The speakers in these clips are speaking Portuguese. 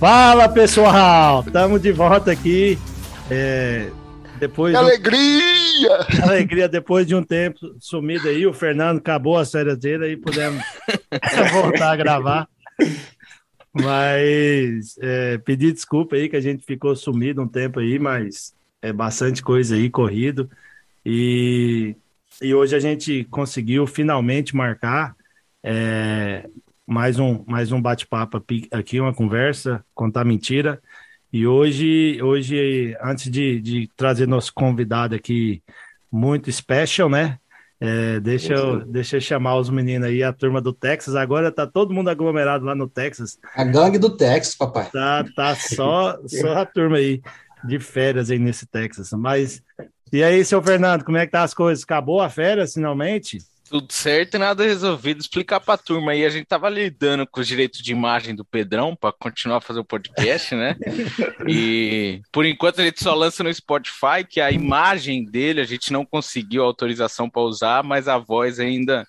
Fala pessoal, estamos de volta aqui. É, depois que de... alegria! alegria depois de um tempo sumido aí. O Fernando acabou as férias dele e pudemos voltar a gravar. Mas é, pedir desculpa aí que a gente ficou sumido um tempo aí, mas é bastante coisa aí corrido. E, e hoje a gente conseguiu finalmente marcar é, mais um, mais um bate-papo aqui, uma conversa, contar mentira. E hoje, hoje antes de, de trazer nosso convidado aqui muito special, né? É, deixa, eu, deixa eu chamar os meninos aí, a turma do Texas. Agora tá todo mundo aglomerado lá no Texas. A gangue do Texas, papai. Tá, tá só, só a turma aí de férias aí nesse Texas. Mas e aí, seu Fernando, como é que tá as coisas? Acabou a férias finalmente? Tudo certo e nada resolvido. Explicar para a turma aí, a gente tava lidando com os direitos de imagem do Pedrão para continuar a fazer o podcast, né? e por enquanto a gente só lança no Spotify, que a imagem dele a gente não conseguiu autorização para usar, mas a voz ainda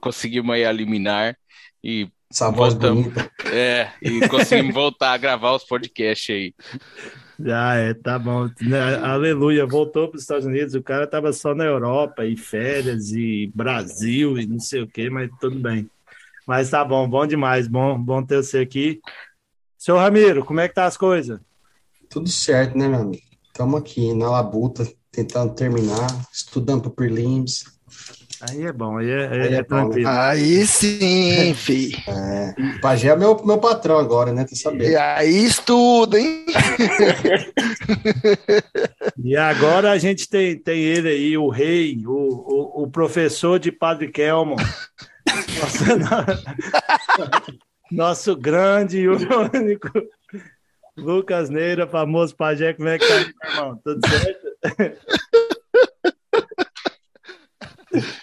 conseguimos aí eliminar e essa voz voltamos, bonita. É, e conseguimos voltar a gravar os podcasts aí. Ah, é, tá bom. Né, aleluia, voltou para os Estados Unidos. O cara tava só na Europa, e férias, e Brasil, e não sei o que, mas tudo bem. Mas tá bom, bom demais, bom, bom ter você aqui. Seu Ramiro, como é que tá as coisas? Tudo certo, né, meu amigo? Estamos aqui na labuta, tentando terminar, estudando para prelims, Aí é bom, aí é, aí aí é, é tranquilo. Aí sim, fi. É, o Pajé é meu, meu patrão agora, né? Tu sabendo. E aí estuda, hein? e agora a gente tem, tem ele aí, o rei, o, o, o professor de Padre Kelmo. Nosso, nosso grande e único Lucas Neira, famoso Pajé. Como é que tá, irmão? Tudo certo?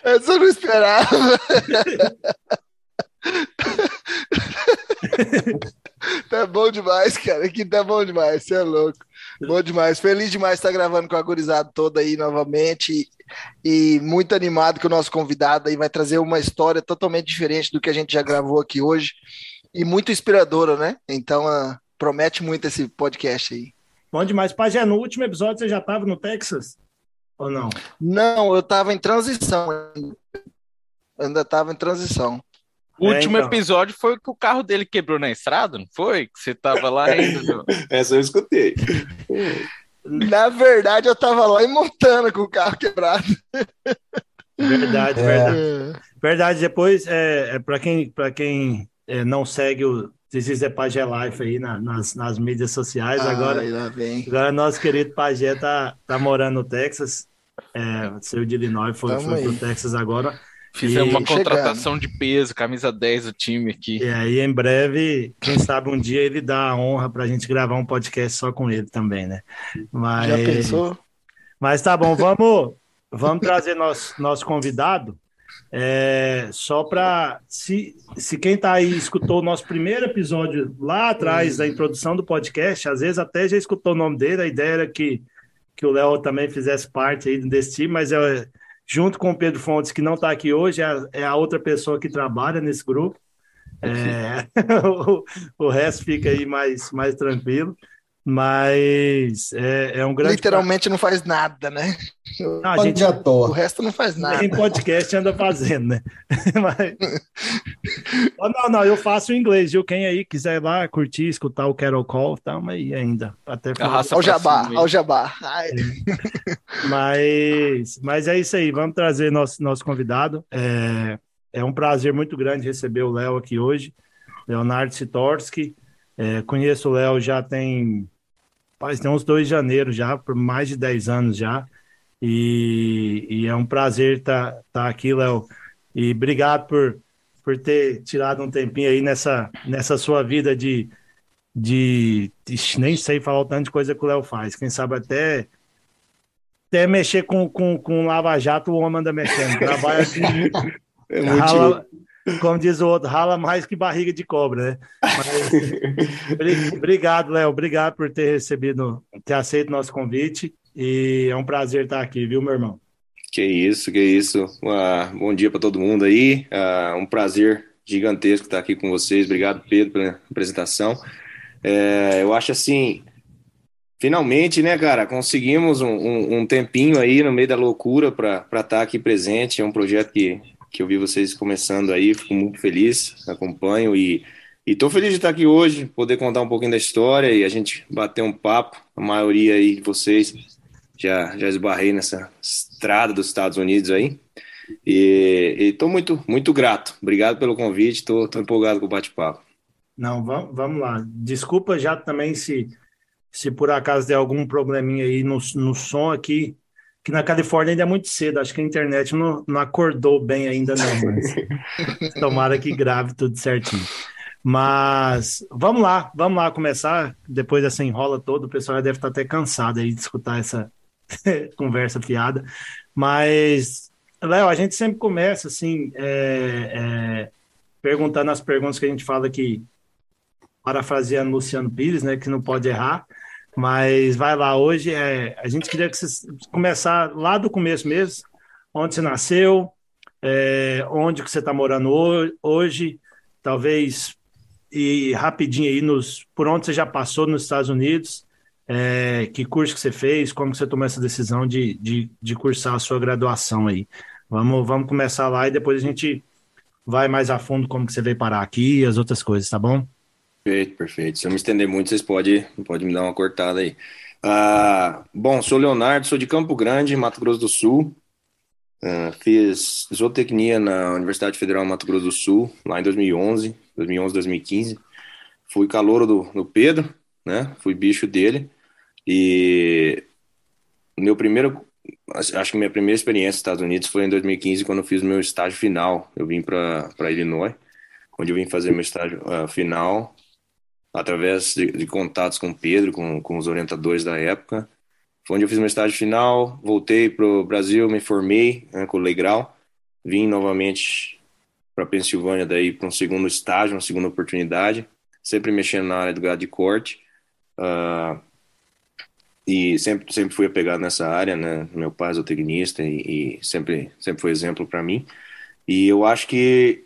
Eu não esperava. tá bom demais, cara. Aqui tá bom demais. Você é louco. Bom demais. Feliz demais estar gravando com a gurizada toda aí novamente. E muito animado que o nosso convidado aí vai trazer uma história totalmente diferente do que a gente já gravou aqui hoje. E muito inspiradora, né? Então, uh, promete muito esse podcast aí. Bom demais. Pajé, no último episódio você já estava no Texas? Ou não? Não, eu estava em transição. Ainda estava em transição. O é, último então. episódio foi que o carro dele quebrou na estrada, não foi? Que você tava lá ainda. Essa eu escutei. Na verdade, eu tava lá em Montana com o carro quebrado. Verdade, é. verdade. Verdade, depois, é, é para quem, pra quem é, não segue o This is the Pajé Life aí na, nas, nas mídias sociais, ah, agora, agora nosso querido Pajé tá, tá morando no Texas, é, saiu de Illinois, foi, foi pro Texas agora. Fizemos uma contratação de peso, camisa 10 do time aqui. E aí, em breve, quem sabe um dia ele dá a honra para a gente gravar um podcast só com ele também, né? Mas, Já pensou? Mas tá bom, vamos, vamos trazer nosso, nosso convidado. É, só para se, se quem está aí escutou o nosso primeiro episódio lá atrás da introdução do podcast, às vezes até já escutou o nome dele, a ideia era que que o Léo também fizesse parte aí desse time, mas é, junto com o Pedro Fontes, que não está aqui hoje, é, é, a outra pessoa que trabalha nesse grupo. É, o, o resto fica aí mais, mais tranquilo. Mas é, é um grande. Literalmente não faz nada, né? Não, a gente, o resto não faz nada. Em podcast anda fazendo, né? Mas... não, não, eu faço em inglês, viu? Quem aí quiser ir lá curtir, escutar o Carol Call, estamos aí ainda. Até ao jabá, ao jabá. Mas, mas é isso aí, vamos trazer nosso, nosso convidado. É, é um prazer muito grande receber o Léo aqui hoje, Leonardo Sitorski. É, conheço o Léo já tem, faz, tem uns dois janeiro já, por mais de 10 anos já. E, e é um prazer estar tá, tá aqui, Léo. E obrigado por, por ter tirado um tempinho aí nessa, nessa sua vida de, de, de nem sei falar o tanto de coisa que o Léo faz. Quem sabe até até mexer com, com, com Lava Jato, o homem anda mexendo. Trabalha assim, é rala, como diz o outro, rala mais que barriga de cobra, né? Mas, obrigado, Léo. Obrigado por ter recebido, ter aceito o nosso convite. E é um prazer estar aqui, viu, meu irmão? Que isso, que isso. Uh, bom dia para todo mundo aí. Uh, um prazer gigantesco estar aqui com vocês. Obrigado, Pedro, pela apresentação. É, eu acho assim, finalmente, né, cara, conseguimos um, um, um tempinho aí no meio da loucura para estar aqui presente. É um projeto que, que eu vi vocês começando aí, fico muito feliz, acompanho e e tô feliz de estar aqui hoje, poder contar um pouquinho da história e a gente bater um papo. A maioria aí de vocês já, já esbarrei nessa estrada dos Estados Unidos aí. E estou muito, muito grato. Obrigado pelo convite, estou empolgado com o bate-papo. Não, vamos, vamos lá. Desculpa já também se, se por acaso der algum probleminha aí no, no som aqui, que na Califórnia ainda é muito cedo, acho que a internet não, não acordou bem ainda não, mas tomara que grave tudo certinho. Mas vamos lá, vamos lá começar. Depois dessa enrola toda, o pessoal já deve estar até cansado aí de escutar essa conversa fiada. Mas, Léo, a gente sempre começa assim, é, é, perguntando as perguntas que a gente fala aqui, parafraseando Luciano Pires, né, que não pode errar. Mas vai lá, hoje é, a gente queria que você começar lá do começo mesmo, onde você nasceu, é, onde que você está morando hoje, talvez e rapidinho aí nos por onde você já passou nos Estados Unidos, é, que curso que você fez, como você tomou essa decisão de, de, de cursar a sua graduação aí. Vamos, vamos começar lá e depois a gente vai mais a fundo como que você veio parar aqui e as outras coisas, tá bom? Perfeito, perfeito. Se eu me estender muito, vocês podem pode me dar uma cortada aí. Ah, bom, sou Leonardo, sou de Campo Grande, Mato Grosso do Sul. Uh, fiz zootecnia na Universidade Federal Mato Grosso do Sul, lá em 2011, 2011, 2015. Fui calouro do, do Pedro, né? Fui bicho dele. E meu primeiro, acho que minha primeira experiência nos Estados Unidos foi em 2015, quando eu fiz meu estágio final. Eu vim para Illinois, onde eu vim fazer meu estágio uh, final através de, de, contatos com o Pedro, com, com os orientadores da época. Foi onde eu fiz meu estágio final, voltei para o Brasil, me formei né, com o Legrau, vim novamente para Pensilvânia daí para um segundo estágio, uma segunda oportunidade, sempre mexendo na área do gado de corte. Uh, e sempre sempre fui apegado nessa área, né? Meu pai é zootecnista e, e sempre sempre foi exemplo para mim. E eu acho que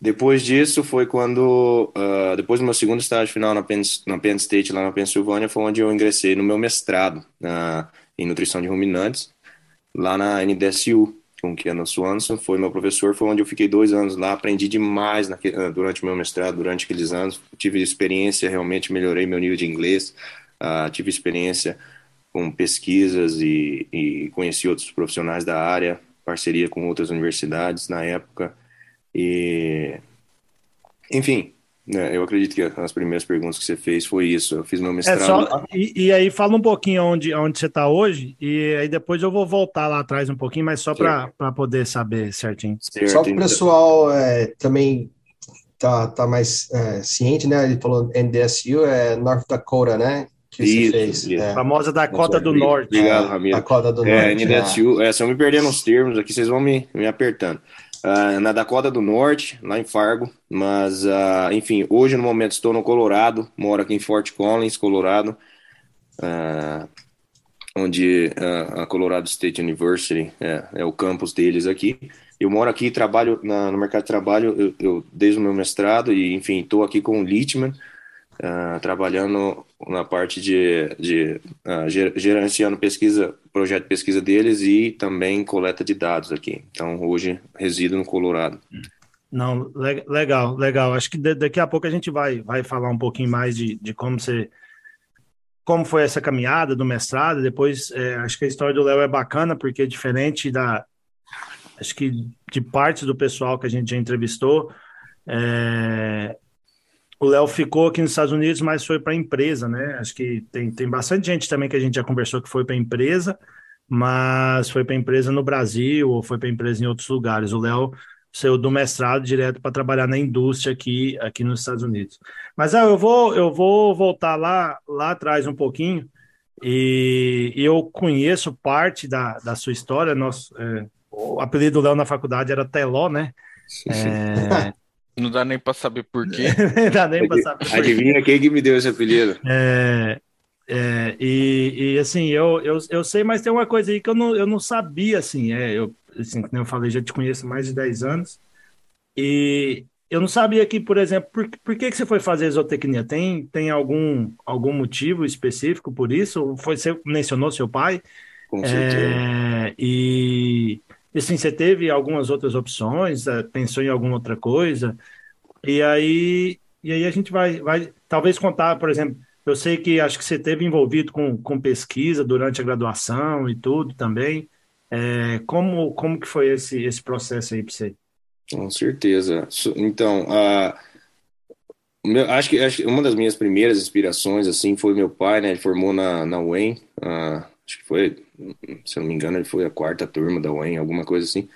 depois disso foi quando, uh, depois do meu segundo estágio final na Penn, na Penn State, lá na Pensilvânia, foi onde eu ingressei no meu mestrado uh, em nutrição de ruminantes, lá na NDSU, com o Keanu Swanson, foi meu professor, foi onde eu fiquei dois anos lá, aprendi demais uh, durante o meu mestrado, durante aqueles anos, tive experiência, realmente melhorei meu nível de inglês, uh, tive experiência com pesquisas e, e conheci outros profissionais da área, parceria com outras universidades na época, e, enfim, né, eu acredito que as primeiras perguntas que você fez foi isso. Eu fiz meu mestrado. É só, e, e, aí fala um pouquinho onde, onde você está hoje, e aí depois eu vou voltar lá atrás um pouquinho, mas só para poder saber certinho. Certo, só que o então. pessoal é, também tá, tá mais é, ciente, né? Ele falou NDSU, é North Dakota, né? Que isso, fez. Isso. É. Famosa Dakota do Norte. Obrigado, é, Ramiro. Dakota do é, Norte. NDSU, é. se eu me perder nos termos aqui, vocês vão me, me apertando uh, na Dakota do Norte, lá em Fargo. Mas, uh, enfim, hoje no momento estou no Colorado, moro aqui em Fort Collins, Colorado, uh, onde a Colorado State University é, é, o campus deles aqui. Eu moro aqui, trabalho na, no mercado de trabalho eu, eu, desde o meu mestrado e, enfim, estou aqui com o Litman, uh, trabalhando na parte de, de uh, gerenciando pesquisa, projeto de pesquisa deles e também coleta de dados aqui. Então, hoje resido no Colorado. Não, legal, legal. Acho que daqui a pouco a gente vai, vai falar um pouquinho mais de, de como você como foi essa caminhada do mestrado. Depois, é, acho que a história do Léo é bacana porque é diferente da acho que de parte do pessoal que a gente já entrevistou. É, o Léo ficou aqui nos Estados Unidos, mas foi para a empresa, né? Acho que tem, tem bastante gente também que a gente já conversou que foi para a empresa, mas foi para a empresa no Brasil ou foi para a empresa em outros lugares. O Léo saiu do mestrado direto para trabalhar na indústria aqui, aqui nos Estados Unidos. Mas ah, eu vou eu vou voltar lá lá atrás um pouquinho e, e eu conheço parte da, da sua história. Nosso, é, o apelido do Léo na faculdade era Teló, né? É, Não dá nem para saber por quê. Não dá nem para saber. Adivinha quem que me deu esse apelido? É, é, e, e, assim, eu, eu, eu sei, mas tem uma coisa aí que eu não, eu não sabia, assim, é, eu, assim, como eu falei, já te conheço há mais de 10 anos, e eu não sabia que, por exemplo, por, por que, que você foi fazer zootecnia? Tem, tem algum, algum motivo específico por isso? Foi, você mencionou seu pai? Com certeza. É, e assim, você teve algumas outras opções, é, pensou em alguma outra coisa? E aí, e aí a gente vai, vai talvez contar, por exemplo, eu sei que acho que você teve envolvido com, com pesquisa durante a graduação e tudo também. É, como, como que foi esse, esse processo aí para você? Com certeza. Então, a, meu, acho, que, acho que uma das minhas primeiras inspirações assim foi meu pai, né? Ele formou na, na UEM, uh, acho que foi, se eu não me engano, ele foi a quarta turma da UEM, alguma coisa assim.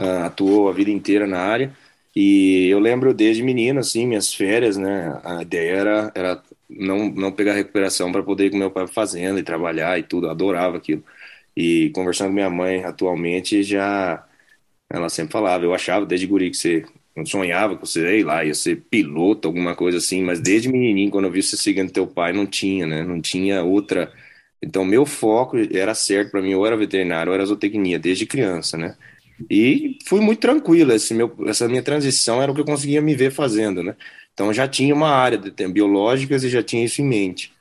Uh, atuou a vida inteira na área. E eu lembro desde menino, assim, minhas férias, né? A ideia era, era não, não pegar recuperação para poder ir com meu pai fazendo e trabalhar e tudo. Eu adorava aquilo. E conversando com minha mãe atualmente, já ela sempre falava, eu achava desde guri que você sonhava que você, sei lá, ia ser piloto, alguma coisa assim, mas desde menininho, quando eu vi você seguindo teu pai, não tinha, né? Não tinha outra. Então, meu foco era certo para mim, ou era veterinário, ou era zootecnia, desde criança, né? E fui muito tranquilo, esse meu, essa minha transição era o que eu conseguia me ver fazendo, né? Então, já tinha uma área de biológicas e já tinha isso em mente.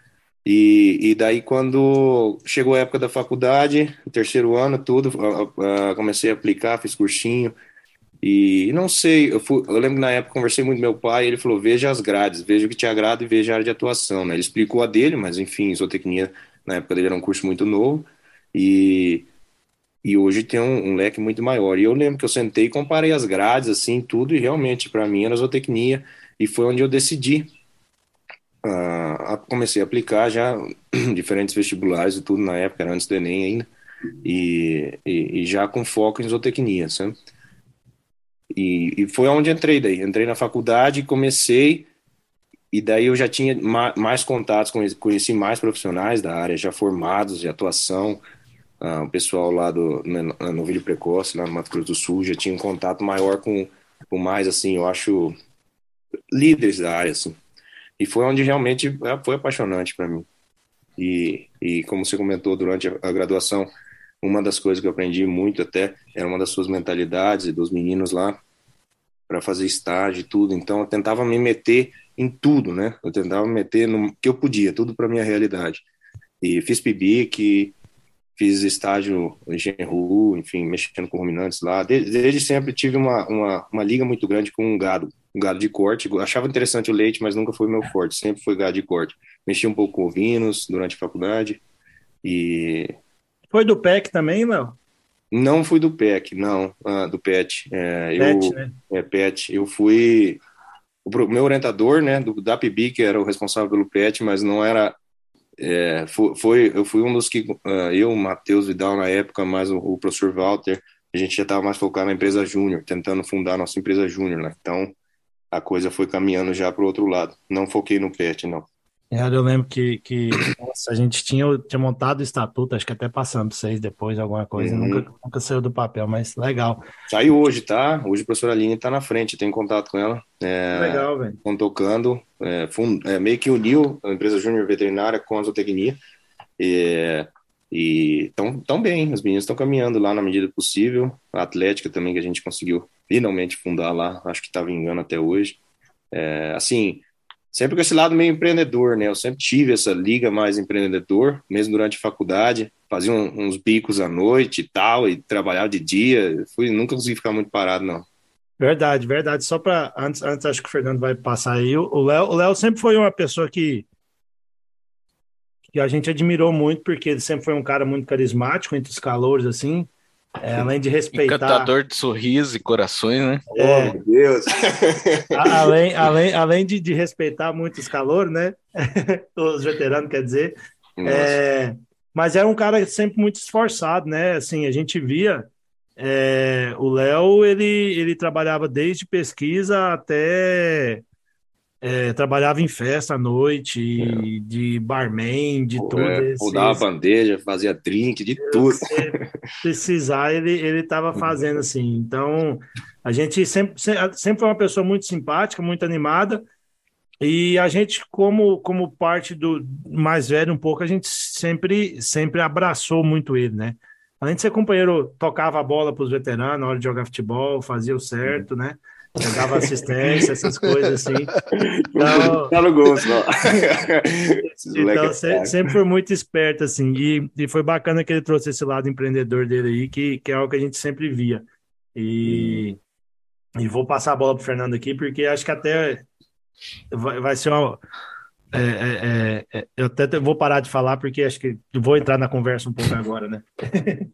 E, e daí, quando chegou a época da faculdade, terceiro ano, tudo, comecei a aplicar, fiz cursinho. E não sei, eu, fui, eu lembro que na época conversei muito com meu pai, ele falou: veja as grades, veja o que te agrada e veja a área de atuação. Né? Ele explicou a dele, mas enfim, zootecnia na época dele era um curso muito novo. E, e hoje tem um, um leque muito maior. E eu lembro que eu sentei comparei as grades, assim, tudo, e realmente para mim era zootecnia. E foi onde eu decidi uh, comecei a aplicar já diferentes vestibulares e tudo na época, era antes do Enem ainda, e, e, e já com foco em zootecnia, sabe? E, e, foi onde entrei daí. Entrei na faculdade, comecei, e daí eu já tinha ma mais contatos, conheci mais profissionais da área, já formados de atuação, uh, o pessoal lá do no Novilho Precoce, lá no Mato Grosso do Sul, já tinha um contato maior com, com mais, assim, eu acho, líderes da área, assim. E foi onde realmente é, foi apaixonante para mim. E, e como você comentou durante a graduação, uma das coisas que eu aprendi muito até era uma das suas mentalidades e dos meninos lá para fazer estágio e tudo. Então eu tentava me meter em tudo, né? Eu tentava me meter no que eu podia, tudo para minha realidade. E fiz PIBIC, fiz estágio em Genru, enfim, mexendo com ruminantes lá. Desde, desde sempre tive uma, uma, uma, liga muito grande com um gado, um gado de corte. Achava interessante o leite, mas nunca foi meu forte, sempre foi gado de corte. Mexi um pouco com ovinos durante a faculdade e... Foi do PEC também, Léo? Não fui do PEC, não, ah, do PET. É, PET, eu, né? É, PET. Eu fui... O meu orientador, né, do, da PIB, que era o responsável pelo PET, mas não era é, foi, foi, eu fui um dos que, uh, eu, Matheus Vidal na época, mais o, o professor Walter, a gente já estava mais focado na empresa júnior, tentando fundar a nossa empresa júnior, né? Então, a coisa foi caminhando já para o outro lado. Não foquei no PET, não. É, eu lembro que, que nossa, a gente tinha, tinha montado o estatuto, acho que até passando para vocês depois, alguma coisa, uhum. nunca, nunca saiu do papel, mas legal. Saiu hoje, tá? Hoje a professora Aline está na frente, tem contato com ela. É, legal, velho. Estão tocando, é, fund, é, meio que uniu a empresa júnior veterinária com a zootecnia. E estão tão bem, os meninos estão caminhando lá na medida possível. A Atlética também, que a gente conseguiu finalmente fundar lá, acho que está vingando até hoje. É, assim, sempre com esse lado meio empreendedor, né? Eu sempre tive essa liga mais empreendedor, mesmo durante a faculdade, fazia uns bicos à noite e tal, e trabalhava de dia. Fui, nunca consegui ficar muito parado, não. Verdade, verdade. Só para antes, antes acho que o Fernando vai passar aí. O Léo, o Léo sempre foi uma pessoa que que a gente admirou muito porque ele sempre foi um cara muito carismático entre os calores assim. É, além de respeitar. Encantador de sorriso e corações, né? É, oh, meu Deus! além além, além de, de respeitar muito os calores, né? os veteranos, quer dizer. É, mas era um cara sempre muito esforçado, né? Assim, a gente via. É, o Léo, ele, ele trabalhava desde pesquisa até é, trabalhava em festa à noite, é. de barman, de tudo. É, bandeja, fazia drink, de tudo. Se precisar, ele ele estava fazendo assim. Então, a gente sempre, sempre foi uma pessoa muito simpática, muito animada. E a gente, como, como parte do mais velho um pouco, a gente sempre, sempre abraçou muito ele, né? Além de ser companheiro, tocava a bola para os veteranos na hora de jogar futebol, fazia o certo, né? Dava assistência, essas coisas assim. Então, tá no gosto, ó. então sempre, sempre foi muito esperto, assim, e, e foi bacana que ele trouxe esse lado empreendedor dele aí, que, que é algo que a gente sempre via. E, hum. e vou passar a bola pro Fernando aqui, porque acho que até vai, vai ser uma. É, é, é, é eu até vou parar de falar, porque acho que vou entrar na conversa um pouco agora, né?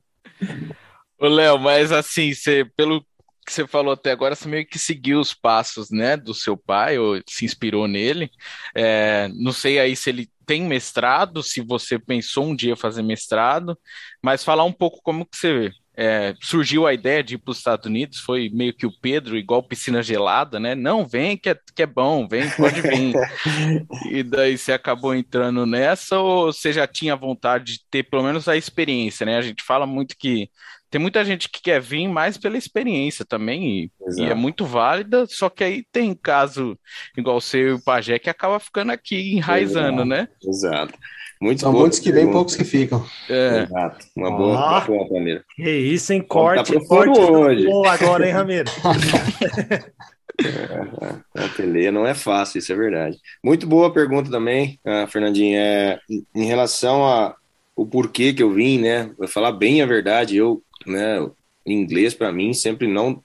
Ô, Léo, mas assim, você, pelo que você falou até agora, você meio que seguiu os passos, né, do seu pai, ou se inspirou nele. É, não sei aí se ele tem mestrado, se você pensou um dia fazer mestrado, mas falar um pouco como que você é, surgiu a ideia de ir para os Estados Unidos, foi meio que o Pedro, igual piscina gelada, né? Não, vem que é, que é bom, vem, pode vir. e daí você acabou entrando nessa, ou você já tinha vontade de ter pelo menos a experiência, né? A gente fala muito que tem muita gente que quer vir mais pela experiência também, e, e, é muito válida, só que aí tem caso igual o seu e o Pajé que acaba ficando aqui enraizando, Exato. né? Exato. Muito São muitos que vêm, poucos que ficam. É. Exato. Uma boa, oh, boa Ramiro. Que isso, hein? Corte, tá corte hoje. agora, hein, Ramiro? é, a peleia não é fácil, isso é verdade. Muito boa pergunta também, uh, Fernandinho. É, em relação a o porquê que eu vim, né? Vou falar bem a verdade, eu né? Inglês para mim sempre não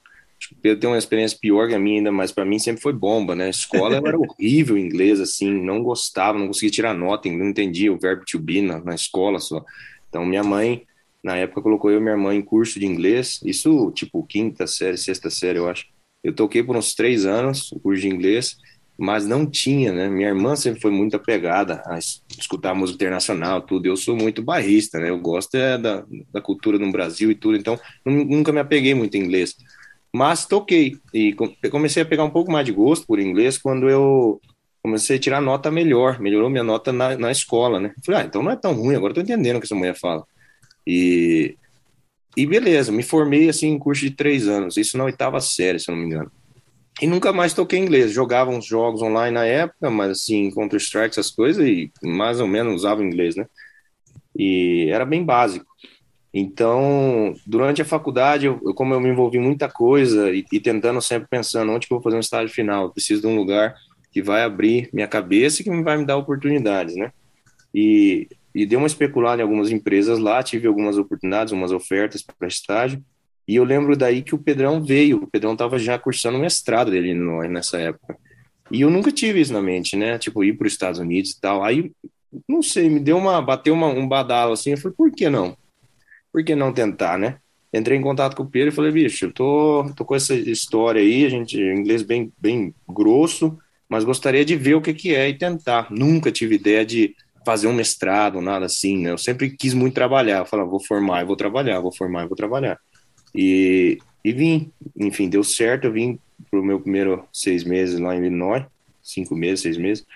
eu tenho uma experiência pior que a minha ainda, mas para mim sempre foi bomba, né? Escola era horrível inglês, assim, não gostava, não conseguia tirar nota, não entendia o verbo to be na, na escola só. Então minha mãe, na época, colocou eu e minha mãe em curso de inglês, isso tipo quinta série, sexta série, eu acho. Eu toquei por uns três anos o curso de inglês, mas não tinha, né? Minha irmã sempre foi muito apegada a escutar música internacional, tudo. Eu sou muito barrista, né? Eu gosto é da, da cultura no Brasil e tudo, então nunca me apeguei muito em inglês. Mas toquei e comecei a pegar um pouco mais de gosto por inglês quando eu comecei a tirar nota melhor, melhorou minha nota na, na escola, né? Falei, ah, então não é tão ruim, agora tô entendendo o que essa mulher fala. E, e beleza, me formei assim em curso de três anos, isso na oitava série, se eu não me engano. E nunca mais toquei inglês. Jogava uns jogos online na época, mas assim, Counter-Strike, essas coisas, e mais ou menos usava inglês, né? E era bem básico. Então, durante a faculdade, eu, como eu me envolvi em muita coisa e, e, tentando sempre pensando onde que eu vou fazer um estágio final, eu preciso de um lugar que vai abrir minha cabeça e que vai me dar oportunidades, né? E, e dei uma especulada em algumas empresas lá, tive algumas oportunidades, umas ofertas para estágio, e eu lembro daí que o Pedrão veio, o Pedrão estava já cursando mestrado dele nessa época. E eu nunca tive isso na mente, né? Tipo, ir para os Estados Unidos e tal. Aí, não sei, me deu uma, bateu uma, um badalo assim. Eu falei, por que não? Por que não tentar, né? Entrei em contato com o Pedro e falei, bicho, eu tô, tô com essa história aí, a gente, inglês bem, bem grosso, mas gostaria de ver o que, que é e tentar. Nunca tive ideia de fazer um mestrado, nada assim, né? Eu sempre quis muito trabalhar. Eu falava, vou formar e vou trabalhar, vou formar e vou trabalhar. E, e vim, enfim, deu certo. Eu vim para o meu primeiro seis meses lá em Illinois, cinco meses, seis meses.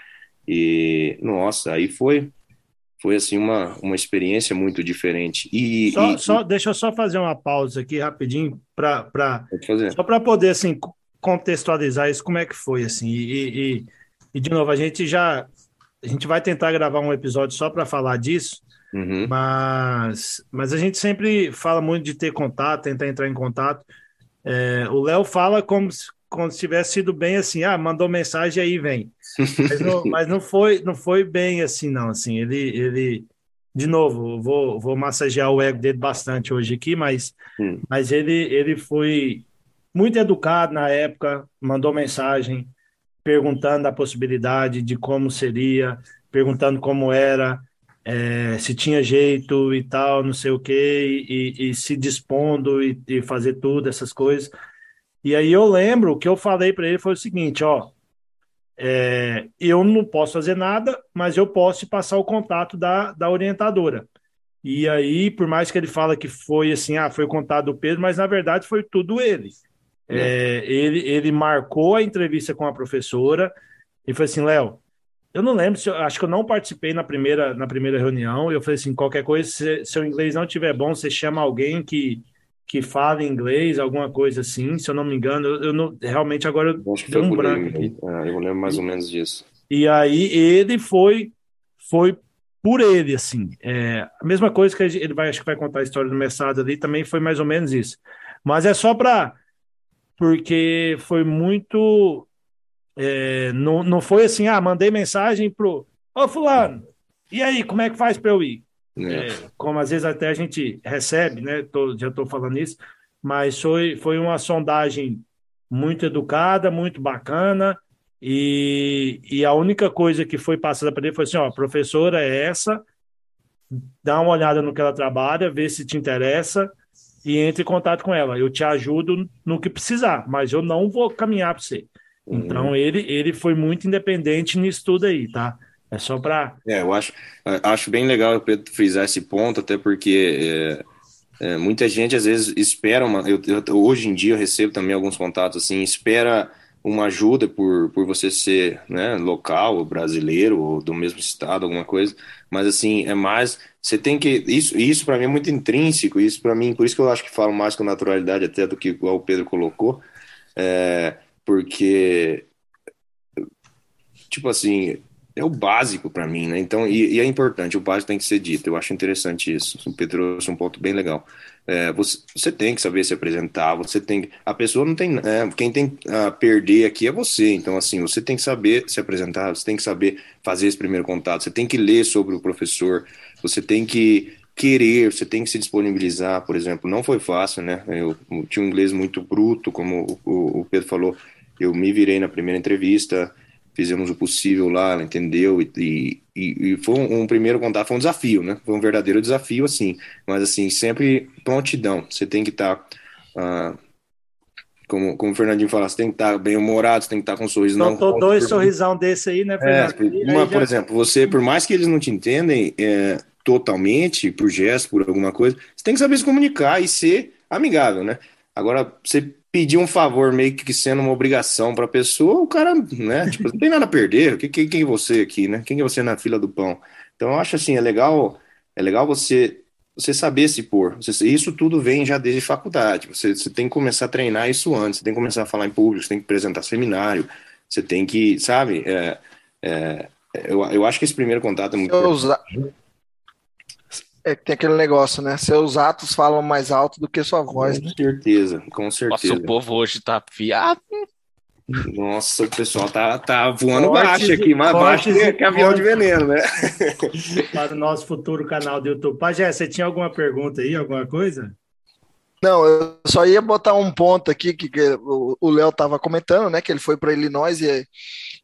E, nossa, aí foi foi assim uma, uma experiência muito diferente. E, só, e, só deixa eu só fazer uma pausa aqui rapidinho para só para poder assim contextualizar isso como é que foi assim e, e, e, de novo a gente já a gente vai tentar gravar um episódio só para falar disso Uhum. Mas, mas a gente sempre fala muito de ter contato, tentar entrar em contato. É, o Léo fala como se, como se tivesse sido bem assim, ah, mandou mensagem aí vem. Mas não, mas não foi, não foi bem assim, não. Assim, ele, ele, de novo, vou, vou massagear o ego dele bastante hoje aqui, mas, hum. mas ele, ele foi muito educado na época, mandou mensagem perguntando a possibilidade de como seria, perguntando como era é, se tinha jeito e tal, não sei o quê, e, e se dispondo e, e, fazer tudo, essas coisas. E aí eu lembro que eu falei para ele foi o seguinte, ó, é, eu não posso fazer nada, mas eu posso te passar o contato da, da orientadora. E aí, por mais que ele fala que foi assim, ah, foi o contato do Pedro, mas na verdade foi tudo ele. É. é ele, ele marcou a entrevista com a professora e foi assim, Léo, eu não lembro, se eu, acho que eu não participei na primeira, na primeira reunião. Eu falei assim: qualquer coisa, se seu inglês não estiver bom, você chama alguém que, que fala inglês, alguma coisa assim. Se eu não me engano, eu, eu não, realmente agora eu acho que foi um branco. Aí. Ah, eu lembro mais ou menos disso. E aí ele foi, foi por ele, assim. É, a mesma coisa que ele vai, acho que vai contar a história do mestrado ali, também foi mais ou menos isso. Mas é só para porque foi muito. É, não, não foi assim, ah, mandei mensagem pro. Ô, Fulano, e aí, como é que faz para eu ir? É. É, como às vezes até a gente recebe, né? Tô, já estou falando isso, mas foi, foi uma sondagem muito educada, muito bacana. E, e a única coisa que foi passada para ele foi assim: ó, a professora é essa, dá uma olhada no que ela trabalha, vê se te interessa e entre em contato com ela. Eu te ajudo no que precisar, mas eu não vou caminhar para você. Uhum. Então ele, ele foi muito independente nisso tudo aí, tá? É só para. É, eu acho, acho bem legal o Pedro frisar esse ponto, até porque é, é, muita gente às vezes espera uma. Eu, eu, hoje em dia eu recebo também alguns contatos assim, espera uma ajuda por, por você ser né, local, ou brasileiro, ou do mesmo estado, alguma coisa, mas assim, é mais. Você tem que. Isso, isso para mim é muito intrínseco, isso para mim, por isso que eu acho que falo mais com naturalidade até do que o Pedro colocou, é, porque. Tipo assim, é o básico para mim, né? Então, e, e, é importante, o básico tem que ser dito. Eu acho interessante isso. O Pedro trouxe um ponto bem legal. É, você, você, tem que saber se apresentar, você tem a pessoa não tem, é, quem tem a perder aqui é você. Então, assim, você tem que saber se apresentar, você tem que saber fazer esse primeiro contato, você tem que ler sobre o professor, você tem que querer, você tem que se disponibilizar, por exemplo. Não foi fácil, né? Eu, eu tinha um inglês muito bruto, como o, o Pedro falou. Eu me virei na primeira entrevista, fizemos o possível lá, ela entendeu, e, e, e foi um, um, primeiro contato, foi um desafio, né? Foi um verdadeiro desafio, assim, mas assim, sempre prontidão, você tem que estar, tá, uh, como, como o Fernandinho fala, você tem que estar tá bem humorado, você tem que estar tá com um sorriso não. Tô dois por... sorrisão desse aí, né, Fernando? É, uma, por exemplo, você, por mais que eles não te entendem é, totalmente, por gesto, por alguma coisa, você tem que saber se comunicar e ser amigável, né? Agora, você pedir um favor meio que sendo uma obrigação para a pessoa, o cara, né, tipo, não tem nada a perder. Quem, quem é você aqui, né? Quem é você na fila do pão? Então, eu acho assim, é legal, é legal você você saber se pôr. Você, isso tudo vem já desde faculdade. Você, você tem que começar a treinar isso antes. Você tem que começar a falar em público. Você tem que apresentar seminário. Você tem que, sabe? É, é, eu, eu acho que esse primeiro contato é muito importante. É que tem aquele negócio, né? Seus atos falam mais alto do que sua voz. Com né? certeza, com certeza. Nossa, o povo hoje tá fiado. Nossa, o pessoal tá, tá voando fortes baixo aqui, mais baixo que, que avião de veneno, né? Para o nosso futuro canal do YouTube. Pajé, você tinha alguma pergunta aí, alguma coisa? Não, eu só ia botar um ponto aqui que, que o Léo estava comentando, né? Que ele foi para Illinois e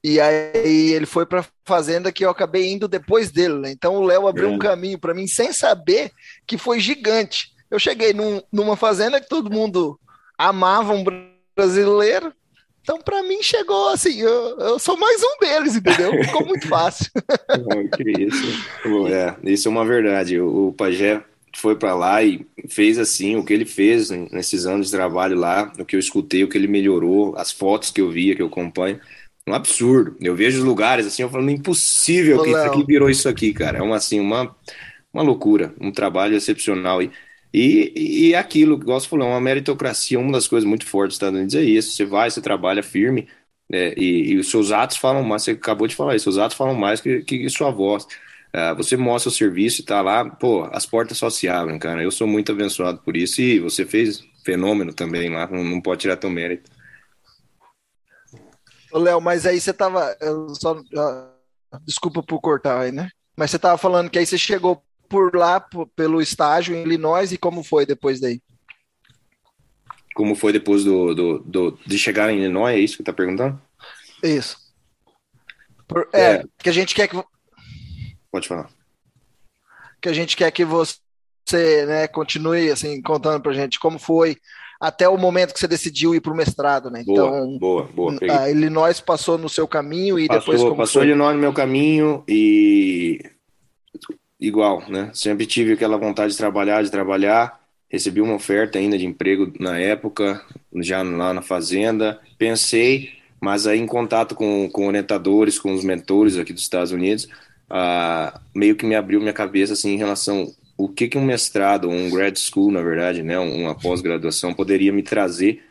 e aí ele foi para fazenda que eu acabei indo depois dele, né? Então o Léo abriu é. um caminho para mim sem saber que foi gigante. Eu cheguei num, numa fazenda que todo mundo amava um brasileiro. Então, para mim, chegou assim, eu, eu, sou mais um deles, entendeu? Ficou muito fácil. que isso. É, isso é uma verdade. O, o Pajé foi para lá e fez assim o que ele fez nesses anos de trabalho lá, o que eu escutei, o que ele melhorou, as fotos que eu via, que eu acompanho um absurdo. Eu vejo os lugares assim, eu falo, impossível que isso aqui virou isso aqui, cara. É uma assim, uma, uma loucura, um trabalho excepcional. E, e, e aquilo, igual você falou, é uma meritocracia, uma das coisas muito fortes dos Estados Unidos é isso. Você vai, você trabalha firme, é, e, e, os seus atos falam mais, você acabou de falar isso, seus atos falam mais que, que sua voz. Uh, você mostra o serviço e tá lá, pô, as portas só se abrem, cara. Eu sou muito abençoado por isso e você fez fenômeno também lá, não, não pode tirar teu mérito. Léo, mas aí você tava. Só, desculpa por cortar aí, né? Mas você tava falando que aí você chegou por lá, por, pelo estágio em Illinois, e como foi depois daí? Como foi depois do, do, do de chegar em Illinois, é isso que tá perguntando? Isso. Por, é, é, que a gente quer que. Pode falar. Que a gente quer que você né, continue assim, contando pra gente como foi até o momento que você decidiu ir para o mestrado, né? Boa, então, boa, boa. A Illinois passou no seu caminho e passou, depois como passou foi? Illinois no meu caminho e igual, né? Sempre tive aquela vontade de trabalhar, de trabalhar. Recebi uma oferta ainda de emprego na época, já lá na fazenda. Pensei, mas aí em contato com, com orientadores, com os mentores aqui dos Estados Unidos, ah, meio que me abriu minha cabeça assim em relação o que, que um mestrado, um grad school, na verdade, né, uma pós-graduação, poderia me trazer,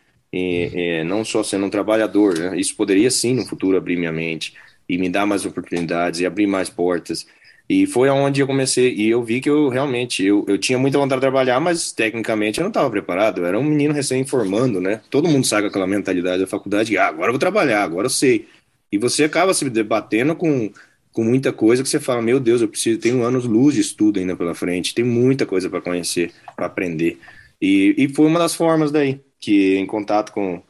não só sendo um trabalhador, né, isso poderia sim no futuro abrir minha mente e me dar mais oportunidades e abrir mais portas. E foi aonde eu comecei, e eu vi que eu realmente, eu, eu tinha muita vontade de trabalhar, mas tecnicamente eu não estava preparado, eu era um menino recém-formando, né? Todo mundo sabe aquela mentalidade da faculdade, ah, agora eu vou trabalhar, agora eu sei. E você acaba se debatendo com, com muita coisa que você fala, meu Deus, eu preciso, tenho anos luz de estudo ainda pela frente, tem muita coisa para conhecer, para aprender. E, e foi uma das formas daí, que em contato com,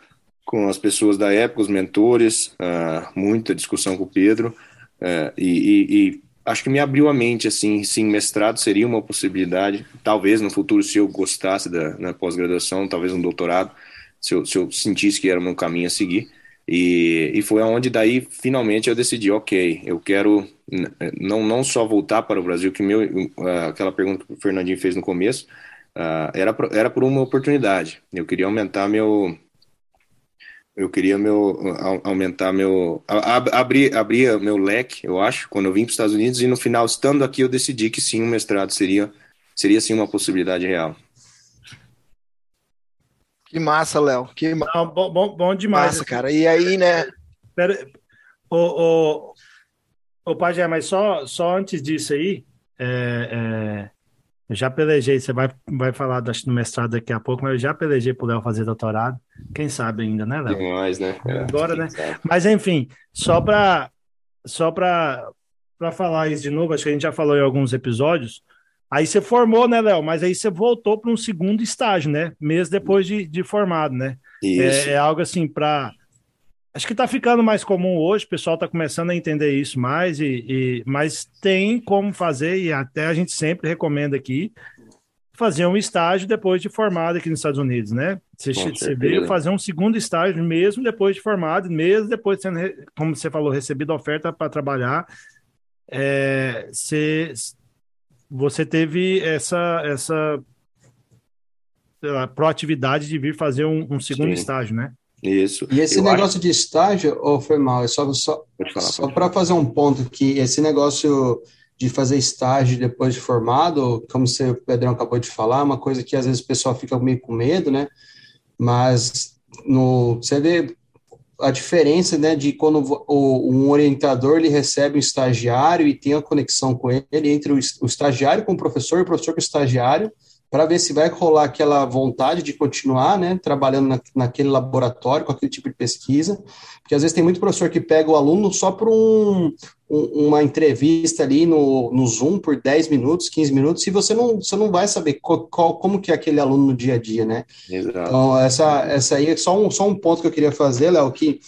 com as pessoas da época, os mentores, uh, muita discussão com o Pedro, uh, e, e, e acho que me abriu a mente, assim, sim, mestrado seria uma possibilidade, talvez no futuro, se eu gostasse da, pós-graduação, talvez um doutorado, se eu, se eu sentisse que era o meu caminho a seguir, e, e foi onde daí, finalmente, eu decidi, ok, eu quero não, não só voltar para o Brasil, que meu, aquela pergunta que o Fernandinho fez no começo, uh, era, era por uma oportunidade, eu queria aumentar meu, eu queria meu, aumentar meu. abrir, abrir meu leque, eu acho, quando eu vim para os Estados Unidos, e no final, estando aqui, eu decidi que sim, o mestrado seria, seria sim uma possibilidade real. Que massa, Léo. Que ma... Não, bom, bom, bom demais. Massa, cara. E aí, né? Pera, o, o, o Pajé, mas só, só antes disso aí, é, é, eu já pelejei, você vai, vai falar do, do mestrado daqui a pouco, mas eu já pelejei pro Léo fazer doutorado. Quem sabe ainda, né, Léo? Demais, né? É, Agora, né? Sabe. Mas enfim, só para só para falar isso de novo, acho que a gente já falou em alguns episódios. Aí você formou, né, Léo? Mas aí você voltou para um segundo estágio, né? Mês depois de, de formado, né? Isso. É, é algo assim para Acho que está ficando mais comum hoje, o pessoal está começando a entender isso mais, e, e, mas tem como fazer, e até a gente sempre recomenda aqui, fazer um estágio depois de formado aqui nos Estados Unidos, né? Você, você veio fazer um segundo estágio mesmo depois de formado, mesmo depois de sendo, como você falou, recebido oferta para trabalhar, é, você, você teve essa, essa lá, proatividade de vir fazer um, um segundo Sim. estágio, né? Isso. E esse eu negócio acho... de estágio, ou oh, foi mal, é só, só, só para fazer um ponto que esse negócio de fazer estágio depois de formado, como o Pedrão acabou de falar, é uma coisa que às vezes o pessoal fica meio com medo, né? Mas no, você vê a diferença, né, de quando o, um orientador ele recebe um estagiário e tem a conexão com ele entre o, o estagiário com o professor e o professor com o estagiário, para ver se vai rolar aquela vontade de continuar, né, trabalhando na, naquele laboratório, com aquele tipo de pesquisa, porque às vezes tem muito professor que pega o aluno só por um, um, uma entrevista ali no, no Zoom por 10 minutos, 15 minutos, e você não, você não vai saber qual, qual, como que é aquele aluno no dia a dia, né? Exato. Então, essa, essa aí é só um, só um ponto que eu queria fazer, Léo, que,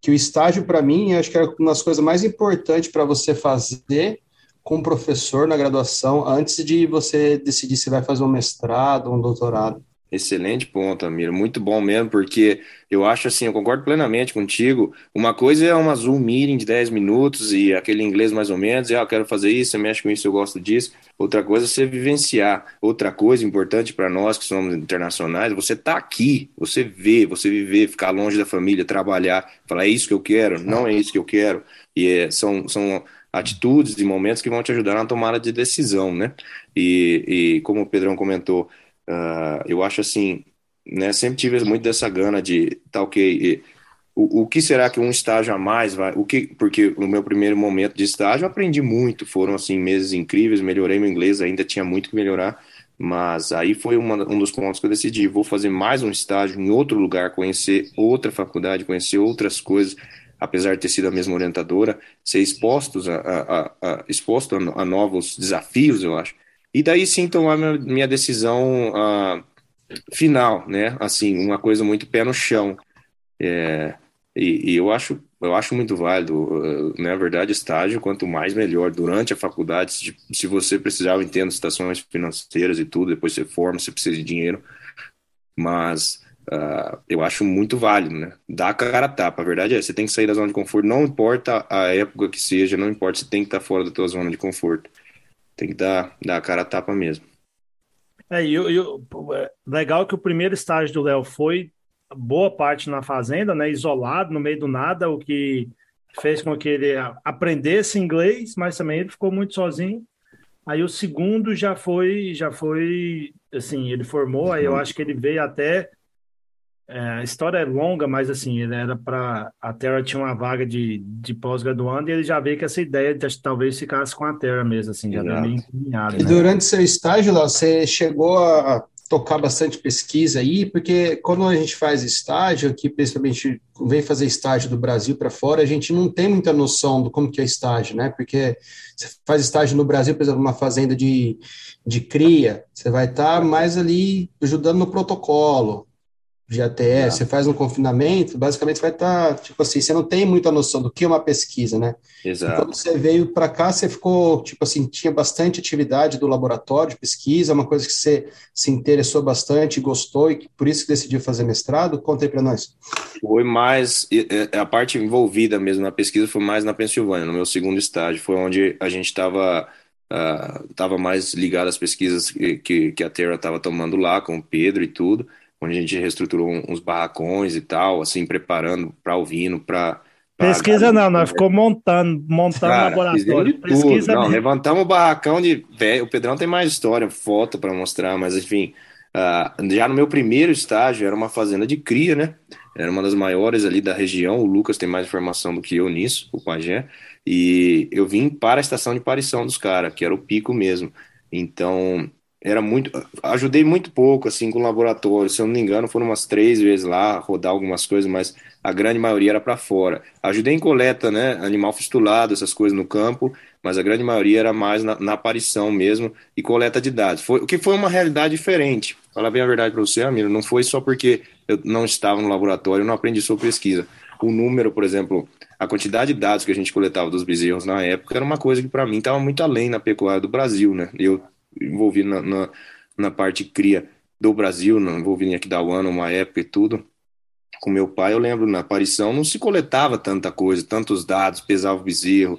que o estágio, para mim, acho que é uma das coisas mais importantes para você fazer com o professor na graduação antes de você decidir se vai fazer um mestrado ou um doutorado. Excelente ponto, Amir. Muito bom mesmo, porque eu acho assim, eu concordo plenamente contigo. Uma coisa é uma Zoom meeting de 10 minutos e aquele inglês mais ou menos, e ah, eu quero fazer isso, você mexe com isso, eu gosto disso. Outra coisa é você vivenciar. Outra coisa importante para nós que somos internacionais, você tá aqui, você vê, você viver, ficar longe da família, trabalhar, falar é isso que eu quero, não é isso que eu quero. E é, são, são atitudes e momentos que vão te ajudar na tomada de decisão, né? E, e como o Pedrão comentou, uh, eu acho assim, né? Sempre tive muito dessa gana de, tá ok, o, o que será que um estágio a mais vai, o que, porque no meu primeiro momento de estágio eu aprendi muito, foram assim meses incríveis, melhorei meu inglês, ainda tinha muito que melhorar, mas aí foi uma, um dos pontos que eu decidi, vou fazer mais um estágio em outro lugar, conhecer outra faculdade, conhecer outras coisas, apesar de ter sido a mesma orientadora, ser expostos a, a, a exposto a, a, novos desafios, eu acho. E daí sim tomar minha, minha decisão uh, final, né? Assim, uma coisa muito pé no chão. É, e, e, eu acho eu acho muito válido, na verdade, estágio, quanto mais melhor, durante a faculdade, se, se você precisar, eu entendo situações financeiras e tudo, depois você forma, você precisa de dinheiro, mas Uh, eu acho muito válido, né? Dá a cara a tapa. A verdade é, você tem que sair da zona de conforto, não importa a época que seja, não importa, você tem que estar fora da tua zona de conforto. Tem que dar, dar a cara a tapa mesmo. É, e, é, legal que o primeiro estágio do Léo foi boa parte na fazenda, né? Isolado, no meio do nada, o que fez com que ele aprendesse inglês, mas também ele ficou muito sozinho. Aí o segundo já foi, já foi, assim, ele formou, aí eu acho que ele veio até é, a história é longa, mas assim, ele era para a Terra tinha uma vaga de, de pós-graduando e ele já veio que essa ideia de talvez ficasse com a Terra mesmo, assim, já meio encaminhado. E né? durante seu estágio, lá, você chegou a tocar bastante pesquisa aí, porque quando a gente faz estágio aqui, principalmente vem fazer estágio do Brasil para fora, a gente não tem muita noção do como que é estágio, né? Porque você faz estágio no Brasil, por exemplo, uma fazenda de, de cria, você vai estar tá mais ali ajudando no protocolo, de ATE, você faz um confinamento, basicamente você vai estar, tá, tipo assim, você não tem muita noção do que é uma pesquisa, né? Exato. E quando você veio para cá, você ficou, tipo assim, tinha bastante atividade do laboratório de pesquisa, uma coisa que você se interessou bastante, gostou e por isso que decidiu fazer mestrado? Conta aí para nós. Foi mais, a parte envolvida mesmo na pesquisa foi mais na Pensilvânia, no meu segundo estágio, foi onde a gente estava estava uh, mais ligado às pesquisas que, que, que a Terra estava tomando lá, com o Pedro e tudo, onde a gente reestruturou uns barracões e tal, assim, preparando para o vino, para Pesquisa não, nós ficou montando, montando Cara, laboratório. Pesquisa não, levantamos o barracão de velho. O Pedrão tem mais história, foto para mostrar, mas enfim, uh, já no meu primeiro estágio era uma fazenda de cria, né? Era uma das maiores ali da região. O Lucas tem mais informação do que eu nisso, o Pajé. E eu vim para a estação de parição dos caras, que era o pico mesmo. Então, era muito. Ajudei muito pouco, assim, com o laboratório. Se eu não me engano, foram umas três vezes lá, rodar algumas coisas, mas a grande maioria era para fora. Ajudei em coleta, né? Animal fistulado, essas coisas no campo, mas a grande maioria era mais na, na aparição mesmo e coleta de dados. Foi, o que foi uma realidade diferente. Falar bem a verdade para você, amigo, não foi só porque eu não estava no laboratório, eu não aprendi sobre pesquisa. O número, por exemplo, a quantidade de dados que a gente coletava dos bezerros na época era uma coisa que para mim estava muito além na pecuária do Brasil, né? Eu envolvido na, na, na parte cria do Brasil, envolvido em Aquidauana uma época e tudo. Com meu pai, eu lembro, na aparição não se coletava tanta coisa, tantos dados, pesava o bezerro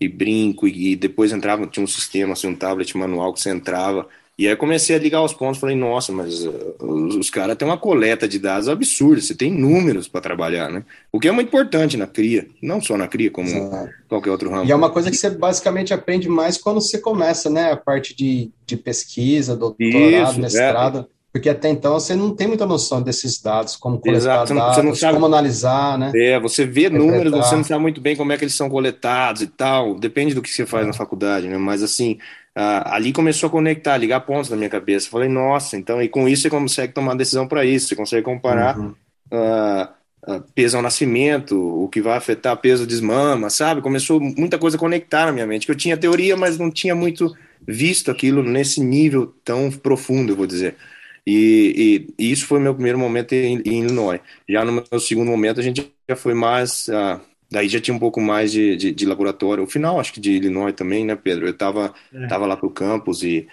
e brinco, e, e depois entrava, tinha um sistema, assim, um tablet manual que você entrava, e aí comecei a ligar os pontos, falei, nossa, mas os, os caras têm uma coleta de dados absurda, você tem números para trabalhar, né? O que é muito importante na cria, não só na cria, como Exato. qualquer outro ramo. E é uma coisa que você basicamente aprende mais quando você começa, né? A parte de, de pesquisa, doutorado, Isso, mestrado. É. Porque até então você não tem muita noção desses dados, como coletar Exato, você não, dados, você não sabe, como analisar, né? É, você vê números, você não sabe muito bem como é que eles são coletados e tal, depende do que você faz é. na faculdade, né? Mas assim, ali começou a conectar, ligar pontos na minha cabeça. Falei, nossa, então, e com isso você consegue tomar decisão para isso, você consegue comparar uhum. uh, peso ao nascimento, o que vai afetar peso desmama, sabe? Começou muita coisa a conectar na minha mente, que eu tinha teoria, mas não tinha muito visto aquilo nesse nível tão profundo, eu vou dizer. E, e, e isso foi meu primeiro momento em, em, Illinois. Já no meu segundo momento, a gente já foi mais. Uh, Daí já tinha um pouco mais de, de, de, laboratório. O final, acho que de Illinois também, né, Pedro? Eu estava é. tava lá para o campus e,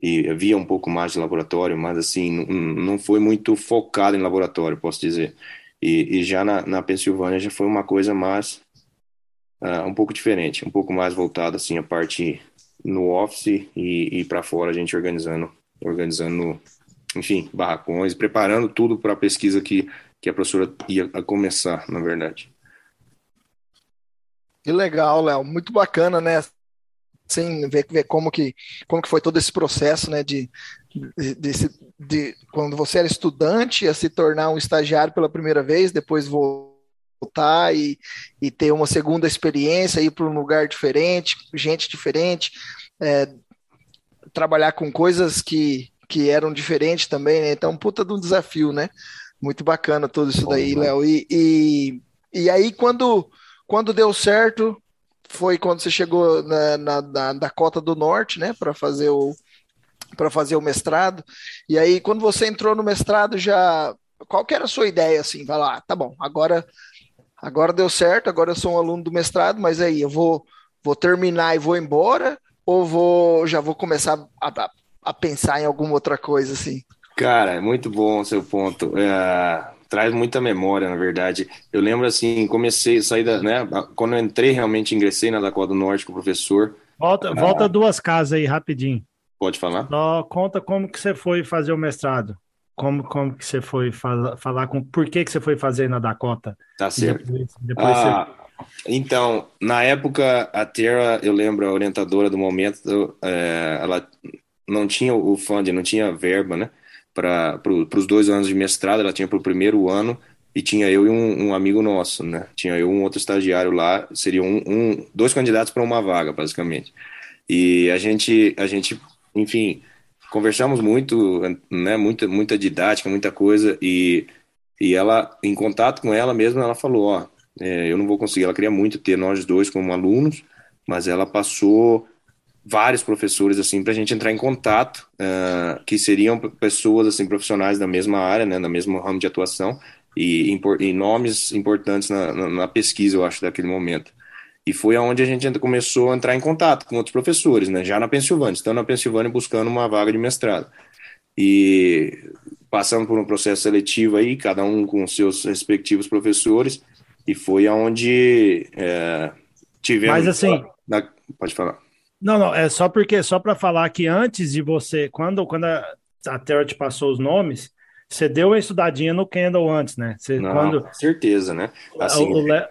e havia um pouco mais de laboratório, mas assim, não, não foi muito focado em laboratório, posso dizer. E, e já na, na Pensilvânia já foi uma coisa mais, uh, um pouco diferente, um pouco mais voltada assim, a parte no office e, e para fora, a gente organizando, organizando, enfim, barracões, preparando tudo para a pesquisa que, que a professora ia começar, na verdade. Que legal, Léo. Muito bacana, né? Assim, ver, ver como, que, como que foi todo esse processo, né? De, de, de, de, quando você era estudante a se tornar um estagiário pela primeira vez, depois voltar e, e ter uma segunda experiência, ir para um lugar diferente, gente diferente, é, trabalhar com coisas que, que eram diferentes também, né? Então, puta de um desafio, né? Muito bacana tudo isso daí, Léo. E, e, e aí, quando quando deu certo, foi quando você chegou na, na, na Dakota do Norte, né, para fazer o para fazer o mestrado. E aí, quando você entrou no mestrado, já qual que era a sua ideia assim? Vai lá, tá bom, agora agora deu certo, agora eu sou um aluno do mestrado, mas aí eu vou vou terminar e vou embora ou vou já vou começar a, a, a pensar em alguma outra coisa assim? Cara, é muito bom o seu ponto. É, traz muita memória, na verdade. Eu lembro assim, comecei, sair da, né, quando eu entrei realmente, ingressei na Dakota do Norte com o professor. Volta, ah, volta duas casas aí, rapidinho. Pode falar? Só conta como que você foi fazer o mestrado. Como, como que você foi fala, falar com por que que você foi fazer na Dakota? Tá certo. Depois, depois ah, você... Então, na época, a Terra, eu lembro, a orientadora do momento, é, ela não tinha o funding, não tinha verba, né? para os dois anos de mestrado, ela tinha para o primeiro ano, e tinha eu e um, um, amigo nosso, né? Tinha eu e um outro estagiário lá, seriam um, um, dois candidatos para uma vaga, basicamente. E a gente, a gente, enfim, conversamos muito, né? Muita, muita didática, muita coisa, e, e ela, em contato com ela mesma, ela falou, ó, é, eu não vou conseguir, ela queria muito ter nós dois como alunos, mas ela passou vários professores assim para a gente entrar em contato, uh, que seriam pessoas assim profissionais da mesma área, né, na mesmo ramo de atuação e, e nomes importantes na, na, na, pesquisa, eu acho, daquele momento. E foi aonde a gente começou a entrar em contato com outros professores, né, já na Pensilvânia, estando na Pensilvânia buscando uma vaga de mestrado. E passando por um processo seletivo aí, cada um com seus respectivos professores, e foi aonde é, tivemos. Mas assim. Na, pode falar. Não, não, é só porque, só para falar que antes de você, quando, quando a, a Terra te passou os nomes, você deu uma estudadinha no Kendall antes, né? Você, não, quando, certeza, né? Assim,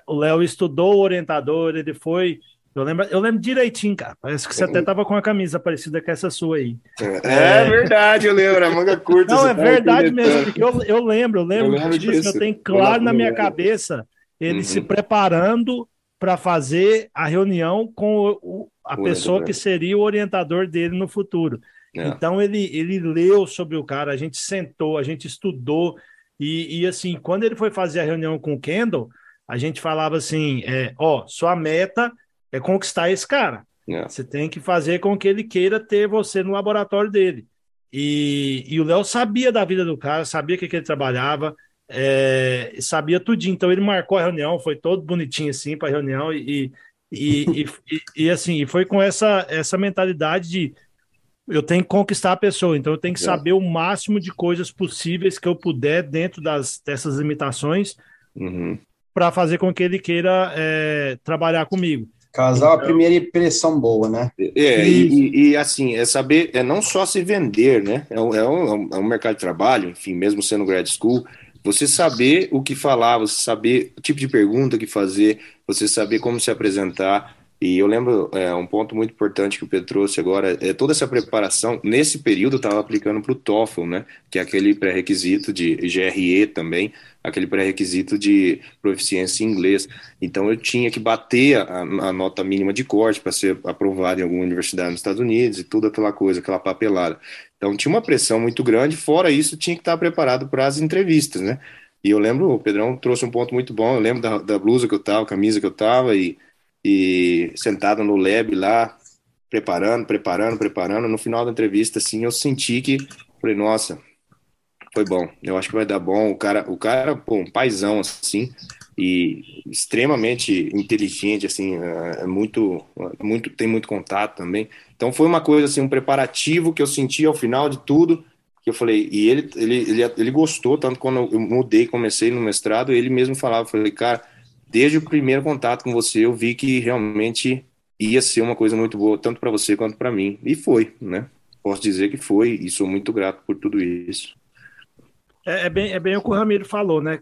o Léo estudou o orientador, ele foi. Eu lembro, eu lembro direitinho, cara. Parece que você até tava com a camisa parecida com essa sua aí. É, é... verdade, eu lembro, a manga curta. Não, é verdade mesmo, porque eu, eu lembro, eu lembro, eu lembro disso, disso, eu tenho claro na minha cabeça ele uhum. se preparando para fazer a reunião com o, a o pessoa que seria o orientador dele no futuro. É. Então ele, ele leu sobre o cara, a gente sentou, a gente estudou, e, e assim, quando ele foi fazer a reunião com o Kendall, a gente falava assim: é, ó, sua meta é conquistar esse cara. É. Você tem que fazer com que ele queira ter você no laboratório dele. E, e o Léo sabia da vida do cara, sabia que, que ele trabalhava, é, sabia tudinho. Então ele marcou a reunião, foi todo bonitinho assim para a reunião e, e, e, e, assim, foi com essa, essa mentalidade de eu tenho que conquistar a pessoa, então eu tenho que saber o máximo de coisas possíveis que eu puder dentro das, dessas limitações uhum. para fazer com que ele queira é, trabalhar comigo. Causar então, a primeira impressão boa, né? É, e, e, assim, é saber, é não só se vender, né? É um, é, um, é um mercado de trabalho, enfim, mesmo sendo grad school, você saber o que falar, você saber o tipo de pergunta que fazer, você saber como se apresentar. E eu lembro é, um ponto muito importante que o Pedro trouxe agora, é toda essa preparação, nesse período eu estava aplicando para o TOEFL, né, que é aquele pré-requisito de GRE também, aquele pré-requisito de proficiência em inglês. Então eu tinha que bater a, a nota mínima de corte para ser aprovado em alguma universidade nos Estados Unidos e toda aquela coisa, aquela papelada. Então tinha uma pressão muito grande, fora isso, tinha que estar preparado para as entrevistas, né? E eu lembro, o Pedrão trouxe um ponto muito bom, eu lembro da, da blusa que eu tava, camisa que eu tava, e, e sentado no lab lá, preparando, preparando, preparando. No final da entrevista, assim, eu senti que, falei, nossa, foi bom, eu acho que vai dar bom. O cara, o cara, pô, um paizão, assim, e extremamente inteligente, assim, é, é muito, muito, tem muito contato também. Então foi uma coisa assim, um preparativo que eu senti ao final de tudo, que eu falei, e ele, ele, ele, ele gostou, tanto quando eu mudei, comecei no mestrado, ele mesmo falava, falei, cara, desde o primeiro contato com você, eu vi que realmente ia ser uma coisa muito boa, tanto para você quanto para mim. E foi, né? Posso dizer que foi, e sou muito grato por tudo isso. É, é bem, é bem o que o Ramiro falou, né?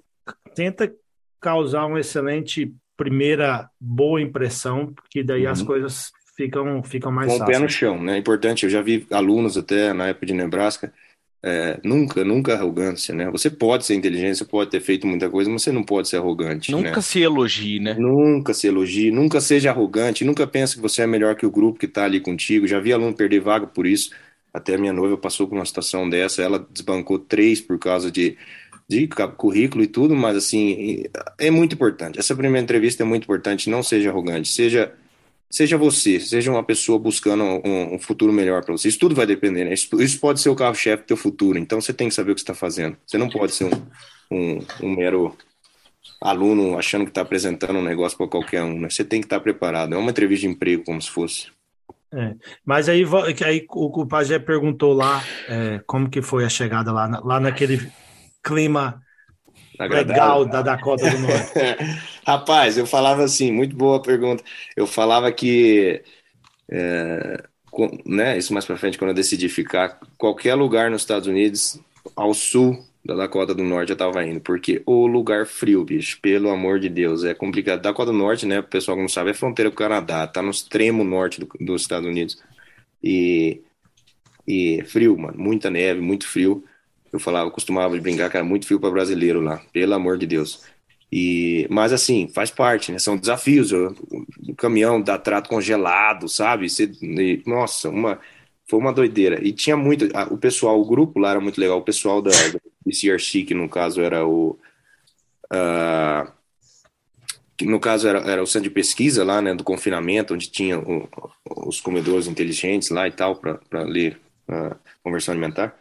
Tenta causar uma excelente primeira boa impressão, porque daí uhum. as coisas ficam, ficam mais Com o pé no chão, né? É importante, eu já vi alunos até na época de Nebraska, é, nunca, nunca arrogância, né? Você pode ser inteligente, você pode ter feito muita coisa, mas você não pode ser arrogante. Nunca né? se elogie, né? Nunca se elogie, nunca seja arrogante, nunca pense que você é melhor que o grupo que está ali contigo. Já vi aluno perder vaga por isso. Até a minha noiva passou por uma situação dessa, ela desbancou três por causa de de currículo e tudo, mas assim, é muito importante. Essa primeira entrevista é muito importante, não seja arrogante, seja seja você, seja uma pessoa buscando um, um futuro melhor para você. Isso tudo vai depender, né? Isso, isso pode ser o carro-chefe do teu futuro, então você tem que saber o que está fazendo. Você não pode ser um, um, um mero aluno achando que está apresentando um negócio para qualquer um, né? Você tem que estar tá preparado. É uma entrevista de emprego, como se fosse. É, mas aí, aí o, o Pajé perguntou lá é, como que foi a chegada lá, lá naquele clima legal da Dakota do Norte? Rapaz, eu falava assim, muito boa pergunta. Eu falava que, é, com, né, isso mais para frente, quando eu decidi ficar, qualquer lugar nos Estados Unidos, ao sul da Dakota do Norte eu tava indo, porque o lugar frio, bicho, pelo amor de Deus, é complicado. Dakota do Norte, né, o pessoal que não sabe, é fronteira com o Canadá, tá no extremo norte do, dos Estados Unidos. E, e frio, mano, muita neve, muito frio. Eu falava, eu costumava brincar que era muito fio para brasileiro lá, pelo amor de Deus. E, mas assim, faz parte, né? São desafios. O caminhão dá trato congelado, sabe? Você, nossa, uma, foi uma doideira. E tinha muito. O pessoal, o grupo lá era muito legal. O pessoal da, do CRC, que no caso era o. Uh, que no caso era, era o centro de pesquisa lá, né, do confinamento, onde tinha o, os comedores inteligentes lá e tal, para ler uh, conversão alimentar.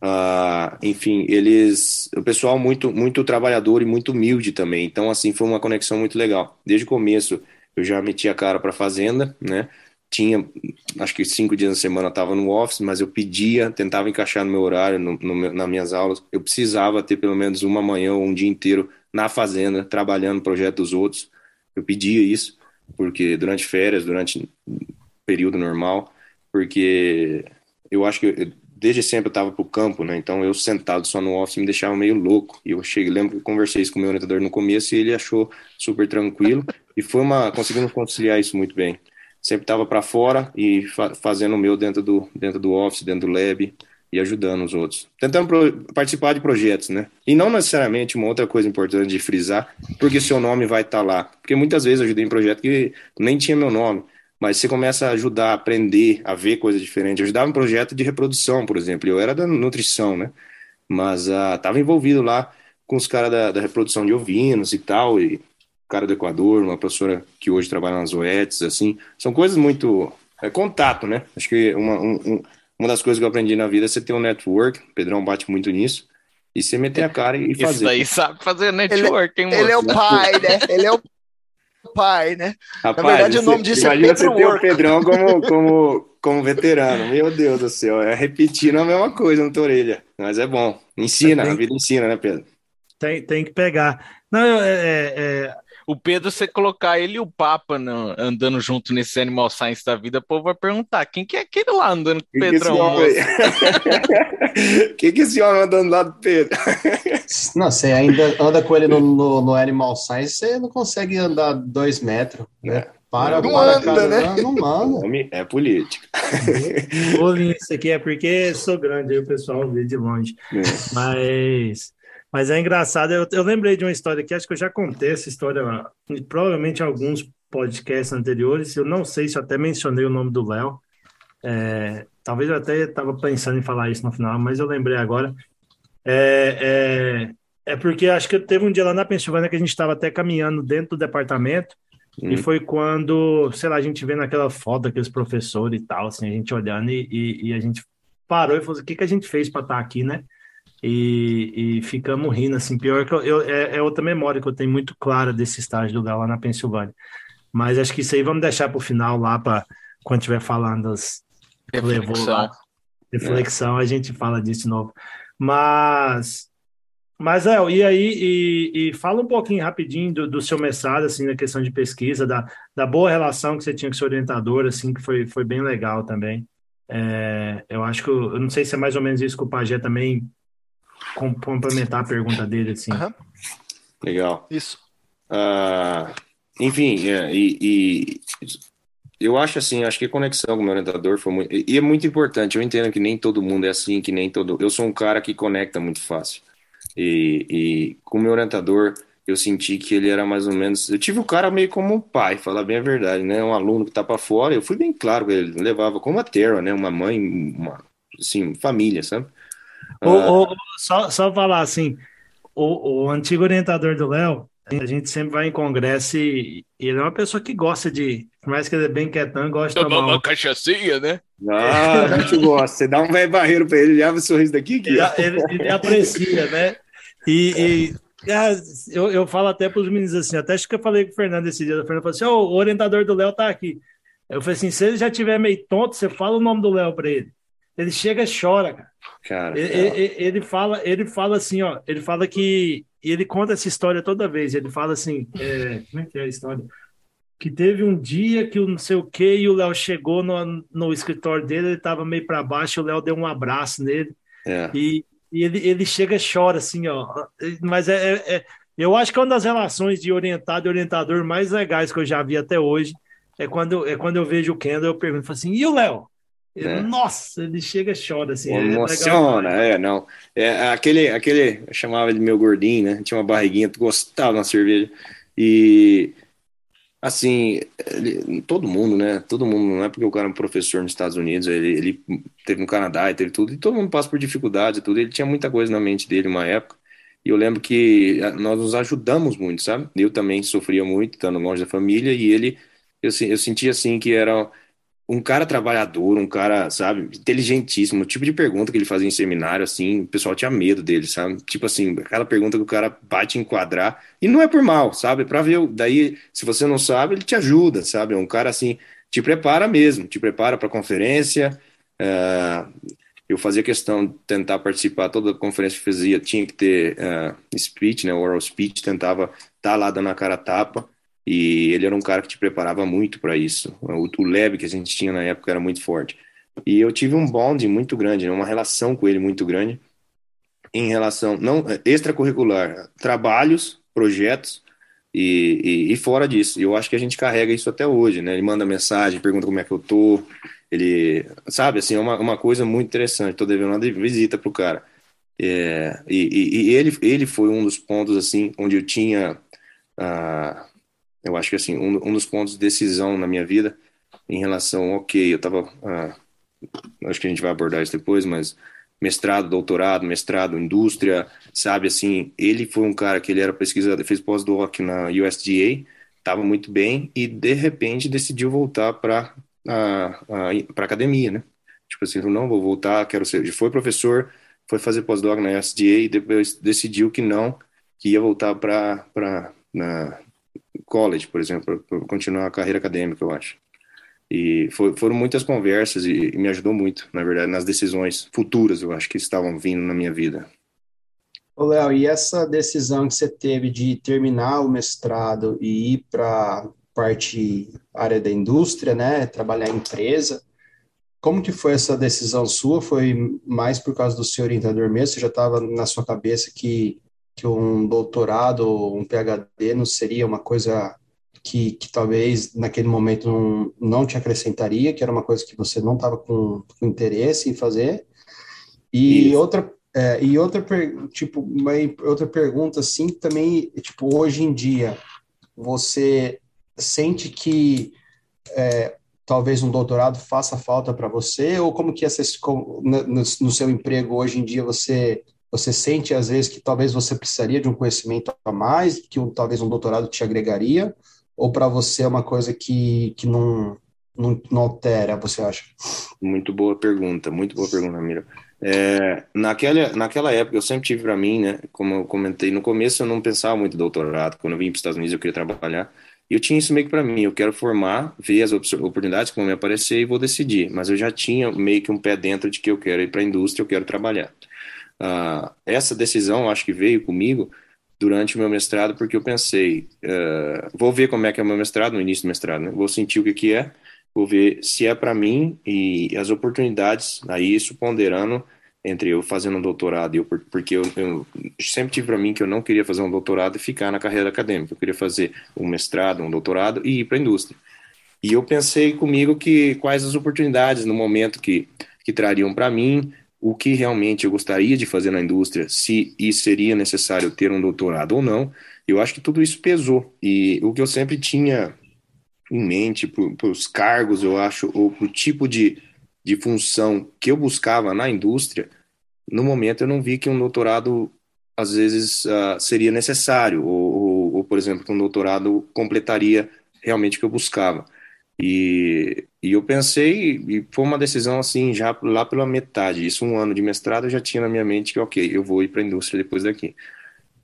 Uh, enfim, eles, o pessoal muito, muito trabalhador e muito humilde também. Então, assim, foi uma conexão muito legal. Desde o começo, eu já meti a cara para a fazenda, né? Tinha, acho que cinco dias na semana estava no office, mas eu pedia, tentava encaixar no meu horário, no, no, nas minhas aulas. Eu precisava ter pelo menos uma manhã ou um dia inteiro na fazenda, trabalhando projeto dos outros. Eu pedia isso, porque durante férias, durante período normal, porque eu acho que desde sempre eu estava pro campo, né? Então eu sentado só no office me deixava meio louco. E eu cheguei, lembro que eu conversei isso com o meu orientador no começo e ele achou super tranquilo e foi uma conseguindo conciliar isso muito bem. Sempre estava para fora e fa fazendo o meu dentro do dentro do office, dentro do lab e ajudando os outros. Tentando participar de projetos, né? E não necessariamente uma outra coisa importante de frisar, porque seu nome vai estar tá lá. Porque muitas vezes eu ajudei em projeto que nem tinha meu nome mas você começa a ajudar a aprender, a ver coisas diferentes. Eu ajudava em projeto de reprodução, por exemplo, eu era da nutrição, né? Mas estava uh, envolvido lá com os caras da, da, reprodução de ovinos e tal, e cara do Equador, uma professora que hoje trabalha nas OETs, assim, são coisas muito... É contato, né? Acho que uma, um, uma das coisas que eu aprendi na vida é você ter um network, o Pedrão bate muito nisso, e você meter a cara e fazer. Isso daí sabe fazer network, ele, hein, Ele é o pai, né? Ele é o pai, né? Rapaz, Na verdade, o nome disso é Pedro você ter o Pedrão como, como, como veterano. Meu Deus do céu, é repetindo a mesma coisa na tua orelha. Mas é bom. Ensina, tem, a vida ensina, né, Pedro? Tem, tem que pegar. Não, é, é, é o Pedro, você colocar ele e o Papa no, andando junto nesse Animal Science da vida, o povo vai perguntar: quem que é aquele lá andando com o Pedrão? Quem que esse homem andando lá do Pedro? não, você ainda anda com ele no, no, no, Animal Science, você não consegue andar dois metros, né? É. Para, não para, anda, cara, né? Não, não manda. É política. Bolinho, isso aqui é porque sou grande, aí o pessoal vê de longe. É. Mas mas é engraçado, eu, eu lembrei de uma história que acho que eu já contei essa história, provavelmente alguns podcasts anteriores. Eu não sei se eu até mencionei o nome do Léo. É, talvez eu até estava pensando em falar isso no final, mas eu lembrei agora. É, é, é, porque acho que teve um dia lá na Pensilvânia que a gente estava até caminhando dentro do departamento, hum. e foi quando, sei lá, a gente vê naquela foto daqueles professores e tal, assim, a gente olhando, e, e, e a gente parou e falou: assim, o que, que a gente fez para estar tá aqui, né? E, e ficamos rindo, assim, pior que eu, eu, é, é, outra memória que eu tenho muito clara desse estágio do Galo lá na Pensilvânia. Mas acho que isso aí vamos deixar para o final lá, para quando estiver falando as reflexão, lá, reflexão é. a gente fala disso de novo. Mas, mas é, e aí, e, e fala um pouquinho rapidinho do, do, seu mestrado, assim, na questão de pesquisa, da, da boa relação que você tinha com seu orientador, assim, que foi, foi bem legal também. É, eu acho que, eu não sei se é mais ou menos isso que o Pajé também complementar a pergunta dele, assim. Uhum. Legal. Isso. Uh, enfim, é, e, e, eu acho assim, acho que a conexão com o meu orientador foi muito. E é muito importante. Eu entendo que nem todo mundo é assim, que nem todo. Eu sou um cara que conecta muito fácil. E, e com o meu orientador, eu senti que ele era mais ou menos. Eu tive o cara meio como um pai, falar bem a verdade, né? Um aluno que tá para fora. Eu fui bem claro com ele, levava como a Terra, né? Uma mãe, uma assim, família, sabe? O, o, só, só falar assim, o, o antigo orientador do Léo, a gente sempre vai em congresso e, e, ele é uma pessoa que gosta de, por mais que ele é bem quietão, gosta de tomar uma cachaçinha, né? Ah, a gente gosta. Você dá um velho barreiro para ele, ele abre o sorriso daqui. Aqui, ele, ele, ele, aprecia, né? E, e ah, eu, eu falo até para os meninos assim, até acho que eu falei com o Fernando esse dia, o Fernando falou assim, oh, o orientador do Léo tá aqui. Eu falei assim, se ele já tiver meio tonto, você fala o nome do Léo para ele. Ele chega e chora, cara. Cara, ele, ele, ele, fala, ele fala assim, ó, ele fala que ele conta essa história toda vez. Ele fala assim, é, como é que é a história? Que teve um dia que o não sei o que e o Léo chegou no, no escritório dele, ele estava meio para baixo, o Léo deu um abraço nele é. e, e ele, ele chega e chora assim, ó. Mas é, é, é, eu acho que é uma das relações de orientado e orientador mais legais que eu já vi até hoje é quando é quando eu vejo o Kendall, eu pergunto assim, e o Léo? Né? Nossa, ele chega e chora assim. É Emociona, é, é, não. É aquele, aquele, eu chamava ele meu gordinho, né? Tinha uma barriguinha, gostava da cerveja. E assim, ele, todo mundo, né? Todo mundo, não é porque o cara é um professor nos Estados Unidos, ele, ele teve no Canadá e teve tudo, e todo mundo passa por dificuldades e tudo. Ele tinha muita coisa na mente dele uma época. E eu lembro que nós nos ajudamos muito, sabe? Eu também sofria muito, estando longe da família, e ele, eu, eu sentia assim que era um cara trabalhador, um cara, sabe, inteligentíssimo, o tipo de pergunta que ele fazia em seminário, assim, o pessoal tinha medo dele, sabe? Tipo assim, aquela pergunta que o cara bate enquadrar, e não é por mal, sabe? Pra ver, daí, se você não sabe, ele te ajuda, sabe? É um cara assim, te prepara mesmo, te prepara para conferência. É, eu fazia questão de tentar participar, toda conferência que fazia tinha que ter uh, speech, né, oral speech, tentava estar tá lá dando a cara a tapa. E ele era um cara que te preparava muito para isso. O, o lab que a gente tinha na época era muito forte. E eu tive um bond muito grande, né, uma relação com ele muito grande em relação, não extracurricular, trabalhos, projetos e, e, e, fora disso. Eu acho que a gente carrega isso até hoje, né? Ele manda mensagem, pergunta como é que eu tô, ele, sabe, assim, é uma, uma coisa muito interessante. Tô devendo uma visita pro cara. É, e, e, ele, ele foi um dos pontos, assim, onde eu tinha. Uh, eu acho que assim, um, um dos pontos de decisão na minha vida em relação, ok, eu estava, ah, acho que a gente vai abordar isso depois, mas mestrado, doutorado, mestrado, indústria, sabe, assim, ele foi um cara que ele era pesquisador, fez pós-doc na USDA, estava muito bem e de repente decidiu voltar para para academia, né? Tipo assim, não vou voltar, quero ser. Foi professor, foi fazer pós-doc na USDA e depois decidiu que não, que ia voltar para na college, por exemplo, para continuar a carreira acadêmica, eu acho. E foi, foram muitas conversas e, e, me ajudou muito, na verdade, nas decisões futuras, eu acho, que estavam vindo na minha vida. Ô, Léo, e essa decisão que você teve de terminar o mestrado e ir para parte área da indústria, né, trabalhar em empresa, como que foi essa decisão sua? Foi mais por causa do seu orientador mesmo? Você já estava na sua cabeça que que um doutorado ou um PhD não seria uma coisa que, que talvez naquele momento não, não te acrescentaria, que era uma coisa que você não estava com, com, interesse em fazer. E Isso. outra é, e outra tipo uma outra pergunta assim também tipo hoje em dia você sente que é, talvez um doutorado faça falta para você ou como que essa no, no seu emprego hoje em dia você você sente, às vezes, que talvez você precisaria de um conhecimento a mais, que um, talvez um doutorado te agregaria? Ou para você é uma coisa que, que não, não, não, altera, você acha? Muito boa pergunta, muito boa pergunta, Mira. É, naquela, naquela época, eu sempre tive para mim, né, como eu comentei, no começo eu não pensava muito em doutorado, quando eu vim para os Estados Unidos eu queria trabalhar, e eu tinha isso meio que para mim, eu quero formar, ver as oportunidades que vão me aparecer e vou decidir, mas eu já tinha meio que um pé dentro de que eu quero ir para a indústria, eu quero trabalhar. Uh, essa decisão acho que veio comigo durante o meu mestrado porque eu pensei uh, vou ver como é que é o meu mestrado no início do mestrado né? vou sentir o que que é vou ver se é para mim e as oportunidades aí isso ponderando entre eu fazendo um doutorado e eu porque eu, eu sempre tive para mim que eu não queria fazer um doutorado e ficar na carreira acadêmica eu queria fazer um mestrado um doutorado e ir para a indústria e eu pensei comigo que quais as oportunidades no momento que que trariam para mim o que realmente eu gostaria de fazer na indústria, se isso seria necessário ter um doutorado ou não, eu acho que tudo isso pesou. E o que eu sempre tinha em mente para os cargos, eu acho, ou para o tipo de, de função que eu buscava na indústria, no momento eu não vi que um doutorado às vezes uh, seria necessário, ou, ou, ou, por exemplo, que um doutorado completaria realmente o que eu buscava. E, e eu pensei, e foi uma decisão assim, já lá pela metade, isso um ano de mestrado, eu já tinha na minha mente que, ok, eu vou ir para a indústria depois daqui.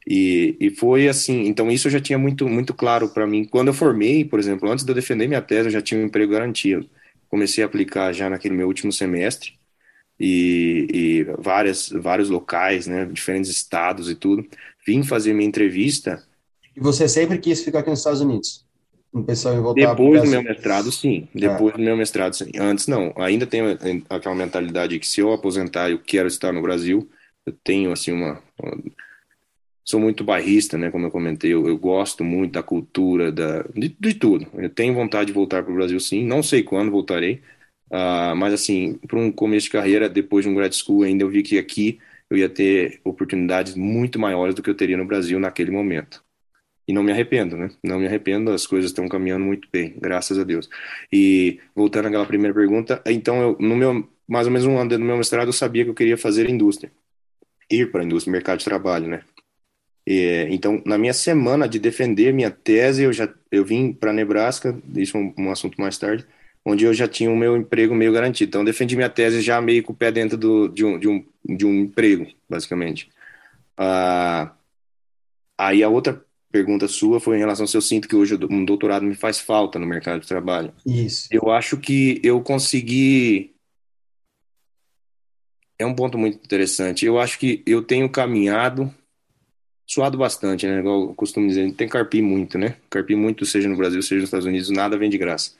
E, e foi assim, então isso eu já tinha muito, muito claro para mim. Quando eu formei, por exemplo, antes de eu defender minha tese, eu já tinha um emprego garantido. Comecei a aplicar já naquele meu último semestre, e, e várias, vários locais, né, diferentes estados e tudo. Vim fazer minha entrevista. E você sempre quis ficar aqui nos Estados Unidos? Em voltar Depois do meu mestrado, sim. Depois é. do meu mestrado, sim. Antes, não. Ainda tenho aquela mentalidade que se eu aposentar eu quero estar no Brasil, eu tenho, assim, uma... Sou muito bairrista, né? Como eu comentei, eu, eu gosto muito da cultura, da, de, de, tudo. Eu tenho vontade de voltar para o Brasil, sim. Não sei quando voltarei, Uh, mas assim, para um começo de carreira, depois de um grad school, ainda eu vi que aqui eu ia ter oportunidades muito maiores do que eu teria no Brasil naquele momento. E não me arrependo, né? Não me arrependo, as coisas estão caminhando muito bem, graças a Deus. E voltando àquela primeira pergunta, então eu, no meu mais ou menos um ano no meu mestrado eu sabia que eu queria fazer indústria, ir para a indústria, mercado de trabalho, né? E, então, na minha semana de defender minha tese, eu já eu vim para Nebraska, isso é um, um assunto mais tarde, onde eu já tinha o meu emprego meio garantido. Então, defendi minha tese já meio com o pé dentro do, de, um, de, um, de um emprego, basicamente. Ah, aí a outra pergunta sua foi em relação se eu sinto que hoje um doutorado me faz falta no mercado de trabalho. Isso. Eu acho que eu consegui. É um ponto muito interessante. Eu acho que eu tenho caminhado, suado bastante, né? Igual eu costumo dizer, tem carpir muito, né? Carpir muito, seja no Brasil, seja nos Estados Unidos, nada vem de graça.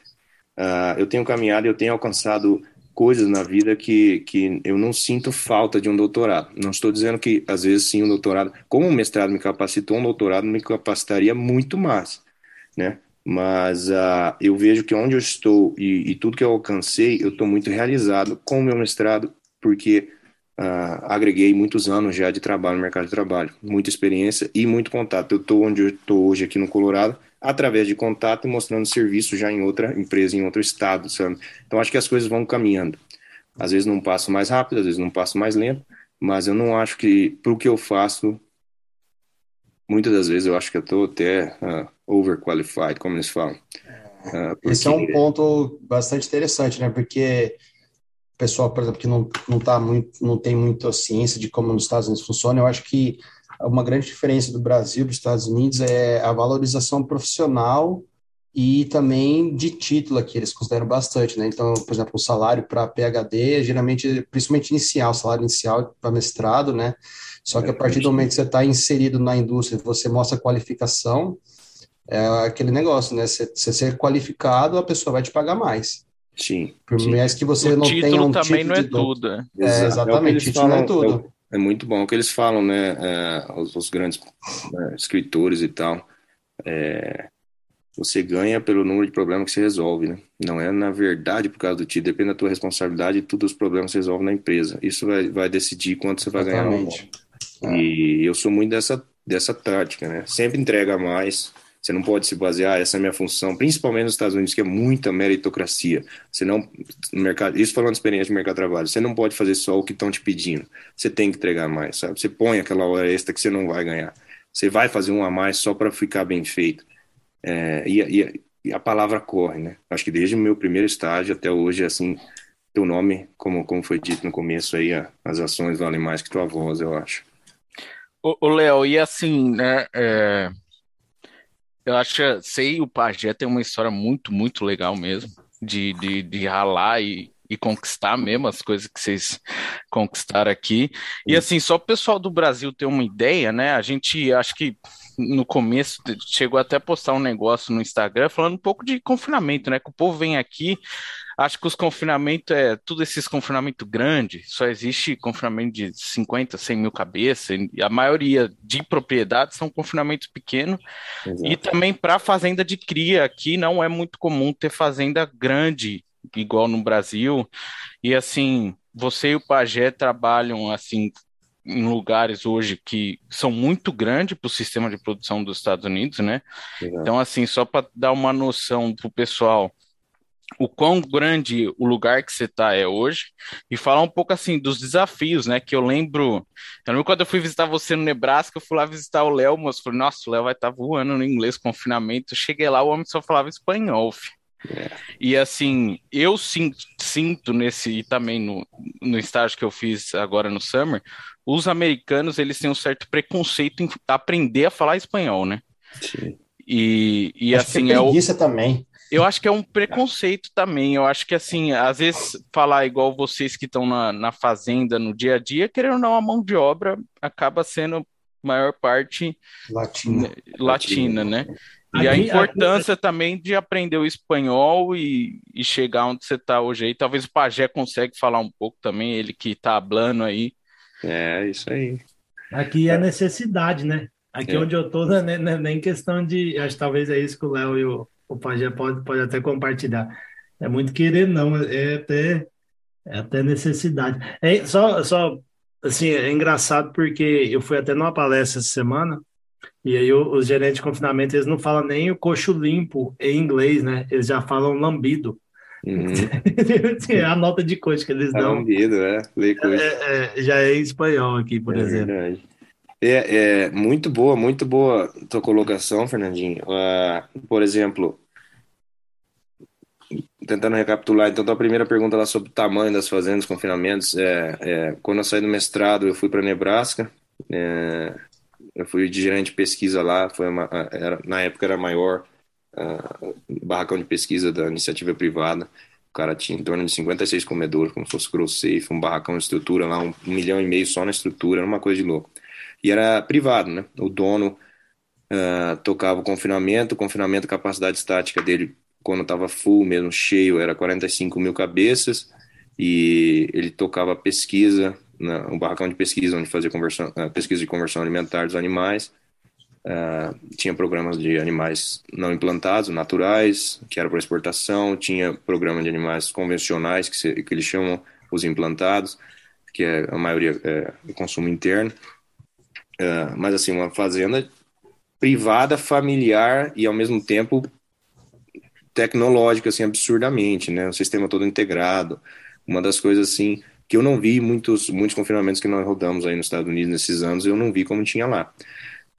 Uh, eu tenho caminhado, eu tenho alcançado coisas na vida que, que eu não sinto falta de um doutorado. Não estou dizendo que, às vezes, sim, um doutorado, como um mestrado me capacitou, um doutorado me capacitaria muito mais, né? Mas uh, eu vejo que onde eu estou e, e tudo que eu alcancei, eu estou muito realizado com o meu mestrado, porque uh, agreguei muitos anos já de trabalho no mercado de trabalho, muita experiência e muito contato. Eu estou onde eu estou hoje aqui no Colorado, através de contato e mostrando serviço já em outra empresa, em outro estado, sabe? Então acho que as coisas vão caminhando. Às vezes não passo mais rápido, às vezes não passo mais lento, mas eu não acho que, para o que eu faço, muitas das vezes eu acho que eu estou até uh, overqualified, como eles falam. Uh, porque... Esse é um ponto bastante interessante, né? Porque o pessoal, por exemplo, que não, não, tá muito, não tem muita ciência de como nos Estados Unidos funciona, eu acho que uma grande diferença do Brasil dos Estados Unidos é a valorização profissional e também de título que eles consideram bastante, né? Então, por exemplo, o salário para PhD, geralmente, principalmente inicial, salário inicial para mestrado, né? Só que a partir do momento que você está inserido na indústria, você mostra qualificação, é aquele negócio, né? Você, você ser qualificado, a pessoa vai te pagar mais. Sim. Por mais que você o não tenha um também título não é tudo. É, é exatamente, é título não é tudo. É muito bom o que eles falam, né? É, os, os, grandes né, escritores e tal. É, você ganha pelo número de problemas que você resolve, né? Não é, na verdade, por causa do título. Depende da tua responsabilidade e todos os problemas que você resolve na empresa. Isso vai, vai decidir quanto você vai Exatamente. ganhar. E eu sou muito dessa, dessa tática, né? Sempre entrega mais, você não pode se basear, essa é a minha função, principalmente nos Estados Unidos, que é muita meritocracia. Você não, mercado, isso falando de experiência de mercado de trabalho, você não pode fazer só o que estão te pedindo. Você tem que entregar mais, sabe? Você põe aquela hora extra que você não vai ganhar. Você vai fazer um a mais só para ficar bem feito. É, e, e, e, a palavra corre, né? Acho que desde o meu primeiro estágio até hoje, assim, teu nome, como, como foi dito no começo aí, as ações valem mais que tua voz, eu acho. O Léo, e assim, né? É eu acho que sei o Pajé tem uma história muito, muito legal mesmo, de, de, de ralar e, e conquistar mesmo as coisas que vocês conquistaram aqui. E assim, só o pessoal do Brasil ter uma ideia, né? A gente acho que no começo chegou até a postar um negócio no Instagram falando um pouco de confinamento, né? Que o povo vem aqui, Acho que os confinamentos, é tudo esses confinamentos grandes, só existe confinamento de 50, 100 mil cabeças, e a maioria de propriedades são confinamentos pequenos. Exato. E também para fazenda de cria, aqui não é muito comum ter fazenda grande, igual no Brasil. E assim, você e o Pajé trabalham assim em lugares hoje que são muito grandes para o sistema de produção dos Estados Unidos, né? Exato. Então, assim, só para dar uma noção para o pessoal, o quão grande o lugar que você está é hoje e falar um pouco assim dos desafios, né? Que eu lembro, eu lembro quando eu fui visitar você no Nebraska, eu fui lá visitar o Léo, mas falei, nossa, o Léo vai estar tá voando no inglês, confinamento. cheguei lá, o homem só falava espanhol. É. E assim, eu sinto, sinto nesse, e também no, no estágio que eu fiz agora no Summer, os americanos eles têm um certo preconceito em aprender a falar espanhol, né? Sim. E, e assim é o. também. Eu acho que é um preconceito também. Eu acho que, assim, às vezes falar igual vocês que estão na, na fazenda no dia a dia, querendo ou não, a mão de obra acaba sendo maior parte latina, latina né? E a importância também de aprender o espanhol e, e chegar onde você está hoje aí. Talvez o Pajé consegue falar um pouco também, ele que está hablando aí. É, isso aí. Aqui é necessidade, né? Aqui é. onde eu tô, né, nem questão de. Acho que talvez é isso que o Léo e o, Pajé pode, pode até compartilhar. é muito querer, não. É até, é até necessidade. É, só, só, assim, é engraçado porque eu fui até numa palestra essa semana e aí os gerentes de confinamento, eles não falam nem o coxo limpo em inglês, né? Eles já falam lambido. Uhum. é a nota de coxa que eles tá dão. Lambido, é. É, é. Já é em espanhol aqui, por é exemplo. Verdade. É, é, muito boa, muito boa tua colocação, Fernandinho. Uh, por exemplo, tentando recapitular, então, a primeira pergunta lá sobre o tamanho das fazendas, confinamentos, é, é quando eu saí do mestrado, eu fui para Nebraska, é, eu fui de gerente de pesquisa lá, foi uma, era, na época era maior uh, barracão de pesquisa da iniciativa privada, o cara tinha em torno de 56 comedores, como se fosse gross safe, um barracão de estrutura lá, um milhão e meio só na estrutura, era uma coisa de louco. E era privado, né? O dono uh, tocava o confinamento, o confinamento, a capacidade estática dele quando estava full mesmo, cheio, era 45 mil cabeças, e ele tocava pesquisa, né, um barracão de pesquisa, onde fazia conversão, uh, pesquisa de conversão alimentar dos animais, uh, tinha programas de animais não implantados, naturais, que era para exportação, tinha programa de animais convencionais, que, se, que eles chamam os implantados, que é a maioria é consumo interno, uh, mas assim, uma fazenda privada, familiar e ao mesmo tempo tecnológica, assim, absurdamente, né? O sistema todo integrado. Uma das coisas, assim, que eu não vi muitos, muitos confinamentos que nós rodamos aí nos Estados Unidos nesses anos, eu não vi como tinha lá.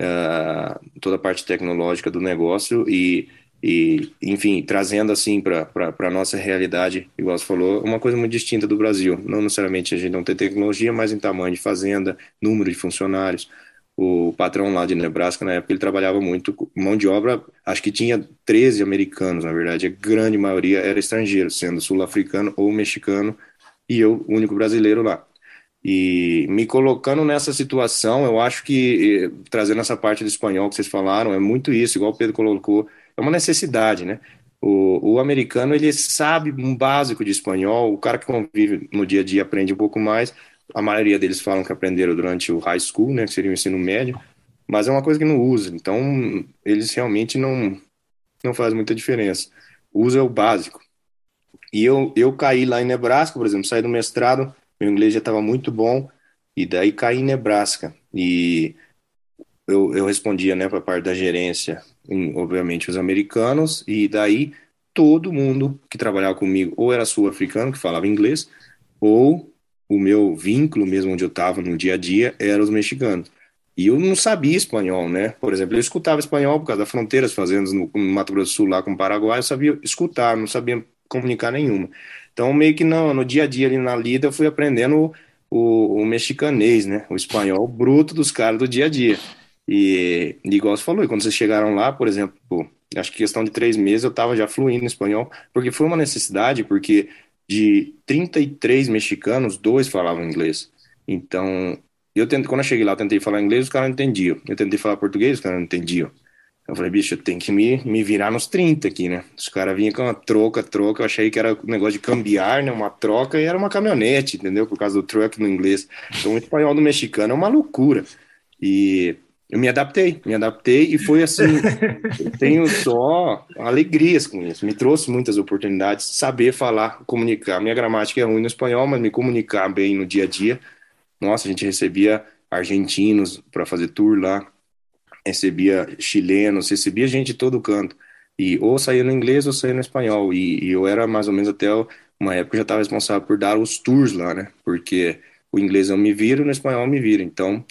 Uh, toda a parte tecnológica do negócio e, e enfim, trazendo assim para a nossa realidade, igual você falou, uma coisa muito distinta do Brasil. Não necessariamente a gente não tem tecnologia, mas em tamanho de fazenda, número de funcionários, o patrão lá de Nebraska, na época, ele trabalhava muito mão de obra, acho que tinha 13 americanos, na verdade, a grande maioria era estrangeiro, sendo sul-africano ou mexicano, e eu, o único brasileiro lá. E me colocando nessa situação, eu acho que, trazendo essa parte do espanhol que vocês falaram, é muito isso, igual o Pedro colocou, é uma necessidade, né? O, o americano, ele sabe um básico de espanhol, o cara que convive no dia a dia aprende um pouco mais, a maioria deles falam que aprenderam durante o high school, né, que seria o ensino médio, mas é uma coisa que não usa. Então, eles realmente não não faz muita diferença. Usa o básico. E eu, eu caí lá em Nebraska, por exemplo, saí do mestrado, meu inglês já estava muito bom, e daí caí em Nebraska. E eu, eu respondia né, para a parte da gerência, em, obviamente, os americanos, e daí todo mundo que trabalhava comigo ou era sul-africano, que falava inglês, ou o meu vínculo mesmo onde eu estava no dia a dia era os mexicanos. E eu não sabia espanhol, né? Por exemplo, eu escutava espanhol por causa da fronteira, fazendo no, no Mato Grosso do Sul lá com o Paraguai, eu sabia escutar, não sabia comunicar nenhuma. Então, meio que no, no dia a dia ali na lida, eu fui aprendendo o, o, o mexicanês, né? O espanhol bruto dos caras do dia a dia. E, igual você falou, e quando vocês chegaram lá, por exemplo, acho que questão de três meses eu estava já fluindo em espanhol, porque foi uma necessidade, porque de 33 mexicanos, dois falavam inglês. Então, eu tento, quando eu cheguei lá, eu tentei falar inglês, os caras não entendiam. Eu tentei falar português, os caras não entendiam. Eu falei, bicho, eu tenho que me, me virar nos 30 aqui, né? Os caras vinham com uma troca, troca. Eu achei que era um negócio de cambiar, né? Uma troca, e era uma caminhonete, entendeu? Por causa do truck no inglês. Então, o espanhol do mexicano é uma loucura. E eu me adaptei, me adaptei e foi assim. eu tenho só alegrias com isso. Me trouxe muitas oportunidades, saber falar, comunicar. Minha gramática é ruim no espanhol, mas me comunicar bem no dia a dia. Nossa, a gente recebia argentinos para fazer tour lá, recebia chilenos, recebia gente de todo canto. E ou saía no inglês ou saía no espanhol. E, e eu era mais ou menos até uma época já estava responsável por dar os tours lá, né? Porque o inglês eu me viro, no espanhol eu me viro. Então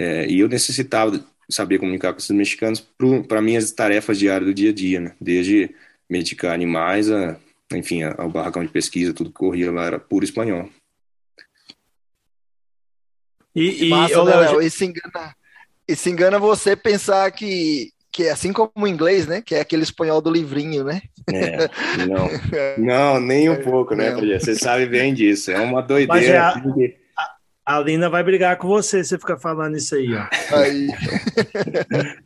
é, e eu necessitava saber comunicar com esses mexicanos para minhas tarefas diárias do dia a dia, né? Desde medicar animais, a, enfim, ao barracão de pesquisa, tudo que corria lá era puro espanhol. E, e, Massa, né, Léo, e, se engana, e se engana você pensar que, que é assim como o inglês, né? Que é aquele espanhol do livrinho, né? É, não, não, nem um pouco, né, Você sabe bem disso. É uma doideira. É a... a Lina vai brigar com você se você ficar falando isso aí, ó. Aí.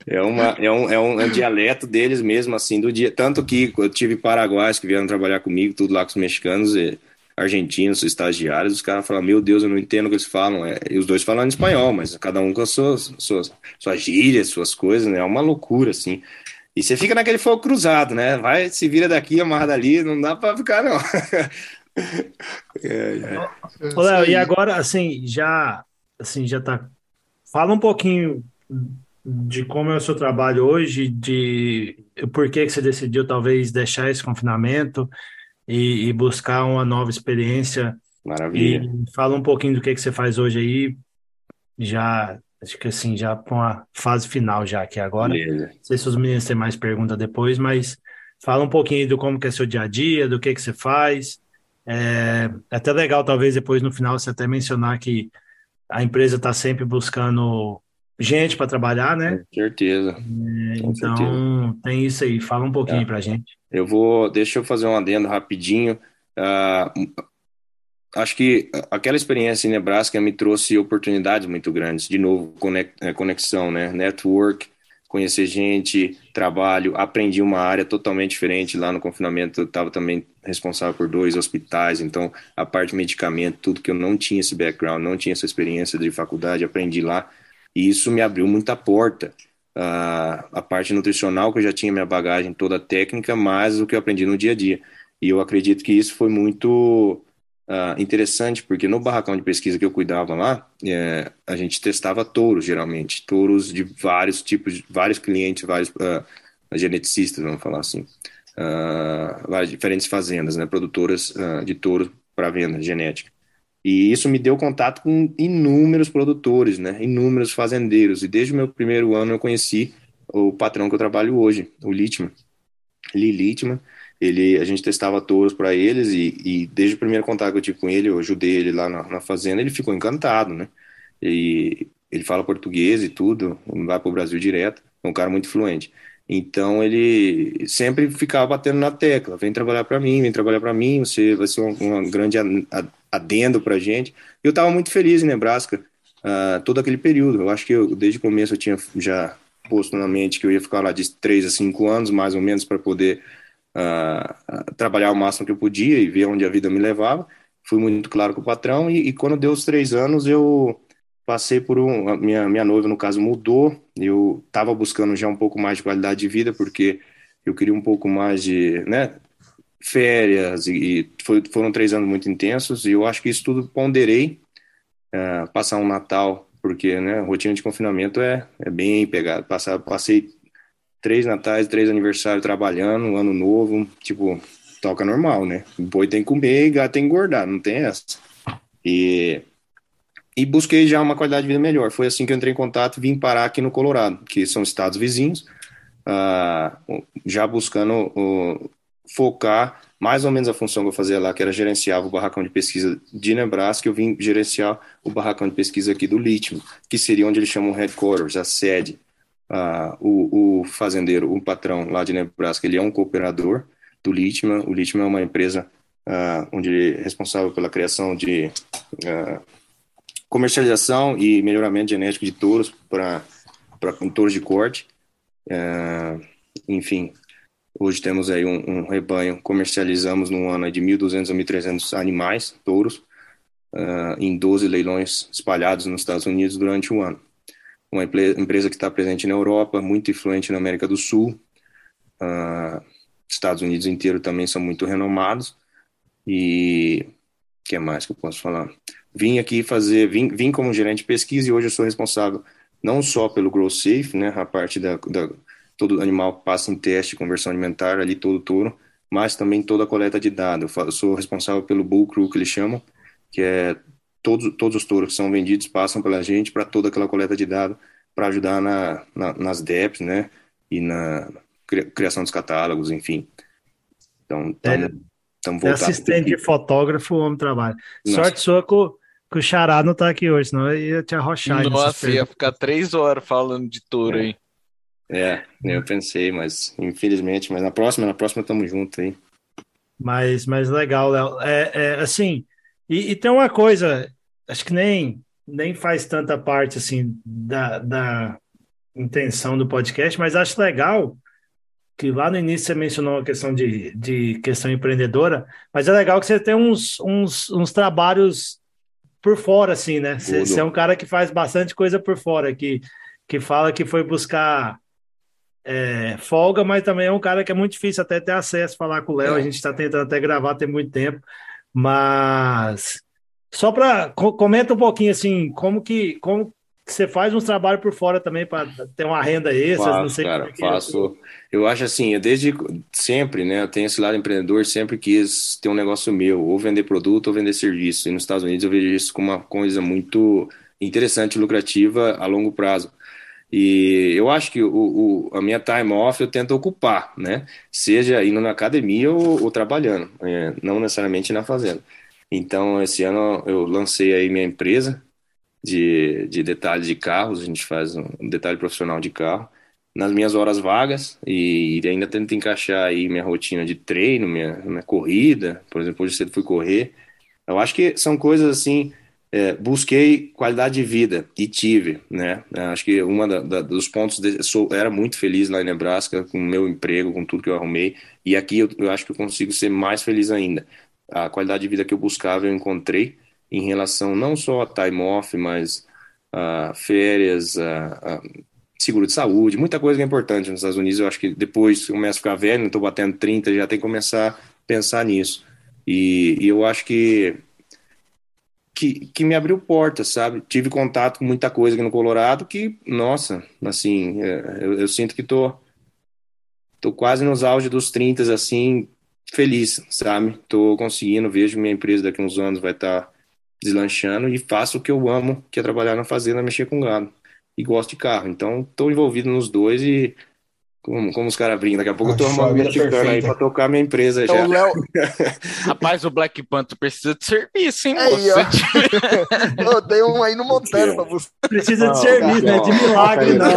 é, uma, é, um, é, um, é um dialeto deles mesmo, assim, do dia. Tanto que eu tive paraguaios que vieram trabalhar comigo, tudo lá com os mexicanos e argentinos, estagiários, os caras falam, meu Deus, eu não entendo o que eles falam. É, e os dois falando espanhol, mas cada um com as suas, suas, suas gírias, suas coisas, né? É uma loucura, assim. E você fica naquele fogo cruzado, né? Vai, se vira daqui, amarra dali, não dá para ficar, não. é, é. Ô, Léo, e agora, assim, já, assim, já tá. Fala um pouquinho de como é o seu trabalho hoje, de por que, que você decidiu talvez deixar esse confinamento e, e buscar uma nova experiência. Maravilha. E fala um pouquinho do que, que você faz hoje aí, já Acho que assim, já para uma fase final já aqui agora. Beleza. Não sei se os meninos têm mais perguntas depois, mas fala um pouquinho do como que é seu dia a dia, do que que você faz. É, até legal, talvez, depois no final você até mencionar que a empresa está sempre buscando gente para trabalhar, né? Com certeza. É, Com então, certeza. tem isso aí. Fala um pouquinho é. para gente. Eu vou, deixa eu fazer um adendo rapidinho. Uh, acho que aquela experiência em Nebraska me trouxe oportunidades muito grandes. De novo, é, conexão, né? Network, conhecer gente, trabalho. Aprendi uma área totalmente diferente. Lá no confinamento eu estava também responsável por dois hospitais, então a parte de medicamento, tudo que eu não tinha esse background, não tinha essa experiência de faculdade, aprendi lá. E isso me abriu muita porta. Uh, a parte nutricional, que eu já tinha minha bagagem toda técnica, mas o que eu aprendi no dia a dia. E eu acredito que isso foi muito uh, interessante, porque no barracão de pesquisa que eu cuidava lá, é, a gente testava touros, geralmente, touros de vários tipos, vários clientes, vários uh, geneticistas, vamos falar assim, uh, várias diferentes fazendas, né, produtoras de touros para venda genética. E isso me deu contato com inúmeros produtores, né, inúmeros fazendeiros, e desde o meu primeiro ano eu conheci o patrão que eu trabalho hoje, o Littman, Lee Littman, ele, a gente testava touros para eles e, e, desde o primeiro contato que eu tive com ele, eu ajudei ele lá na, na fazenda, ele ficou encantado, né? E ele fala português e tudo, vai para o Brasil direto, é um cara muito fluente. Então ele sempre ficava batendo na tecla, vem trabalhar para mim, vem trabalhar para mim, você vai ser um, um grande adendo para gente. Eu estava muito feliz em Nebraska uh, todo aquele período. Eu acho que eu, desde o começo eu tinha já posto na mente que eu ia ficar lá de 3 a 5 anos, mais ou menos, para poder uh, trabalhar o máximo que eu podia e ver onde a vida me levava. Fui muito claro com o patrão e, e quando deu os três anos eu passei por um, minha minha noiva no caso mudou. Eu estava buscando já um pouco mais de qualidade de vida porque eu queria um pouco mais de, né, férias e, e foi, foram três anos muito intensos e eu acho que isso tudo ponderei uh, passar um Natal porque né, rotina de confinamento é, é bem pegado. Passar, passei três natais, três aniversários trabalhando, ano novo, tipo, toca normal, né? Boi tem que comer e gato tem que engordar, não tem essa. E, e busquei já uma qualidade de vida melhor. Foi assim que eu entrei em contato vim parar aqui no Colorado, que são estados vizinhos, uh, já buscando uh, focar mais ou menos a função que eu fazia lá, que era gerenciar o barracão de pesquisa de Nebraska, eu vim gerenciar o barracão de pesquisa aqui do Litmo, que seria onde eles chamam headquarters, a sede ah, o, o, fazendeiro, o patrão lá de Nebraska, ele é um cooperador do Litman. O Litman é uma empresa ah, onde ele é responsável pela criação de comercialização e melhoramento genético de touros para touros de corte. Ah, enfim, hoje temos aí um, um, rebanho, comercializamos no ano de 1.200 a 1.300 animais, touros, ah, em 12 leilões espalhados nos Estados Unidos durante o ano uma empresa que está presente na Europa, muito influente na América do Sul, uh, Estados Unidos inteiro também são muito renomados. E o que mais que eu posso falar? Vim aqui fazer, vim, vim como gerente de pesquisa e hoje eu sou responsável não só pelo Grow Safe, né, a parte da, da todo animal passa em teste, conversão alimentar ali todo touro, mas também toda a coleta de dados. Eu sou responsável pelo Bull Crew que eles chamam, que é todos, todos os touros que são vendidos passam pela gente para toda aquela coleta de dados para ajudar na, na, nas DEPs, né? E na criação dos catálogos, enfim. Então, estamos é, Assistente de fotógrafo, homem trabalha. Nossa. Sorte sua o, que o Xará não está aqui hoje, senão eu ia te arrochar. Nossa, ia ficar três horas falando de touro é. aí. É, eu pensei, mas infelizmente, mas na próxima, na próxima estamos juntos aí. Mas, mas legal, Léo. É, é, assim, e, e, tem uma coisa, acho que nem, nem faz tanta parte assim da, da intenção do podcast, mas acho legal que lá no início você mencionou a questão de, de questão empreendedora, mas é legal que você tem uns, uns, uns trabalhos por fora, assim, né? Você, é um cara que faz bastante coisa por fora, que, que fala que foi buscar é, folga, mas também é um cara que é muito difícil até ter acesso, falar com o Léo. A gente está tentando até gravar tem muito tempo, mas só para comenta um pouquinho assim, como que como você faz uns trabalhos por fora também para ter uma renda extra, faço, não sei cara, que faço. Eu acho assim, eu desde sempre, né? Eu tenho esse lado empreendedor, sempre quis ter um negócio meu, ou vender produto ou vender serviço. E nos Estados Unidos eu vejo isso como uma coisa muito interessante, lucrativa a longo prazo. E eu acho que o, o, a minha time off eu tento ocupar, né? Seja indo na academia ou, ou trabalhando, é, não necessariamente na fazenda. Então, esse ano eu lancei aí minha empresa de, de detalhes de carros, a gente faz um detalhe profissional de carro, nas minhas horas vagas e ainda tento encaixar aí minha rotina de treino, minha, minha corrida, por exemplo, hoje cedo fui correr. Eu acho que são coisas assim é, busquei qualidade de vida e tive, né? Acho que uma dos pontos de, sou, era muito feliz lá em Nebraska com o meu emprego, com tudo que eu arrumei e aqui eu, eu, acho que eu consigo ser mais feliz ainda. A qualidade de vida que eu buscava eu encontrei em relação não só a time off, mas a férias, a, a seguro de saúde, muita coisa que é importante nos Estados Unidos. Eu acho que depois começa a ficar velho, não estou batendo 30, já tem que começar a pensar nisso. E, e eu acho que que, que me abriu portas, sabe? Tive contato com muita coisa aqui no Colorado que, nossa, assim, é, eu, eu, sinto que tô, tô quase nos auge dos 30, assim, feliz, sabe? Tô conseguindo, vejo minha empresa daqui uns anos vai estar tá deslanchando e faço o que eu amo, que é trabalhar na fazenda, mexer com gado. E gosto de carro. Então, tô envolvido nos dois e como, como os caras brincam, daqui a pouco eu tô arrumando mexicano aí pra tocar minha empresa então, já. Léo... Rapaz, o Black Panther precisa de serviço, hein? Aí, ó. tem um aí no Montano pra você. Precisa de serviço, não é de milagre, não.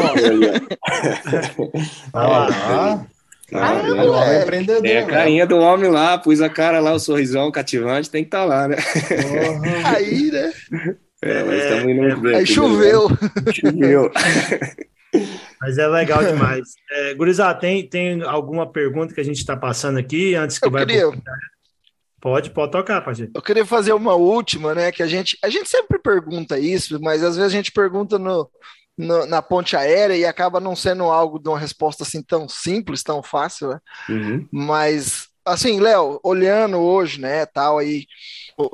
Ah, ah, é, empreendedor, é a né? carinha do homem lá, pus a cara lá, o sorrisão cativante, tem que estar tá lá, né? Uhum. Aí, né? É, mas estamos indo é, Aí choveu. Choveu. Mas é legal demais. É, Gurizá, tem, tem alguma pergunta que a gente está passando aqui antes que eu vai. Queria... Pode, pode tocar, Pajé. Eu queria fazer uma última, né? Que a gente, a gente sempre pergunta isso, mas às vezes a gente pergunta no, no, na ponte aérea e acaba não sendo algo de uma resposta assim tão simples, tão fácil, né? Uhum. Mas, assim, Léo, olhando hoje, né, tal aí,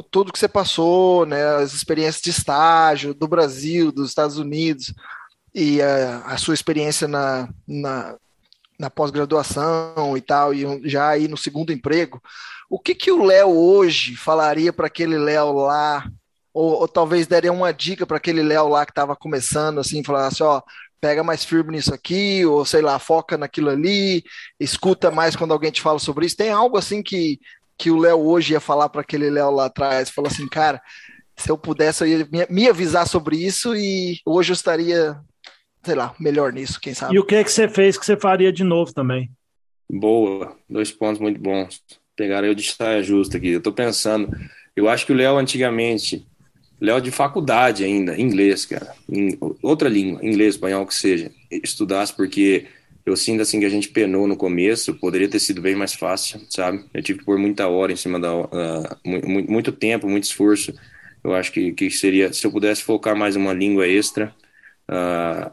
tudo que você passou, né, as experiências de estágio do Brasil, dos Estados Unidos, e a, a sua experiência na, na, na pós-graduação e tal, e já aí no segundo emprego, o que, que o Léo hoje falaria para aquele Léo lá, ou, ou, talvez daria uma dica para aquele Léo lá que estava começando, assim, falar assim, ó, pega mais firme nisso aqui, ou sei lá, foca naquilo ali, escuta mais quando alguém te fala sobre isso. Tem algo assim que, que o Léo hoje ia falar para aquele Léo lá atrás, fala assim, cara, se eu pudesse, eu ia me, me avisar sobre isso e hoje eu estaria sei lá, melhor nisso, quem sabe. E o que é que você fez que você faria de novo também? Boa, dois pontos muito bons. Pegaram eu de saia justa aqui. Eu tô pensando, eu acho que o Léo antigamente, Léo de faculdade ainda, inglês, cara, em, outra língua, inglês, espanhol, que seja, estudasse, porque eu sinto assim que a gente penou no começo, poderia ter sido bem mais fácil, sabe? Eu tive que pôr muita hora em cima da. Uh, muito, muito tempo, muito esforço. Eu acho que, que seria, se eu pudesse focar mais uma língua extra, uh,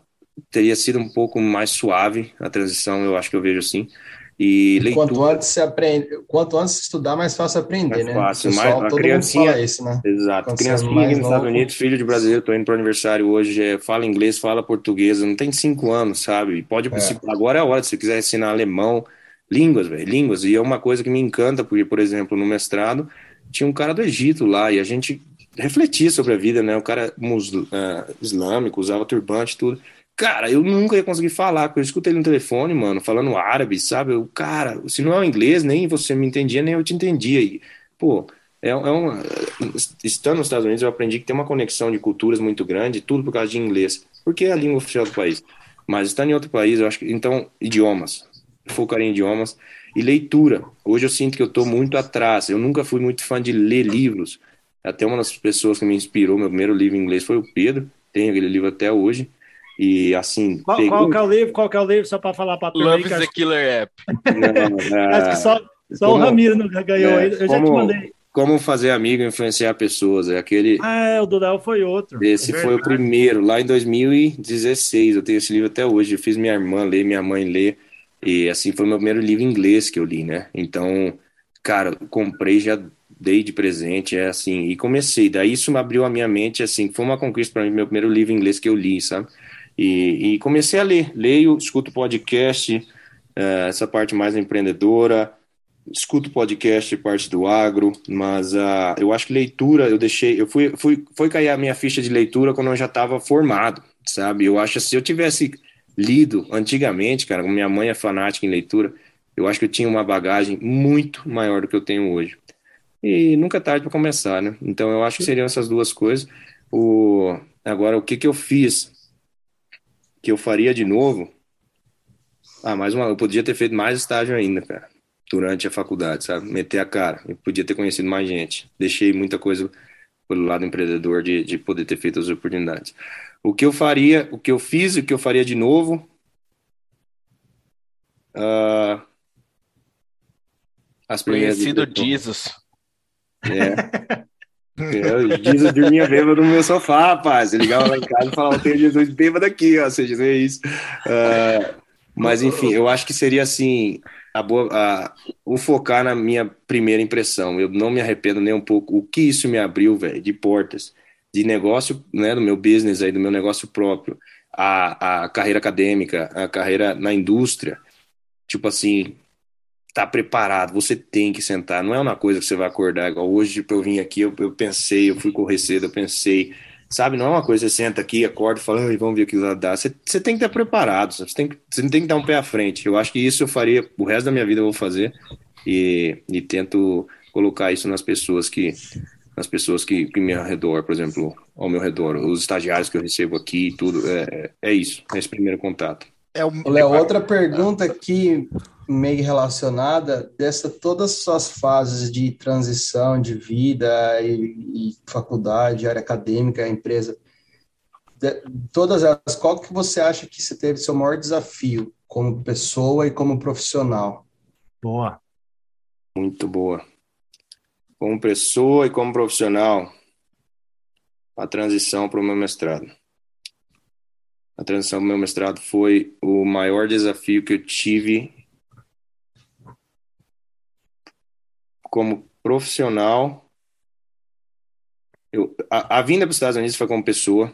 teria sido um pouco mais suave a transição, eu acho que eu vejo assim. E, e leitura, quanto antes se aprende, quanto antes estudar, mais fácil aprender, mais né? Fácil, Pessoal, mais, a criancinha, isso, né? Exato. Quando criancinha aqui nos Estados Unidos, filho de brasileiro, tô indo para o aniversário hoje, é, fala inglês, fala português, não tem cinco anos, sabe? Pode é. agora é a hora, se você quiser ensinar alemão, línguas, velho, línguas. E é uma coisa que me encanta, porque, por exemplo, no mestrado, tinha um cara do Egito lá, e a gente refletia sobre a vida, né? O cara musl, uh, islâmico, usava turbante tudo. Cara, eu nunca ia conseguir falar, porque eu escutei ele no telefone, mano, falando árabe, sabe? Eu, cara, se não é o inglês, nem você me entendia, nem eu te entendia. E, pô, é, é uma... Estando nos Estados Unidos, eu aprendi que tem uma conexão de culturas muito grande, tudo por causa de inglês, porque é a língua oficial do país. Mas estando em outro país, eu acho que. Então, idiomas. Focar em idiomas. E leitura. Hoje eu sinto que eu estou muito atrás. Eu nunca fui muito fã de ler livros. Até uma das pessoas que me inspirou, meu primeiro livro em inglês foi o Pedro. Tenho aquele livro até hoje. E assim. Qual, pegou... qual que é o livro? Qual que é o livro? Só para falar para. Love is a Killer App. Não, acho que só, só como, o Ramiro não ganhou. É, eu como, já te mandei. Como fazer amigo e influenciar pessoas. É aquele. Ah, é, o do Léo foi outro. Esse é foi o primeiro, lá em 2016. Eu tenho esse livro até hoje. Eu fiz minha irmã ler, minha mãe ler. E assim foi o meu primeiro livro em inglês que eu li, né? Então, cara, comprei, já dei de presente, é assim, e comecei. Daí isso me abriu a minha mente, assim, foi uma conquista para mim, meu primeiro livro em inglês que eu li, sabe? E, e comecei a ler. Leio, escuto podcast, uh, essa parte mais empreendedora escuto podcast, parte do agro, mas uh, eu acho que leitura, eu deixei, eu fui, fui, foi cair a minha ficha de leitura quando eu já estava formado, sabe? Eu acho que se eu tivesse lido antigamente, cara, minha mãe é fanática em leitura, eu acho que eu tinha uma bagagem muito maior do que eu tenho hoje. E nunca é tarde para começar, né? Então eu acho que seriam essas duas coisas. O agora o que que eu fiz que eu faria de novo? Ah, mais uma, eu podia ter feito mais estágio ainda, cara durante a faculdade, sabe? Meter a cara. Eu podia ter conhecido mais gente. Deixei muita coisa pelo lado empreendedor de, de poder ter feito as oportunidades. O que eu faria, o que eu fiz, o que eu faria de novo. Uh, as Conhecido Jesus. É. é Jesus dormia bêbado no meu sofá, rapaz. Ele ligava lá em casa e falava: Tem Jesus bêbado aqui, ó. Você dizer isso. Uh, mas, enfim, eu acho que seria assim: a boa, a, o focar na minha primeira impressão. Eu não me arrependo nem um pouco. O que isso me abriu, velho, de portas, de negócio, né, do meu business aí, do meu negócio próprio, a, a carreira acadêmica, a carreira na indústria. Tipo assim, tá preparado, você tem que sentar. Não é uma coisa que você vai acordar igual hoje, tipo, eu vim aqui, eu, eu pensei, eu fui correr cedo, eu pensei, Sabe, não é uma coisa, você senta aqui, acorda e fala, vamos ver o que vai dar. Você, você tem que estar preparado, você tem, que, você tem que dar um pé à frente. Eu acho que isso eu faria, o resto da minha vida eu vou fazer e, e tento colocar isso nas pessoas que nas pessoas que, que me redor, por exemplo, ao meu redor, os estagiários que eu recebo aqui, tudo, é, é isso, é esse primeiro contato. É o... Léo, outra pergunta aqui meio relacionada dessa todas as suas fases de transição de vida e, e faculdade, área acadêmica, empresa, de, todas elas, qual que você acha que você teve seu maior desafio como pessoa e como profissional? Boa. Muito boa. Como pessoa e como profissional, a transição para o meu mestrado. A transição para o meu mestrado foi o maior desafio que eu tive como profissional, eu, a, a vinda para os Estados Unidos foi como pessoa,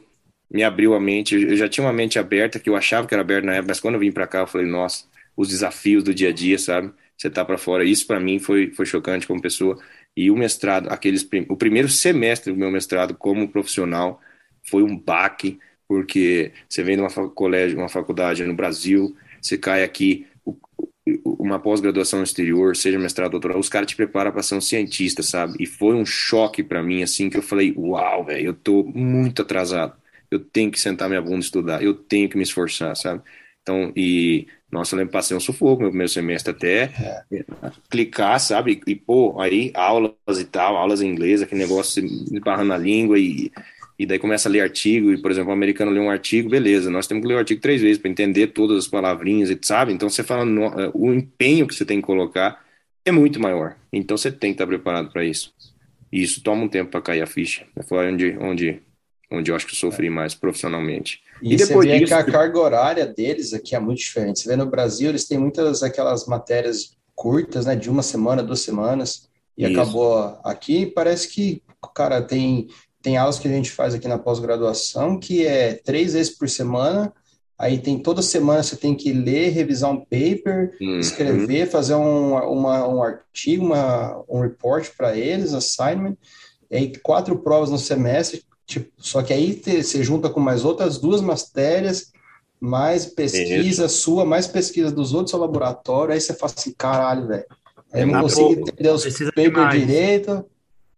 me abriu a mente. Eu já tinha uma mente aberta, que eu achava que era aberta na época, mas quando eu vim para cá, eu falei, nossa, os desafios do dia a dia, sabe? Você tá para fora. Isso para mim foi, foi chocante como pessoa. E o mestrado, aqueles, o primeiro semestre do meu mestrado como profissional foi um baque, porque você vem de uma colégio, uma faculdade no Brasil, você cai aqui, uma pós-graduação no exterior, seja mestrado, doutorado, os caras te preparam para ser um cientista, sabe? E foi um choque para mim, assim, que eu falei, uau, velho, eu tô muito atrasado. Eu tenho que sentar minha bunda e estudar, eu tenho que me esforçar, sabe? Então, e, nossa, eu lembro, passei um sufoco no primeiro semestre até é. clicar, sabe? E, pô, aí aulas e tal, aulas em inglês, aquele negócio barrando na língua e e daí começa a ler artigo, e por exemplo, o americano lê um artigo, beleza, nós temos que ler o artigo três vezes para entender todas as palavrinhas, sabe? Então você fala, no, é, o empenho que você tem que colocar é muito maior, então você tem que estar preparado para isso. E isso toma um tempo para cair a ficha. Foi onde, onde, onde eu acho que eu sofri mais profissionalmente. E, e depois você vê disso, que a carga horária deles aqui é muito diferente. Você vê no Brasil, eles têm muitas aquelas matérias curtas, né, de uma semana, duas semanas, e isso. acabou aqui. Parece que, cara, tem tem aulas que a gente faz aqui na pós-graduação, que é três vezes por semana. Aí tem toda semana você tem que ler, revisar um paper, uhum. escrever, fazer um, uma, um artigo, uma, um report para eles, assignment. E aí quatro provas no semestre, tipo, só que aí te, você junta com mais outras duas matérias, mais pesquisa Isso. sua, mais pesquisa dos outros seu laboratório, aí você fala assim, caralho, velho. Eu não consigo entender os papers direito.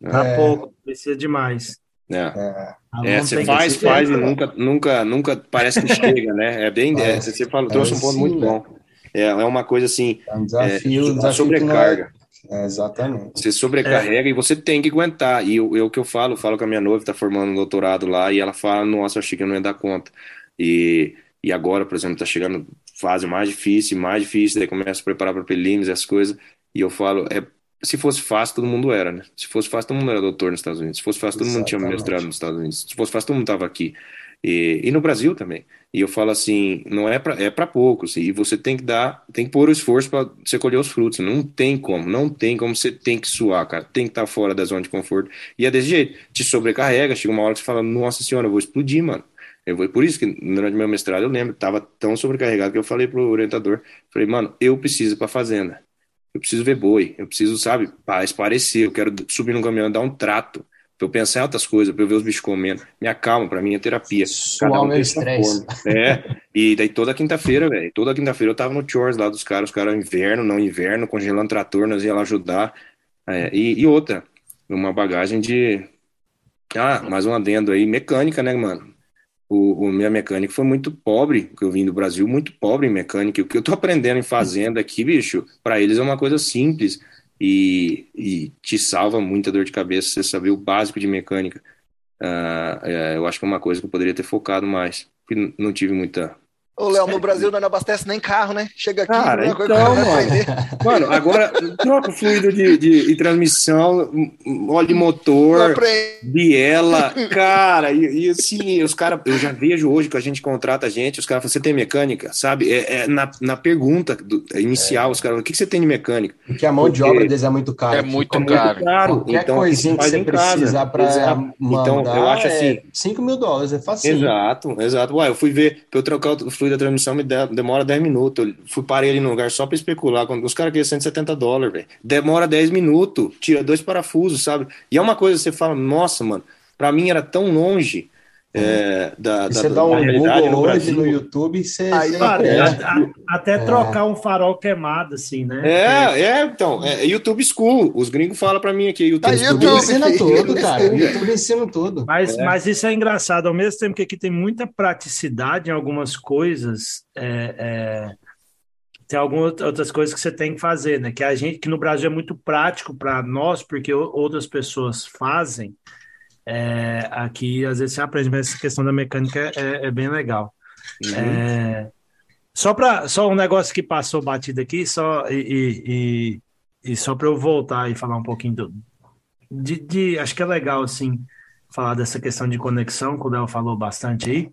Dá é... pouco, precisa demais. É. É, é você faz, faz e nunca, nunca, nunca parece que chega, né? É bem, é, você falou, trouxe um ponto sim, muito bom. É, é uma coisa assim, é um desafio, é, desafio sobrecarga. É, exatamente. Você sobrecarrega e você tem que aguentar. E eu, o que eu falo, falo com a minha noiva, está formando um doutorado lá, e ela fala, nossa, eu achei que eu não ia dar conta. E, e agora, por exemplo, está chegando fase mais difícil, mais difícil, daí começa a preparar para prelims, as coisas, e eu falo, é se fosse fácil, todo mundo era, né? Se fosse fácil, todo mundo era doutor nos Estados Unidos. Se fosse fácil, todo mundo tinha mestrado nos Estados Unidos. Se fosse fácil, todo mundo estava aqui. E, e, no Brasil também. E eu falo assim, não é para é para poucos. E você tem que dar, tem que pôr o esforço para você colher os frutos. Não tem como, não tem como. Você tem que suar, cara. Tem que estar fora da zona de conforto. E é desse jeito. Te sobrecarrega. Chega uma hora que você fala, nossa senhora, eu vou explodir, mano. Eu vou, por isso que durante meu mestrado eu lembro, tava tão sobrecarregado que eu falei pro orientador, falei, mano, eu preciso ir para fazenda. Eu preciso ver boi, eu preciso, sabe, parecer, eu quero subir no caminhão dar um trato para eu pensar em outras coisas, para eu ver os bichos comendo. Me acalma, para mim é terapia. Suar um meu estresse. É, e daí toda quinta-feira, velho, toda quinta-feira eu tava no chores lá dos caras, os caras inverno, não inverno, congelando trator, nós ia lá ajudar. É, e, e, outra, uma bagagem de. Ah, mais um adendo aí, mecânica, né, mano? O, o minha mecânica foi muito pobre, que eu vim do Brasil, muito pobre em mecânica. O que eu tô aprendendo em fazenda aqui, bicho, para eles é uma coisa simples e, e te salva muita dor de cabeça você saber o básico de mecânica. Uh, eu acho que é uma coisa que eu poderia ter focado mais, porque não tive muita Ô, Léo, no Brasil não abastece nem carro, né? Chega aqui, cara, então, mano, mano, agora troca o fluido de, de, de transmissão, óleo de motor, biela, cara, e, e, assim, os caras, eu já vejo hoje que a gente contrata a gente, os caras falam, você tem mecânica, sabe? É, é na, na pergunta do, inicial, é. os caras o que, que você tem de mecânica? Porque a mão Porque de obra deles é muito cara. É muito caro. Muito caro. Qualquer então, coisinha que você precisar para mandar então, eu acho assim, 5 mil dólares, é fácil. Exato, exato. Ué, eu fui ver, para eu trocar o fluido da transmissão me demora 10 minutos. Eu fui parei ali no lugar só para especular. Quando os caras queriam 170 dólares, velho. Demora 10 minutos, tira dois parafusos, sabe? E é uma coisa que você fala, nossa, mano, para mim era tão longe. É, da, da, você dá um Google no hoje no YouTube você, Aí, é, até é. trocar um farol queimado assim né? É, é então é YouTube School. Os gringos falam para mim aqui YouTube, tá, YouTube ensina tudo cara. YouTube ensina tudo. Mas, é. mas isso é engraçado. Ao mesmo tempo que aqui tem muita praticidade em algumas coisas é, é, tem algumas outras coisas que você tem que fazer né? Que a gente que no Brasil é muito prático para nós porque outras pessoas fazem é, aqui, às vezes, você aprende, mas essa questão da mecânica é, é bem legal. Uhum. É, só, para só um negócio que passou batido aqui, só, e, e, e só para eu voltar e falar um pouquinho do, de, de, Acho que é legal, assim, falar dessa questão de conexão, que o Léo falou bastante aí.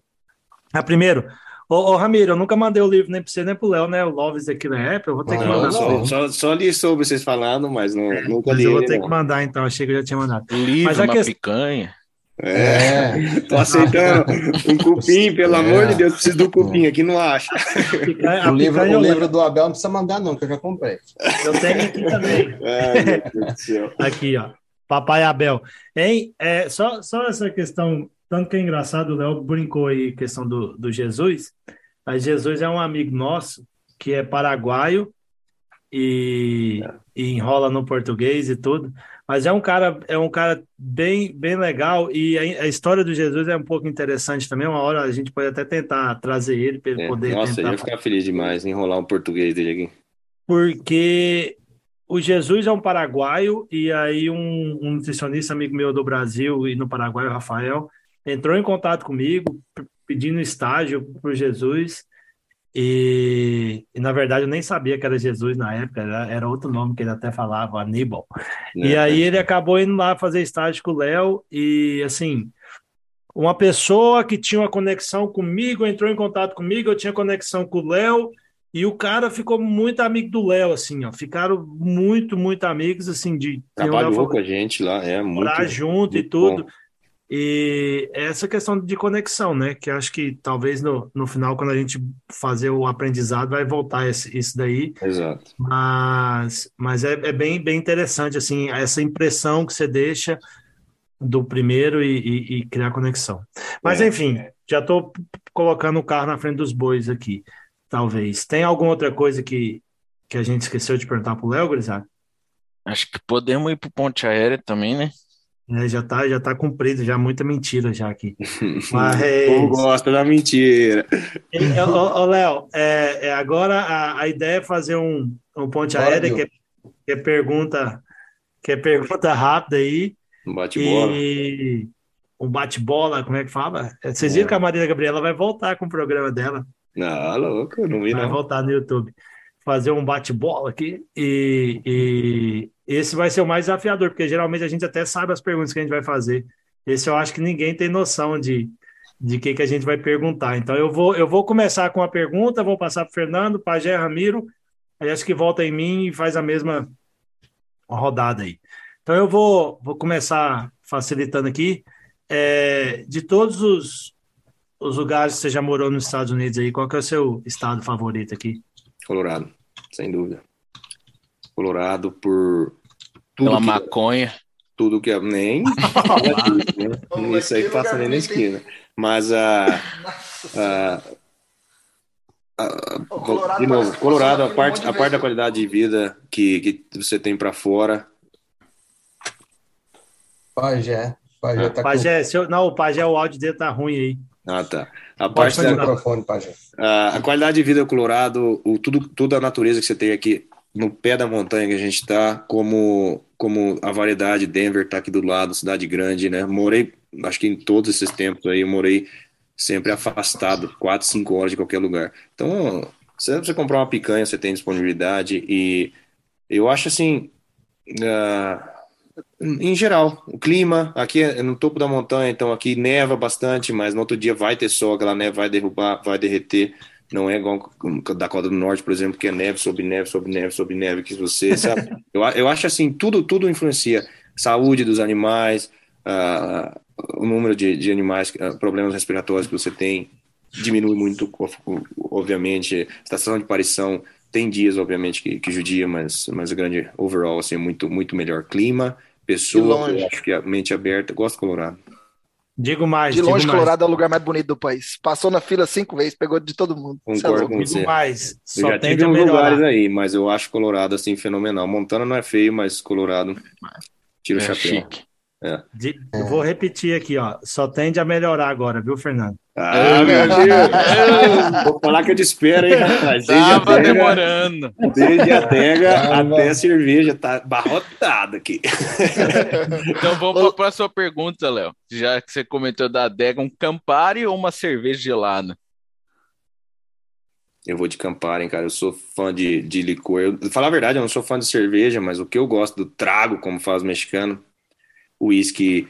Ah, primeiro, Ô, ô Ramiro, eu nunca mandei o livro nem para você nem para o Léo, né? O Loves aqui na Apple, eu vou ter não, que mandar. Só, só, só, li sobre vocês falando, mas não, nunca mas li. Eu vou ter não. que mandar, então, achei que eu já tinha mandado. Livro, mas uma que... picanha. É, é, tô aceitando um cupim, pelo é. amor de Deus, preciso do cupim aqui, não acha. o livro, o livro do Abel não precisa mandar, não, que eu já comprei. Eu tenho aqui também. É, aqui, ó. Papai Abel. Hein? É, só, só essa questão tanto que é engraçado, o Léo brincou aí questão do, do Jesus, mas Jesus é um amigo nosso que é paraguaio e, e, enrola no português e tudo, mas é um cara é um cara bem bem legal e a, a, história do Jesus é um pouco interessante também. Uma hora a gente pode até tentar trazer ele para ele é, poder. Nossa, tentar... eu ia ficar feliz demais em enrolar o português dele aqui. Porque o Jesus é um paraguaio e aí um, um nutricionista amigo meu do Brasil e no Paraguai, o Rafael, entrou em contato comigo pedindo estágio para o Jesus e, e, na verdade eu nem sabia que era Jesus na época, era, era outro nome que ele até falava, Aníbal. É. E aí ele acabou indo lá fazer estágio com o Léo e assim, uma pessoa que tinha uma conexão comigo entrou em contato comigo, eu tinha conexão com o Léo e o cara ficou muito amigo do Léo, assim, ó. Ficaram muito, muito amigos, assim, de. Trabalhou com a gente lá, é, muito. Morar junto muito e tudo. Bom. E essa questão de conexão, né? Que acho que talvez no, no final, quando a gente fazer o aprendizado, vai voltar esse, isso daí. Exato. Mas, mas é, é bem, bem interessante, assim, essa impressão que você deixa do primeiro e, e, e criar conexão. Mas, é. enfim, já estou colocando o carro na frente dos bois aqui, talvez. Tem alguma outra coisa que, que a gente esqueceu de perguntar para o Léo, Grisado? Acho que podemos ir para o ponte aéreo também, né? É, já tá, já tá cumprido, já muita mentira já aqui. Mas, Eu gosto da mentira. Ô, Léo, é, é, agora a, a ideia é fazer um, um ponte aérea que é, que é pergunta que é pergunta rápida aí. Um bate-bola. E um bate-bola, como é que fala? É, vocês viram que a Maria Gabriela vai voltar com o programa dela. Não, louco, não vi Vai não. voltar no YouTube. Fazer um bate-bola aqui e, e esse vai ser o mais desafiador, porque geralmente a gente até sabe as perguntas que a gente vai fazer. Esse eu acho que ninguém tem noção de de que, que a gente vai perguntar. Então eu vou eu vou começar com a pergunta, vou passar para Fernando, Pajé, Ramiro, aí acho que volta em mim e faz a mesma rodada aí. Então eu vou, vou começar facilitando aqui. É, de todos os, os lugares que você já morou nos Estados Unidos aí, qual que é o seu estado favorito aqui? Colorado, sem dúvida. Colorado por tudo Pela que, maconha. Tudo que é. Nem. né? Isso aí passa nem na esquina. Mas a. a, a Colorado de novo, Colorado, a parte, a parte da qualidade de vida que, que você tem para fora. Pajé. Pajé, ah. tá Pajé com... eu, não, o Pajé, o áudio dele tá ruim aí. Ah, tá. A parte da, microfone, Pajé. A, a qualidade de vida do Colorado, o, tudo, toda a natureza que você tem aqui no pé da montanha que a gente está, como, como a variedade, Denver está aqui do lado, cidade grande, né? Morei, acho que em todos esses tempos aí, eu morei sempre afastado, quatro, cinco horas de qualquer lugar. Então, se você comprar uma picanha, você tem disponibilidade e eu acho assim, uh, em geral, o clima, aqui é no topo da montanha, então aqui neva bastante, mas no outro dia vai ter sol, aquela neve vai derrubar, vai derreter. Não é igual da Costa do Norte, por exemplo, que é neve sobre neve, sobre neve, sobre neve, que você sabe. eu, eu acho assim, tudo, tudo influencia. Saúde dos animais, uh, o número de, de animais, uh, problemas respiratórios que você tem, diminui muito, obviamente. Estação de parição tem dias, obviamente, que, que judia, mas, mas o grande overall, assim, é muito, muito melhor. Clima, pessoa, acho que a mente aberta, gosto do Colorado. Digo mais. De longe, Colorado mais. é o lugar mais bonito do país. Passou na fila cinco vezes, pegou de todo mundo. É Concordo com você. Digo mais. Só eu já tive uns lugares aí, mas eu acho Colorado assim fenomenal. Montana não é feio, mas Colorado tira o é chapéu. Chique. É. De, eu vou repetir aqui, ó. Só tende a melhorar agora, viu, Fernando? Ah, meu Deus! Vou falar que eu te espero, hein, rapaz. Desde Tava adega, demorando. Desde a adega até a cerveja, tá barrotada aqui. Então vamos para a sua pergunta, Léo. Já que você comentou da adega, um Campari ou uma cerveja gelada? Eu vou de Campari, cara. Eu sou fã de, de licor. Eu, falar a verdade, eu não sou fã de cerveja, mas o que eu gosto do trago, como faz o mexicano, uísque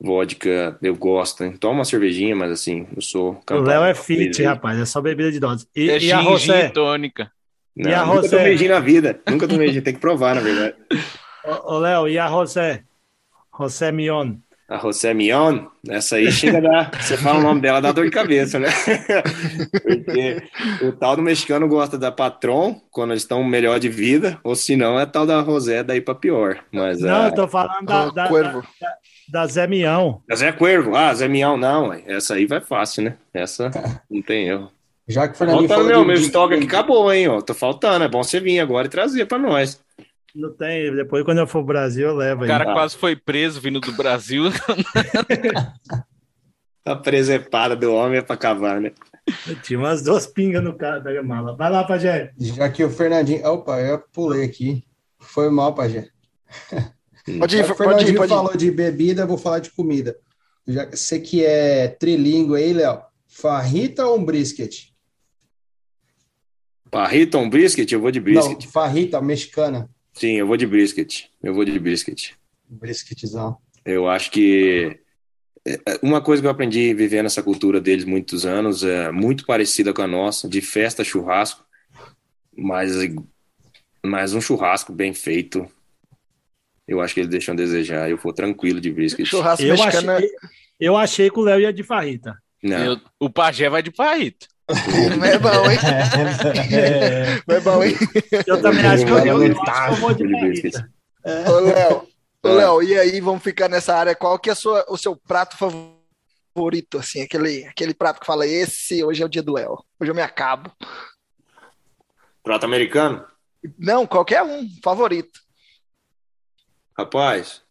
vodka, eu gosto. Hein? Toma uma cervejinha, mas assim, eu sou. O Léo é fit, rapaz, é só bebida de dose. E, é e a José? tônica. Não, e a nunca tomei gin na vida. Nunca tomei gin, tem que provar, na verdade. Ô, Léo, e a José? José Mion? A José Mion, essa aí chega a dar. Você fala o nome dela, dá dor de cabeça, né? Porque o tal do mexicano gosta da Patron, quando eles estão melhor de vida, ou se não, é tal da José, daí para pior. Mas, não, eu tô falando da, da, da, da Zé Mião. Da Zé Cuervo. Ah, Zé Mião, não. Essa aí vai fácil, né? Essa não tem erro. Já que o Fernandinho falou meu, de... meu estoque aqui acabou, hein? Ó, tô faltando. É bom você vir agora e trazer para nós. Não tem. Depois, quando eu for pro Brasil, eu levo aí. O cara quase foi preso vindo do Brasil. a presepada do homem é pra cavar, né? Eu tinha umas duas pingas no cara da mala. Vai lá, Pajé. Já que o Fernandinho. Opa, eu pulei aqui. Foi mal, Pajé. Pode ir, o Fernandinho pode ir, falou de bebida, vou falar de comida. Já, você que é trilingue aí, Léo. Farrita ou um brisket? Farrita ou um brisket? Eu vou de brisket. Não, farrita, mexicana. Sim, eu vou de brisket. Eu vou de brisket. Brisketzão. Eu acho que é, uma coisa que eu aprendi vivendo essa cultura deles muitos anos é muito parecida com a nossa, de festa churrasco, mas, mas um churrasco bem feito. Eu acho que eles deixam a desejar. Eu vou tranquilo de brisket. Churrasco eu mexicano. Achei, eu achei que o Léo ia de farrita. Não. Eu, o pajé vai de farrita. Não é bom, hein? É. Não é bom, hein? Eu também acho que eu, eu, eu, acho que eu vou de Ô, Léo, ô, Léo, e aí, vamos ficar nessa área. Qual que é sua, o seu prato favorito, assim? Aquele, aquele prato que fala, esse hoje é o dia do Léo. Hoje eu me acabo. Prato americano? Não, qualquer um, favorito. Rapaz,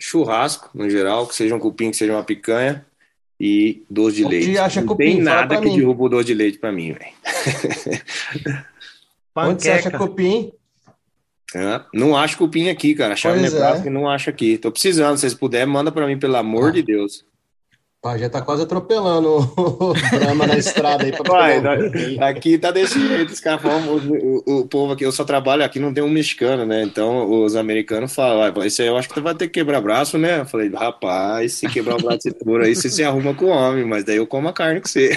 churrasco, no geral, que seja um cupim, que seja uma picanha e doce de leite. Acha não cupim, tem nada que derruba o doce de leite para mim, velho. Onde você acha cupim? É, não acho cupim aqui, cara. Minha é. que não acho aqui. Tô precisando. Se vocês puderem, manda para mim, pelo amor ah. de Deus. Pá, já tá quase atropelando o Brahma na estrada aí pra Vai, aqui tá desse jeito, os caras falam, o, o, o, povo aqui, eu só trabalho aqui, não tem um mexicano, né? Então os americanos falam, isso aí eu acho que tu vai ter que quebrar braço, né? Eu falei, rapaz, se quebrar o braço por aí, você se arruma com o homem, mas daí eu como a carne com você.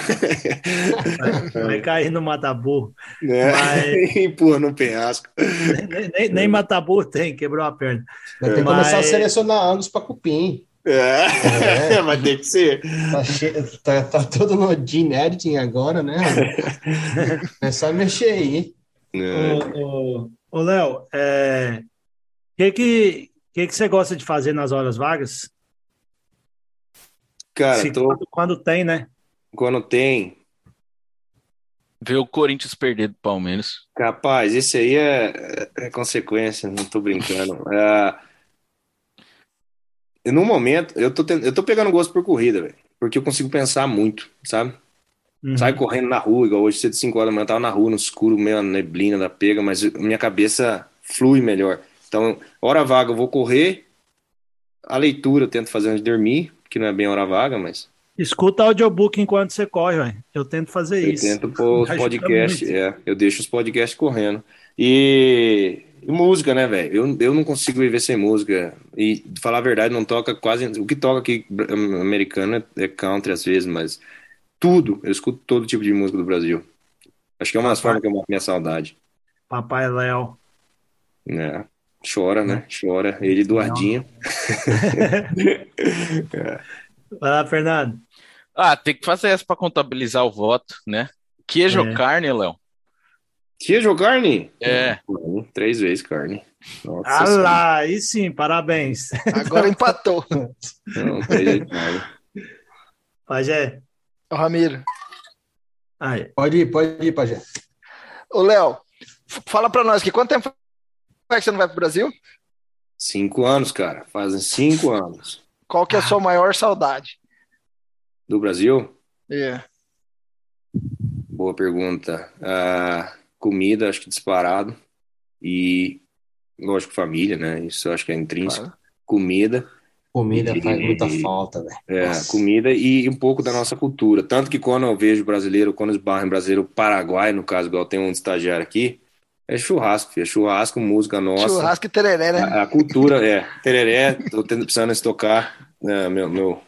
Vai cair no mataburro. É, mas... empurra no penhasco. Nem, nem, nem mataburro tem, quebrou a perna. Vai ter que mas... começar a selecionar anos pra cupim. É, é, vai ter que ser. Tá, che... tá, tá todo no gene editing agora, né? É só mexer aí. Ô, ô, Léo, é... que, que, que, que você gosta de fazer nas horas vagas? Cara, Se, tô... quando, quando tem, né? Quando tem, Ver o Corinthians perder do Palmeiras. Capaz, esse aí é, é consequência, não tô brincando. É, no momento, eu tô, eu tô pegando gosto por corrida, velho. Porque eu consigo pensar muito, sabe? Uhum. Sai correndo na rua, igual hoje, cedo, 5 horas da manhã, eu tava na rua, no escuro, meio a neblina da pega, mas minha cabeça flui melhor. Então, hora vaga, eu vou correr. A leitura eu tento fazer antes de dormir, que não é bem hora vaga, mas. Escuta audiobook enquanto você corre, velho. Eu tento fazer eu isso. Eu tento pôr os podcasts, é. Eu deixo os podcasts correndo. E e música, né, velho? Eu, eu não consigo viver sem música. E, falar a verdade, não toca quase. O que toca aqui americano é, é country às vezes, mas tudo. Eu escuto todo tipo de música do Brasil. Acho que é uma das formas que eu mato minha saudade. Papai Léo. É. Chora, né? Chora. Ele Eduardinho. é. Vai lá, Fernando. Ah, tem que fazer essa para contabilizar o voto, né? Queijo é. ou carne, Léo? Queijo ou carne? É. Três vezes carne. Nossa ah lá, aí sim, parabéns. Agora empatou. Não, três vezes carne. Pajé. O Ramiro. Aí. Pode ir, pode ir, Pajé. Ô, Léo, fala pra nós que quanto tempo faz que você não vai pro Brasil? Cinco anos, cara. Fazem cinco anos. Qual que é a sua maior saudade? Do Brasil? É. Yeah. Boa pergunta. Ah, comida, acho que disparado. E, lógico, família, né? Isso eu acho que é intrínseco. Claro. Comida. Comida e, faz muita falta, velho. É, Nossa. comida e um pouco da nossa cultura. Tanto que quando eu vejo brasileiro, quando esbarro em brasileiro Paraguai, no caso, igual tem um estagiário aqui, é churrasco, filho. É churrasco, música nossa. Churrasco e tereré, né? A, a cultura, é. Tereré, tô tendo, precisando estocar né, meu, meu,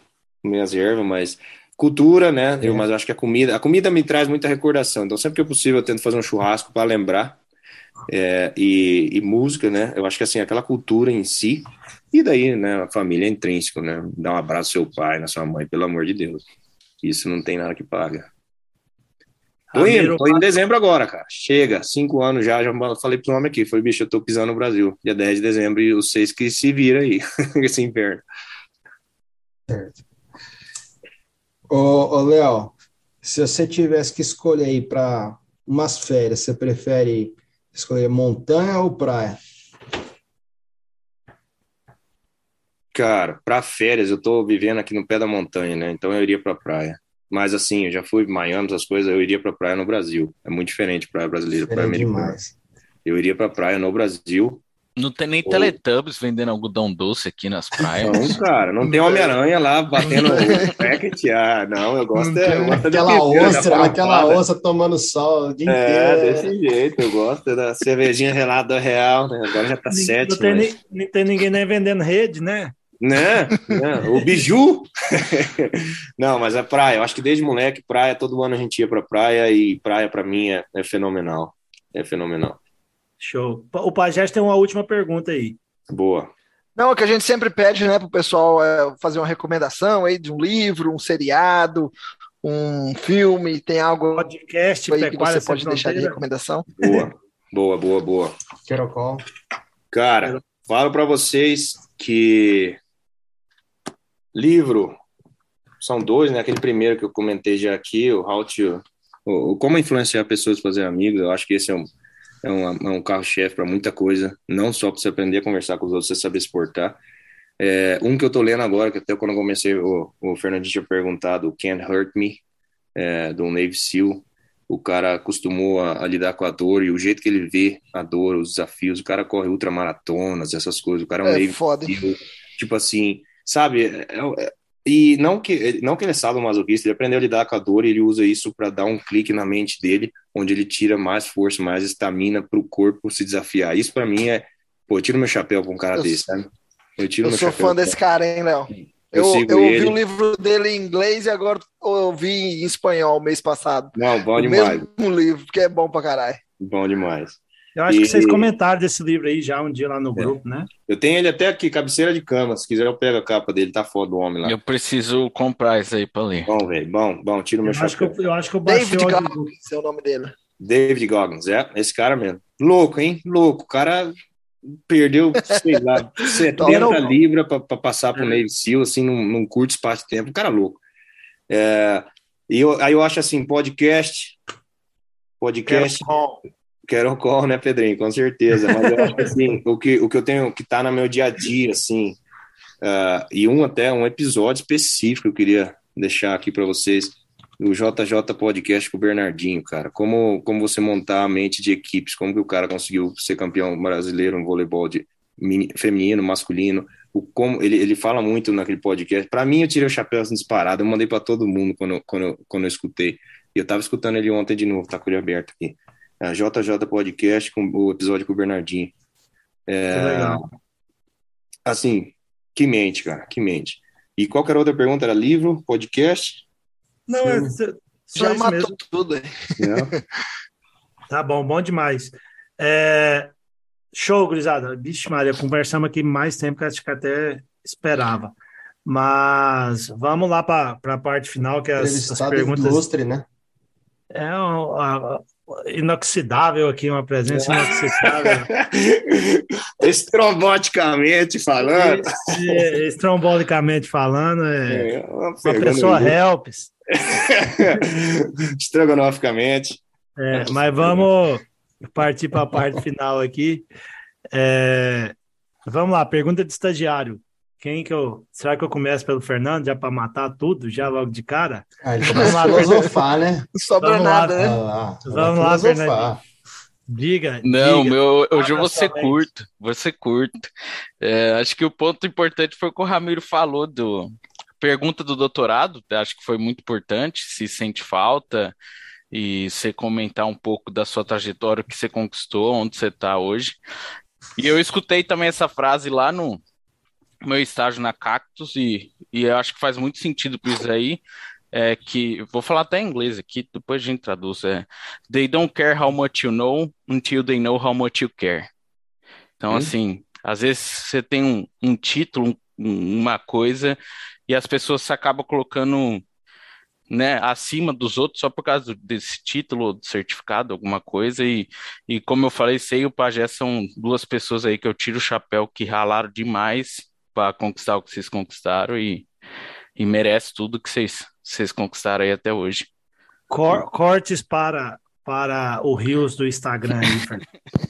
minhas ervas, mas cultura, né? É. Eu, mas acho que a comida, a comida me traz muita recordação. Então, sempre que é possível, eu tento fazer um churrasco para lembrar. É, e, e, música, né? Eu acho que assim, aquela cultura em si, e daí, né? A família é intrínseco, né? Dar um abraço ao seu pai, na sua mãe, pelo amor de Deus. Isso não tem nada que paga. Tô indo, tô em dezembro agora, cara. Chega, cinco anos já, já falei pro homem aqui. Falei, bicho, eu tô pisando no Brasil. Dia 10 de dezembro e os seis que se vira aí, esse inverno. Certo. Ô, ô Léo, se você tivesse que escolher aí para umas férias, você prefere escolher montanha ou praia? Cara, para férias, eu tô vivendo aqui no pé da montanha, né? Então eu iria para praia. Mas assim, eu já fui Miami, essas coisas, eu iria para praia no Brasil. É muito diferente praia brasileira, praia americana. Eu iria para praia no Brasil, não tem nem Teletubbies vendendo algodão doce aqui nas praias. Não, cara, não tem Homem-Aranha lá batendo o packet. Ah, não, eu gosto, é, eu gosto aquela ostra, aquela ostra tomando sol o dia é, inteiro. É, desse jeito, eu gosto da cervejinha relada real, né? Agora já tá não, sete. Não tem, mas... nem, tem ninguém nem vendendo rede, né? Né? né? O biju. não, mas é praia. Eu acho que desde moleque, praia, todo ano a gente ia pra praia e praia para mim é, é fenomenal. É fenomenal. Show. O Pajés tem uma última pergunta aí. Boa. Não, o que a gente sempre pede, né, para o pessoal é fazer uma recomendação aí de um livro, um seriado, um filme, tem algo podcast aí que você pode deixar de recomendação? Boa, boa, boa, boa. Quero qual? Cara, falo para vocês que livro são dois, né? Aquele primeiro que eu comentei já aqui, o How to, o, como influenciar pessoas a fazer amigos. Eu acho que esse é um é um, é um carro-chefe para muita coisa, não só para você aprender a conversar com os outros, você saber exportar. É, um que eu estou lendo agora, que até quando eu comecei, o, o Fernandinho tinha perguntado, Can't Hurt Me, é, do Navy SEAL. O cara acostumou a, a, lidar com a dor e o jeito que ele vê a dor, os desafios. O cara corre ultramaratonas, essas coisas. O cara é um é, Navy. Tipo assim, sabe? É, é, e não que, não que ele é sadomasoquista, ele aprendeu a lidar com a dor e ele usa isso para dar um clique na mente dele, onde ele tira mais força, mais estamina para o corpo se desafiar. Isso para mim é, pô, eu tiro meu chapéu com um cara eu, desse, sabe? Eu, tiro eu meu sou chapéu fã desse cara, hein, Léo? Eu, eu, eu ouvi o livro dele em inglês e agora eu vi em espanhol mês passado. Não, bom demais. O mesmo livro, que é bom pra caralho. Bom demais. Eu acho e... que vocês comentaram desse livro aí já um dia lá no é. grupo, né? Eu tenho ele até aqui, cabeceira de cama. Se quiser, eu pego a capa dele, tá foda do homem lá. Eu preciso comprar isso aí pra ler. Bom, velho, bom, bom, tira o meu eu acho que eu, eu acho que eu David Goggins é o nome dele. David Goggins, é, esse cara mesmo. Louco, hein? Louco. O cara perdeu, sei lá, 70 libras pra, pra passar pro é. Navy SEAL, assim, num, num curto espaço de tempo. Um cara louco. É, e eu, aí eu acho assim, podcast, podcast... Quero call, né, Pedrinho? Com certeza. Mas eu acho que assim, o que, o que eu tenho que tá no meu dia a dia, assim, uh, e um até um episódio específico eu queria deixar aqui para vocês, o JJ Podcast com o Bernardinho, cara. Como, como você montar a mente de equipes, como que o cara conseguiu ser campeão brasileiro no voleibol de mini, feminino, masculino. O, como ele, ele fala muito naquele podcast. Para mim, eu tirei o chapéu assim, disparado, eu mandei para todo mundo quando, quando, quando eu escutei. E eu tava escutando ele ontem de novo, tá com ele aberto aqui a JJ Podcast com o episódio com o Bernardinho. É, legal. Assim, que mente, cara, que mente. E qualquer outra pergunta era livro, podcast? Não, é, só já matou mesmo. tudo. É. tá bom, bom demais. É, show, gurizada. Bicho, Maria, conversamos aqui mais tempo que acho que até esperava. Mas vamos lá para a parte final, que é as, as perguntas. Ilustre, né? É, a, inoxidável aqui, uma presença inoxidável. Estromboticamente falando. Estrombolicamente falando, é, é uma, uma pessoa helps. Estrogonoficamente. É, mas vamos partir para a parte final aqui. É, vamos lá, pergunta de estagiário. Quem que eu. Será que eu começo pelo Fernando, já para matar tudo, já logo de cara? Ah, ele começa a filosofar, né? Não sobra Vamos nada, lá, né? Ah, Vamos lá, Fernando. Diga. Não, diga. meu, hoje eu vou ser curto, vou ser curto. É, acho que o ponto importante foi o que o Ramiro falou do pergunta do doutorado, acho que foi muito importante, se sente falta e você comentar um pouco da sua trajetória, o que você conquistou, onde você está hoje. E eu escutei também essa frase lá no, meu estágio na Cactus e, e eu acho que faz muito sentido para isso aí. É que vou falar até em inglês aqui, depois a gente traduz. É, they don't care how much you know until they know how much you care. Então, hum. assim, às vezes você tem um, um título, um, uma coisa, e as pessoas acabam colocando né, acima dos outros só por causa desse título, do certificado, alguma coisa. E, e como eu falei, sei o Pajé são duas pessoas aí que eu tiro o chapéu que ralaram demais para conquistar o que vocês conquistaram e, e merece tudo que vocês, vocês conquistaram aí até hoje. Cor, cortes para para o Rios do Instagram aí,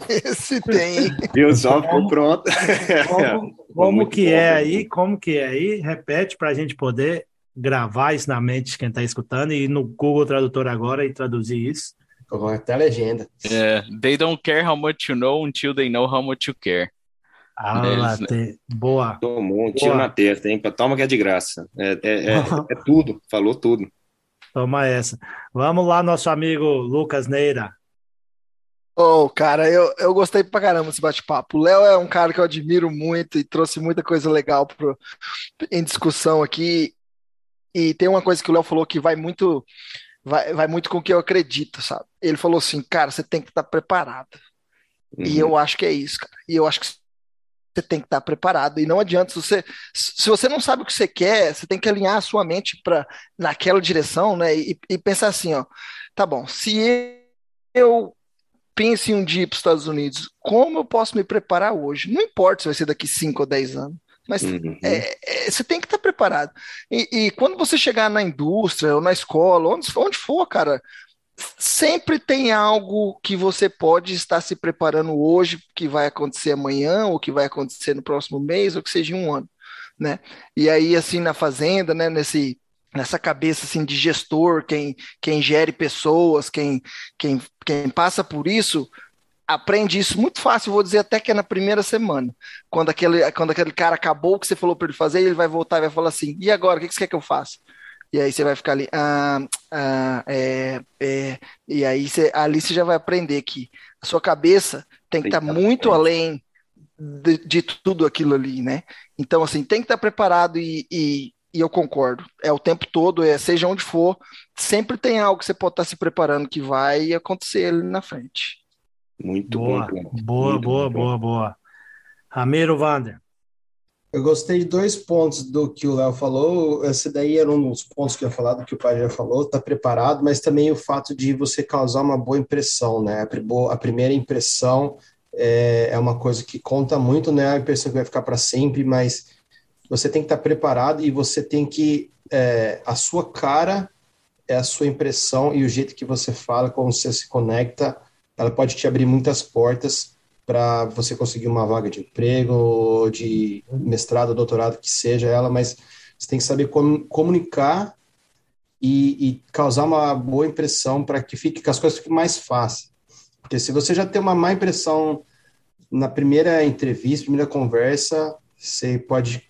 Esse tem. Viu só ficou pronto. Como, como que é aí? Como que é aí? Repete para a gente poder gravar isso na mente de quem está escutando e ir no Google Tradutor agora e traduzir isso. Com até legenda. É, they don't care how much you know until they know how much you care. Ah, né? boa. Tomou um tiro na testa, hein? Toma que é de graça. É, é, é, é, tudo, falou tudo. Toma essa. Vamos lá, nosso amigo Lucas Neira. Ô, oh, cara, eu, eu gostei pra caramba desse bate-papo. O Léo é um cara que eu admiro muito e trouxe muita coisa legal pro, em discussão aqui. E tem uma coisa que o Léo falou que vai muito, vai, vai muito com o que eu acredito, sabe? Ele falou assim, cara, você tem que estar preparado. Uhum. E eu acho que é isso, cara. E eu acho que você tem que estar preparado. E não adianta, se você, se você não sabe o que você quer, você tem que alinhar a sua mente para naquela direção, né? E, e, pensar assim, ó, tá bom, se eu penso em um dia para os Estados Unidos, como eu posso me preparar hoje? Não importa se vai ser daqui 5 ou 10 anos. Mas uhum. é, é, você tem que estar preparado. E, e, quando você chegar na indústria ou na escola, onde, onde for, cara, sempre tem algo que você pode estar se preparando hoje, que vai acontecer amanhã, ou que vai acontecer no próximo mês, ou que seja um ano, né? E aí, assim, na fazenda, né, nesse, nessa cabeça, assim, de gestor, quem, quem gere pessoas, quem, quem, quem passa por isso, aprende isso muito fácil, vou dizer até que é na primeira semana. Quando aquele, quando aquele cara acabou o que você falou para ele fazer, ele vai voltar e vai falar assim: e agora, o que você quer que eu faça? E aí você vai ficar ali, ah, ah, é, é, e aí você, ali você já vai aprender que a sua cabeça tem que estar tá muito além de, de, tudo aquilo ali, né? Então, assim, tem que estar tá preparado e, e, e, eu concordo. É o tempo todo, é seja onde for, sempre tem algo que você pode estar tá se preparando que vai acontecer ali na frente. Muito boa, bom. Boa, Muito boa, bom. boa, boa. Ramiro Vander. Eu gostei de dois pontos do que o Léo falou. Esse daí era um dos pontos que eu ia falar, do que o pai já falou, tá preparado, mas também o fato de você causar uma boa impressão, né? A primeira impressão é, é uma coisa que conta muito, né? A impressão que vai ficar para sempre, mas você tem que estar tá preparado e você tem que. É, a sua cara é a sua impressão e o jeito que você fala, como você se conecta, ela pode te abrir muitas portas para você conseguir uma vaga de emprego, de mestrado, doutorado, que seja ela, mas você tem que saber como comunicar e, e causar uma boa impressão para que fique que as coisas fiquem mais fáceis. Porque se você já tem uma má impressão na primeira entrevista, primeira conversa, você pode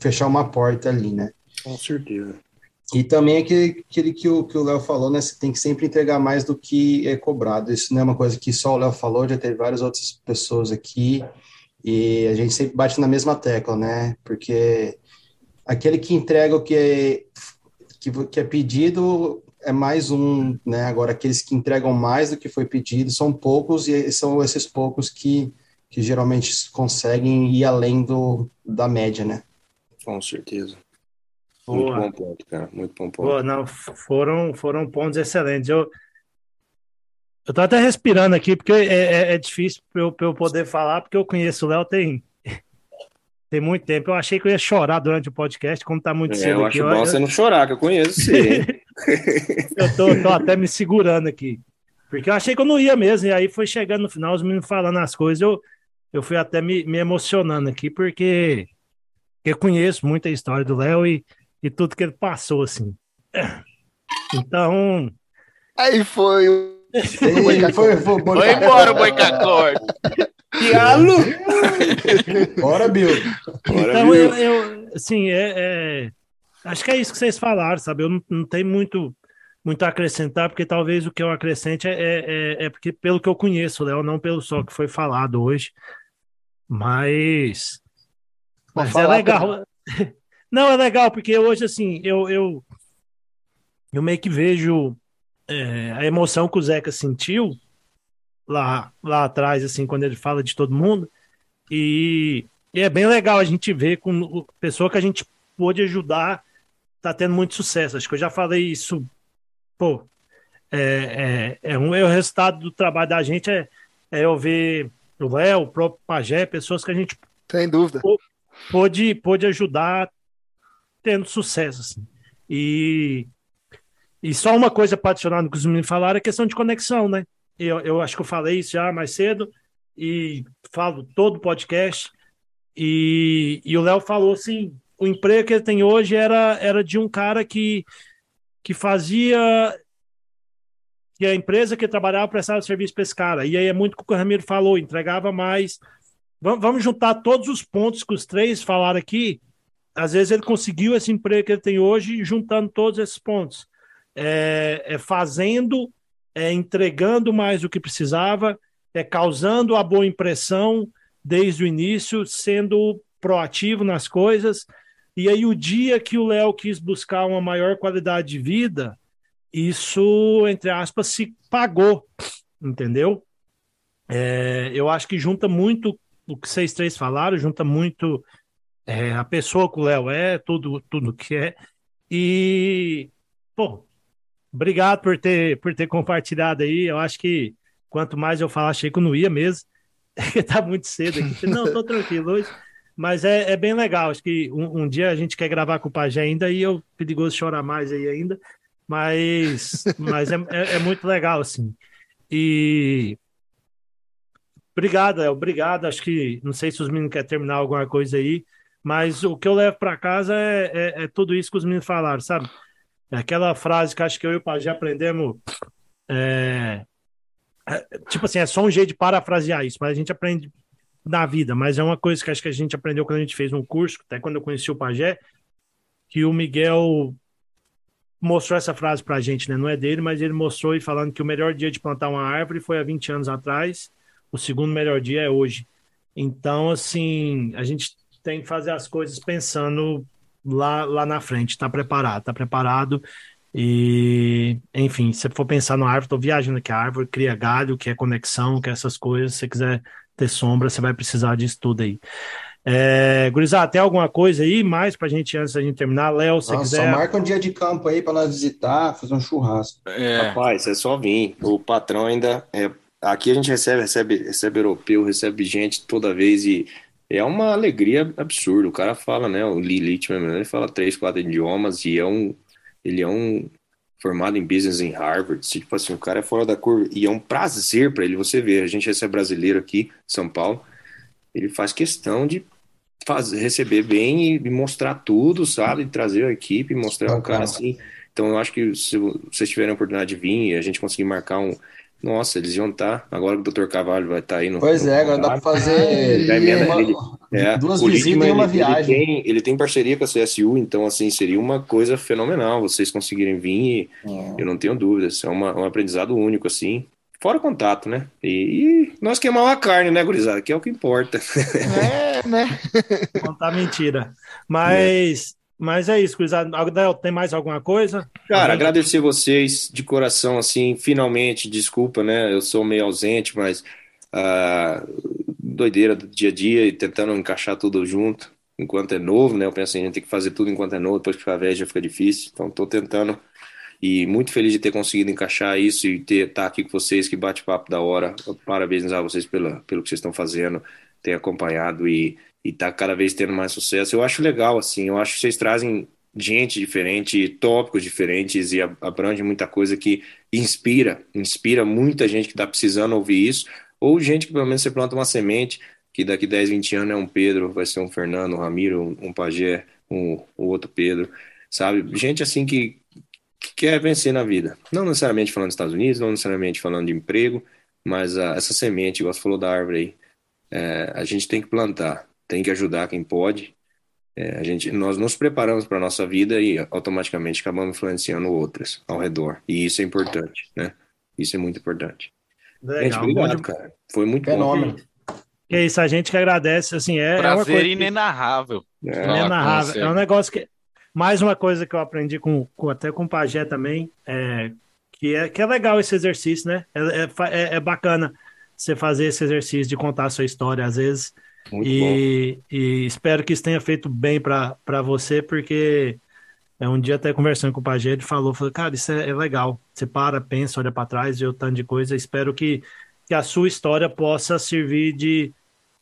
fechar uma porta ali, né? Com certeza. E também aquele, aquele que o que o Léo falou, né? Você tem que sempre entregar mais do que é cobrado. Isso não é uma coisa que só o Léo falou, já teve várias outras pessoas aqui. E a gente sempre bate na mesma tecla, né? Porque aquele que entrega o que é, que, que é pedido é mais um, né? Agora, aqueles que entregam mais do que foi pedido são poucos, e são esses poucos que, que geralmente conseguem ir além do, da média, né? Com certeza. Muito bom ponto, cara. Muito bom ponto. Boa, não, foram, foram pontos excelentes. Eu, eu tô até respirando aqui, porque é, é, é difícil para eu, eu, poder falar, porque eu conheço o Léo tem, tem muito tempo. Eu achei que eu ia chorar durante o podcast, como tá muito é, cedo eu aqui. Eu acho bom você não chorar, que eu conheço sim. eu tô, tô até me segurando aqui. Porque eu achei que eu não ia mesmo, e aí foi chegando no final, os meninos falando as coisas, eu, eu fui até me, me emocionando aqui, porque eu conheço muita história do Léo e e tudo que ele passou, assim. Então. Aí foi. foi, foi, foi, foi embora o Boicacor. Dialo! Bora, Bill. Bora, então, Bill. Eu, eu, assim, é, é, acho que é isso que vocês falaram, sabe? Eu não, não tenho muito, muito a acrescentar, porque talvez o que eu acrescente é, é, é, é porque, pelo que eu conheço, Léo, não pelo só que foi falado hoje. Mas. Mas é legal. Não, é legal, porque hoje, assim, eu, eu, eu meio que vejo é, a emoção que o Zeca sentiu lá, lá atrás, assim, quando ele fala de todo mundo. E, e é bem legal a gente ver com pessoa que a gente pôde ajudar tá tendo muito sucesso. Acho que eu já falei isso, pô, é, é, é, um, é o resultado do trabalho da gente é, é eu ver o Léo, o próprio Pajé, pessoas que a gente Sem dúvida. Pôde, pôde ajudar tendo sucesso. Assim. E, e só uma coisa para adicionar no que os meninos falaram é a questão de conexão, né? Eu, eu acho que eu falei isso já mais cedo e falo todo podcast. E, e o Léo falou assim: o emprego que ele tem hoje era, era de um cara que, que fazia. que a empresa que trabalhava prestava serviço para esse cara. E aí é muito o que o Ramiro falou: entregava mais. Vamos juntar todos os pontos que os três falaram aqui às vezes ele conseguiu esse emprego que ele tem hoje juntando todos esses pontos. É, é fazendo, é entregando mais do que precisava, é causando a boa impressão desde o início, sendo proativo nas coisas. E aí, o dia que o Léo quis buscar uma maior qualidade de vida, isso, entre aspas, se pagou, entendeu? É, eu acho que junta muito o que vocês três falaram, junta muito é, a pessoa que o Léo é, tudo, tudo que é. E, pô, obrigado por ter, por ter compartilhado aí. Eu acho que quanto mais eu falar, achei que eu não ia mesmo. tá muito cedo aqui. Não, tô tranquilo hoje. Mas é, é bem legal. Acho que um, um, dia a gente quer gravar com o Pajé ainda e eu perigoso chorar mais aí ainda. Mas, mas é, é, é muito legal, assim. E obrigado, Léo. Obrigado. Acho que não sei se os meninos querem terminar alguma coisa aí. Mas o que eu levo para casa é, é, é, tudo isso que os meninos falaram, sabe? É aquela frase que acho que eu e o Pajé aprendemos é, é, tipo assim, é só um jeito de parafrasear isso, mas a gente aprende na vida, mas é uma coisa que acho que a gente aprendeu quando a gente fez um curso, até quando eu conheci o Pajé, que o Miguel mostrou essa frase pra gente, né? Não é dele, mas ele mostrou e falando que o melhor dia de plantar uma árvore foi há 20 anos atrás, o segundo melhor dia é hoje. Então, assim, a gente tem que fazer as coisas pensando lá, lá na frente, tá preparado, tá preparado. E, enfim, se você for pensar no árvore, tô viajando aqui, a árvore cria galho, que é conexão, que é essas coisas, se você quiser ter sombra, você vai precisar disso tudo aí. É, Gurizada, tem alguma coisa aí mais pra gente antes da gente terminar? Léo, se quiser. Só marca um dia de campo aí para nós visitar, fazer um churrasco. É. Rapaz, é só vir. O patrão ainda é. Aqui a gente recebe, recebe, recebe europeu, recebe gente toda vez e é uma alegria absurda. O cara fala, né? O Lilith, ele fala três, quatro idiomas e é um. Ele é um formado em business em Harvard. Tipo assim, o cara é fora da curva e é um prazer para ele. Você ver, a gente recebe brasileiro aqui, São Paulo, ele faz questão de fazer, receber bem e mostrar tudo, sabe? Trazer a equipe, mostrar um cara assim. Então eu acho que se vocês tiverem a oportunidade de vir e a gente conseguir marcar um. Nossa, eles iam estar. Tá, agora que o Dr. Carvalho vai estar tá aí no. Pois no é, agora dá para fazer é, uma, ele, é, duas visitas e uma ele, viagem. Ele tem, ele tem, parceria com a CSU, então assim seria uma coisa fenomenal vocês conseguirem vir. E, é. Eu não tenho dúvidas. É uma, um aprendizado único assim. Fora contato, né? E, e nós queimamos a carne, né, gurizada? Que é o que importa. É, né? Contar mentira. Mas, é. Mas é isso, gurizada. Tem mais alguma coisa? Cara, agradecer vocês de coração, assim, finalmente, desculpa, né? Eu sou meio ausente, mas uh, doideira do dia a dia e tentando encaixar tudo junto enquanto é novo, né? Eu penso assim, a gente tem que fazer tudo enquanto é novo, depois que ficar velho já fica difícil. Então, tô tentando e muito feliz de ter conseguido encaixar isso e ter estar tá aqui com vocês, que bate-papo da hora. Parabenizar vocês pela, pelo que vocês estão fazendo, ter acompanhado e está cada vez tendo mais sucesso. Eu acho legal, assim, eu acho que vocês trazem gente diferente, tópicos diferentes e abrange muita coisa que inspira, inspira muita gente que está precisando ouvir isso, ou gente que pelo menos você planta uma semente, que daqui 10, 20 anos é um Pedro, vai ser um Fernando, um Ramiro, um, Pajé, um, um outro Pedro, sabe? Gente assim que, que quer vencer na vida. Não necessariamente falando dos Estados Unidos, não necessariamente falando de emprego, mas a, essa semente, igual você falou da árvore aí, é, a gente tem que plantar, tem que ajudar quem pode. É, a gente, nós nos preparamos para a nossa vida e automaticamente acabamos influenciando outras ao redor. E isso é importante, né? Isso é muito importante. Legal, gente, obrigado, cara. Foi muito Fenômeno. bom. É isso, a gente que agradece, assim, é, Prazer é uma coisa inenarrável. É. Inenarrável. É um negócio que mais uma coisa que eu aprendi com, com até com o Pajé também, é, que, é, que é legal esse exercício, né? É, é, é, é bacana você fazer esse exercício de contar a sua história, às vezes. E, e espero que isso tenha feito bem para você, porque é um dia até conversando com o Pajé, ele falou, falou cara, isso é, é legal. Você para, pensa, olha para trás, vê o tanto de coisa. Espero que, que a sua história possa servir de,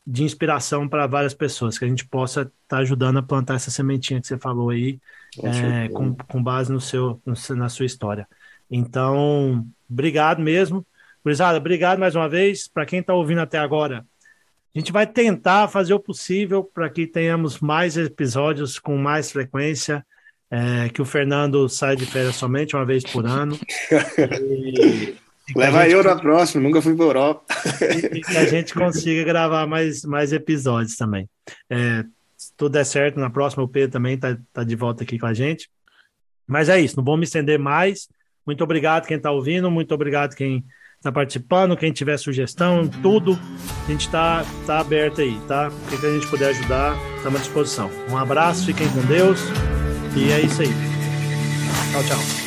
de inspiração para várias pessoas, que a gente possa estar tá ajudando a plantar essa sementinha que você falou aí, com, é, com, com, base no seu, no, na sua história. Então, obrigado mesmo. Gurizada, obrigado mais uma vez. Para quem está ouvindo até agora, a gente vai tentar fazer o possível para que tenhamos mais episódios com mais frequência. É, que o Fernando saia de férias somente uma vez por ano. e, Leva gente... eu na próxima, nunca fui para Europa. e que a gente consiga gravar mais, mais episódios também. É, se tudo der certo, na próxima o Pedro também está tá de volta aqui com a gente. Mas é isso, não vou me estender mais. Muito obrigado quem está ouvindo, muito obrigado quem está participando, quem tiver sugestão, tudo, a gente está tá aberto aí, tá? O que a gente puder ajudar, estamos à disposição. Um abraço, fiquem com Deus e é isso aí. Tchau, tchau.